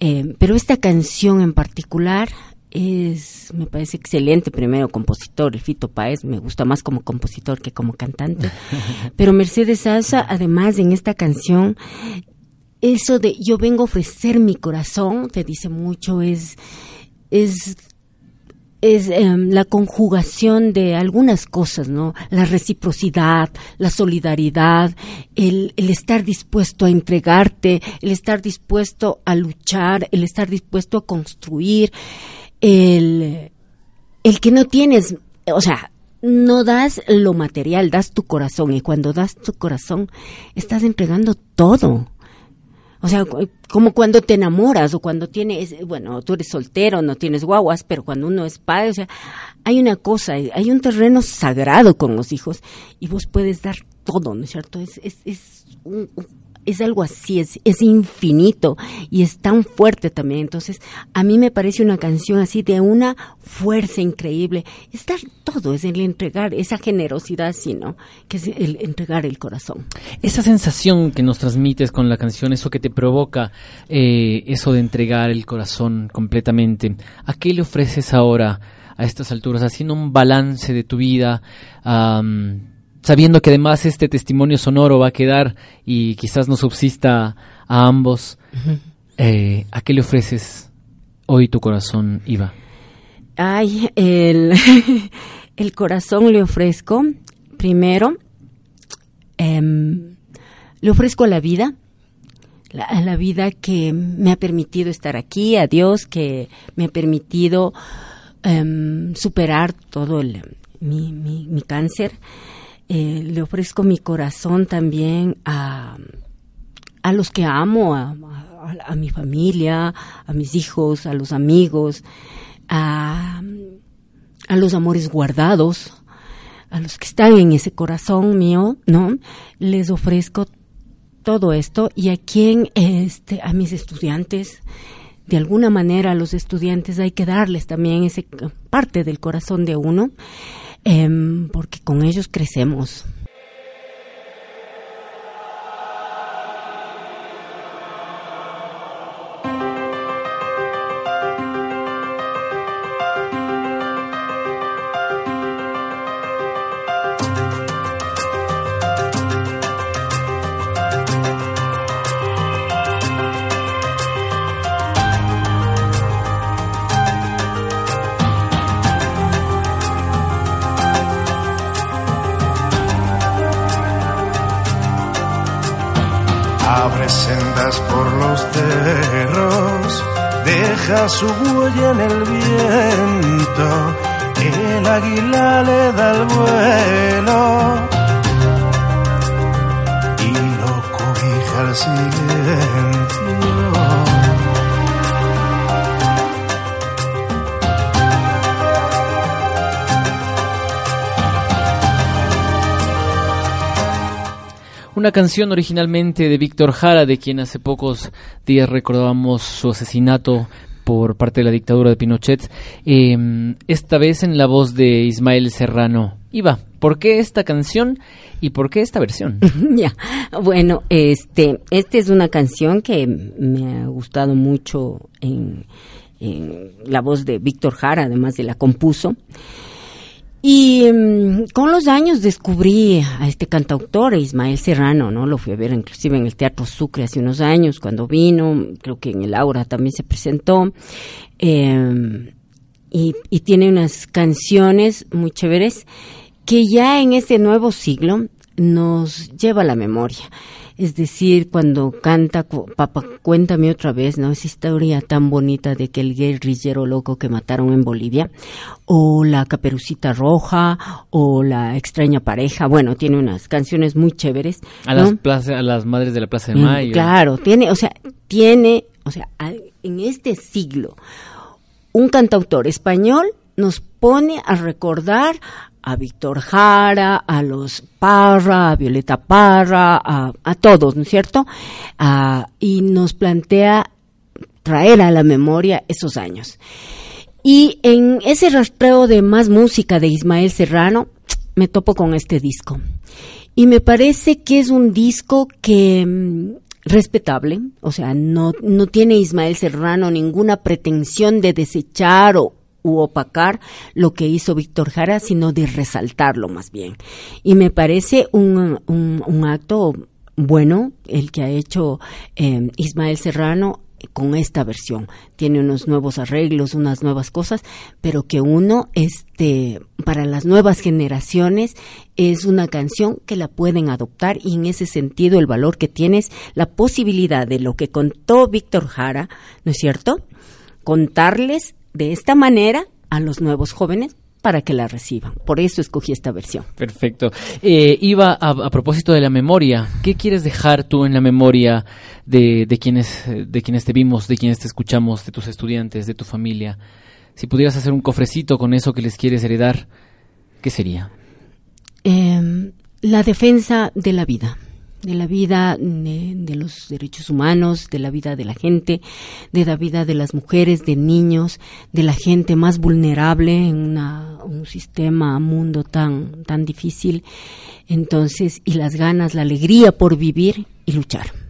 Eh, pero esta canción en particular es, me parece excelente, primero compositor, el Fito Páez, me gusta más como compositor que como cantante, pero Mercedes Sosa, además en esta canción, eso de yo vengo a ofrecer mi corazón, te dice mucho, es, es es em, la conjugación de algunas cosas, ¿no? La reciprocidad, la solidaridad, el, el, estar dispuesto a entregarte, el estar dispuesto a luchar, el estar dispuesto a construir, el, el que no tienes, o sea, no das lo material, das tu corazón y cuando das tu corazón estás entregando todo. O sea, como cuando te enamoras o cuando tienes, bueno, tú eres soltero, no tienes guaguas, pero cuando uno es padre, o sea, hay una cosa, hay un terreno sagrado con los hijos y vos puedes dar todo, ¿no es cierto? Es, es, es, un, es algo así, es, es infinito y es tan fuerte también. Entonces, a mí me parece una canción así de una fuerza increíble. Es dar todo, es el entregar, esa generosidad, sino que es el entregar el corazón. Esa sensación que nos transmites con la canción, eso que te provoca, eh, eso de entregar el corazón completamente, ¿a qué le ofreces ahora a estas alturas, haciendo un balance de tu vida? Sabiendo que además este testimonio sonoro va a quedar y quizás no subsista a ambos, uh -huh. eh, ¿a qué le ofreces hoy tu corazón, Iva? Ay, el, el corazón le ofrezco, primero, eh, le ofrezco la vida, la, la, vida que me ha permitido estar aquí, a Dios que me ha permitido eh, superar todo el, mi, mi, mi cáncer. Eh, le ofrezco mi corazón también a, a los que amo, a, a, mi familia, a mis hijos, a los amigos, a, a los amores guardados, a los que están en ese corazón mío, ¿no? Les ofrezco todo esto y a quien, este, a mis estudiantes, de alguna manera a los estudiantes hay que darles también esa parte del corazón de uno eh, porque con ellos crecemos. Su huella en el viento, el águila le da el vuelo y lo cobija siento. Una canción originalmente de Víctor Jara, de quien hace pocos días recordábamos su asesinato por parte de la dictadura de Pinochet, eh, esta vez en la voz de Ismael Serrano. Iba, ¿por qué esta canción y por qué esta versión? ya, bueno, este, esta es una canción que me ha gustado mucho en, en la voz de Víctor Jara, además de la compuso. Y mm, con los años descubrí a este cantautor, Ismael Serrano, ¿no? Lo fui a ver inclusive en el Teatro Sucre hace unos años cuando vino, creo que en el Aura también se presentó. Eh, y, y tiene unas canciones muy chéveres que ya en este nuevo siglo nos lleva a la memoria. Es decir, cuando canta, papá, cuéntame otra vez, ¿no? Esa historia tan bonita de que el guerrillero loco que mataron en Bolivia, o la caperucita roja, o la extraña pareja. Bueno, tiene unas canciones muy chéveres. A, ¿no? las, plaza- a las madres de la Plaza de Mm, Mayo. Claro, tiene, o sea, tiene, o sea, en este siglo, un cantautor español nos pone a recordar a Víctor Jara, a los Parra, a Violeta Parra, a, todos, ¿no es cierto? Y nos plantea traer a la memoria esos años. Y en ese rastreo de más música de Ismael Serrano, me topo con este disco. Y me parece que es un disco que mm, respetable, o sea, no, no tiene Ismael Serrano ninguna pretensión de desechar o u opacar lo que hizo Víctor Jara, sino de resaltarlo más bien. Y me parece un, un, acto bueno el que ha hecho eh, Ismael Serrano con esta versión. Tiene unos nuevos arreglos, unas nuevas cosas, pero que uno, este, para las nuevas generaciones, es una canción que la pueden adoptar y en ese sentido el valor que tiene es la posibilidad de lo que contó Víctor Jara, ¿no es cierto? Contarles de esta manera a los nuevos jóvenes para que la reciban. Por eso escogí esta versión. Perfecto. Eh, Iba, a, a propósito de la memoria, ¿qué quieres dejar tú en la memoria de, de, quienes, de quienes te vimos, de quienes te escuchamos, de tus estudiantes, de tu familia? Si pudieras hacer un cofrecito con eso que les quieres heredar, ¿qué sería? Eh, la defensa de la vida, de la vida de, de, los derechos humanos, de la vida de la gente, de la vida de las mujeres, de niños, de la gente más vulnerable en una, un sistema, un mundo tan, tan difícil. Entonces, y las ganas, la alegría por vivir y luchar.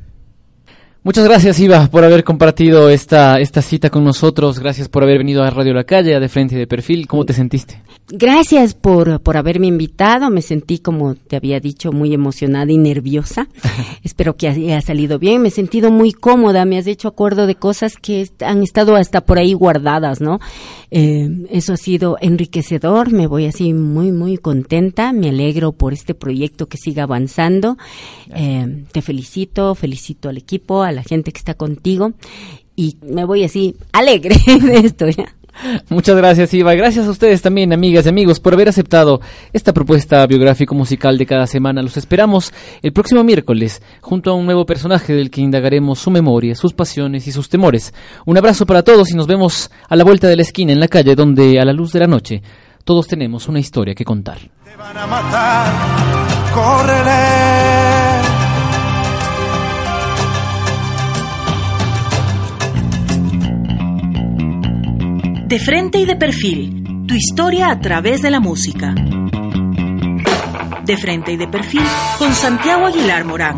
Muchas gracias, Iva, por haber compartido esta, esta cita con nosotros. Gracias por haber venido a Radio La Calle, a De Frente y de Perfil. ¿Cómo te sentiste? Gracias por, por haberme invitado. Me sentí, como te había dicho, muy emocionada y nerviosa. Espero que haya salido bien. Me he sentido muy cómoda. Me has hecho acuerdo de cosas que han estado hasta por ahí guardadas, ¿no? Eh, eso ha sido enriquecedor. Me voy así muy, muy contenta. Me alegro por este proyecto que siga avanzando. Eh, te felicito, felicito al equipo, a la gente que está contigo. Y me voy así alegre de esto ya. Muchas gracias, Iva. Gracias a ustedes también, amigas y amigos, por haber aceptado esta propuesta biográfico musical de cada semana. Los esperamos el próximo miércoles, junto a un nuevo personaje del que indagaremos su memoria, sus pasiones y sus temores. Un abrazo para todos y nos vemos a la vuelta de la esquina en la calle, donde a la luz de la noche todos tenemos una historia que contar. Te van a matar, córrele. De frente y de perfil, tu historia a través de la música. De frente y de perfil con Santiago Aguilar Morán.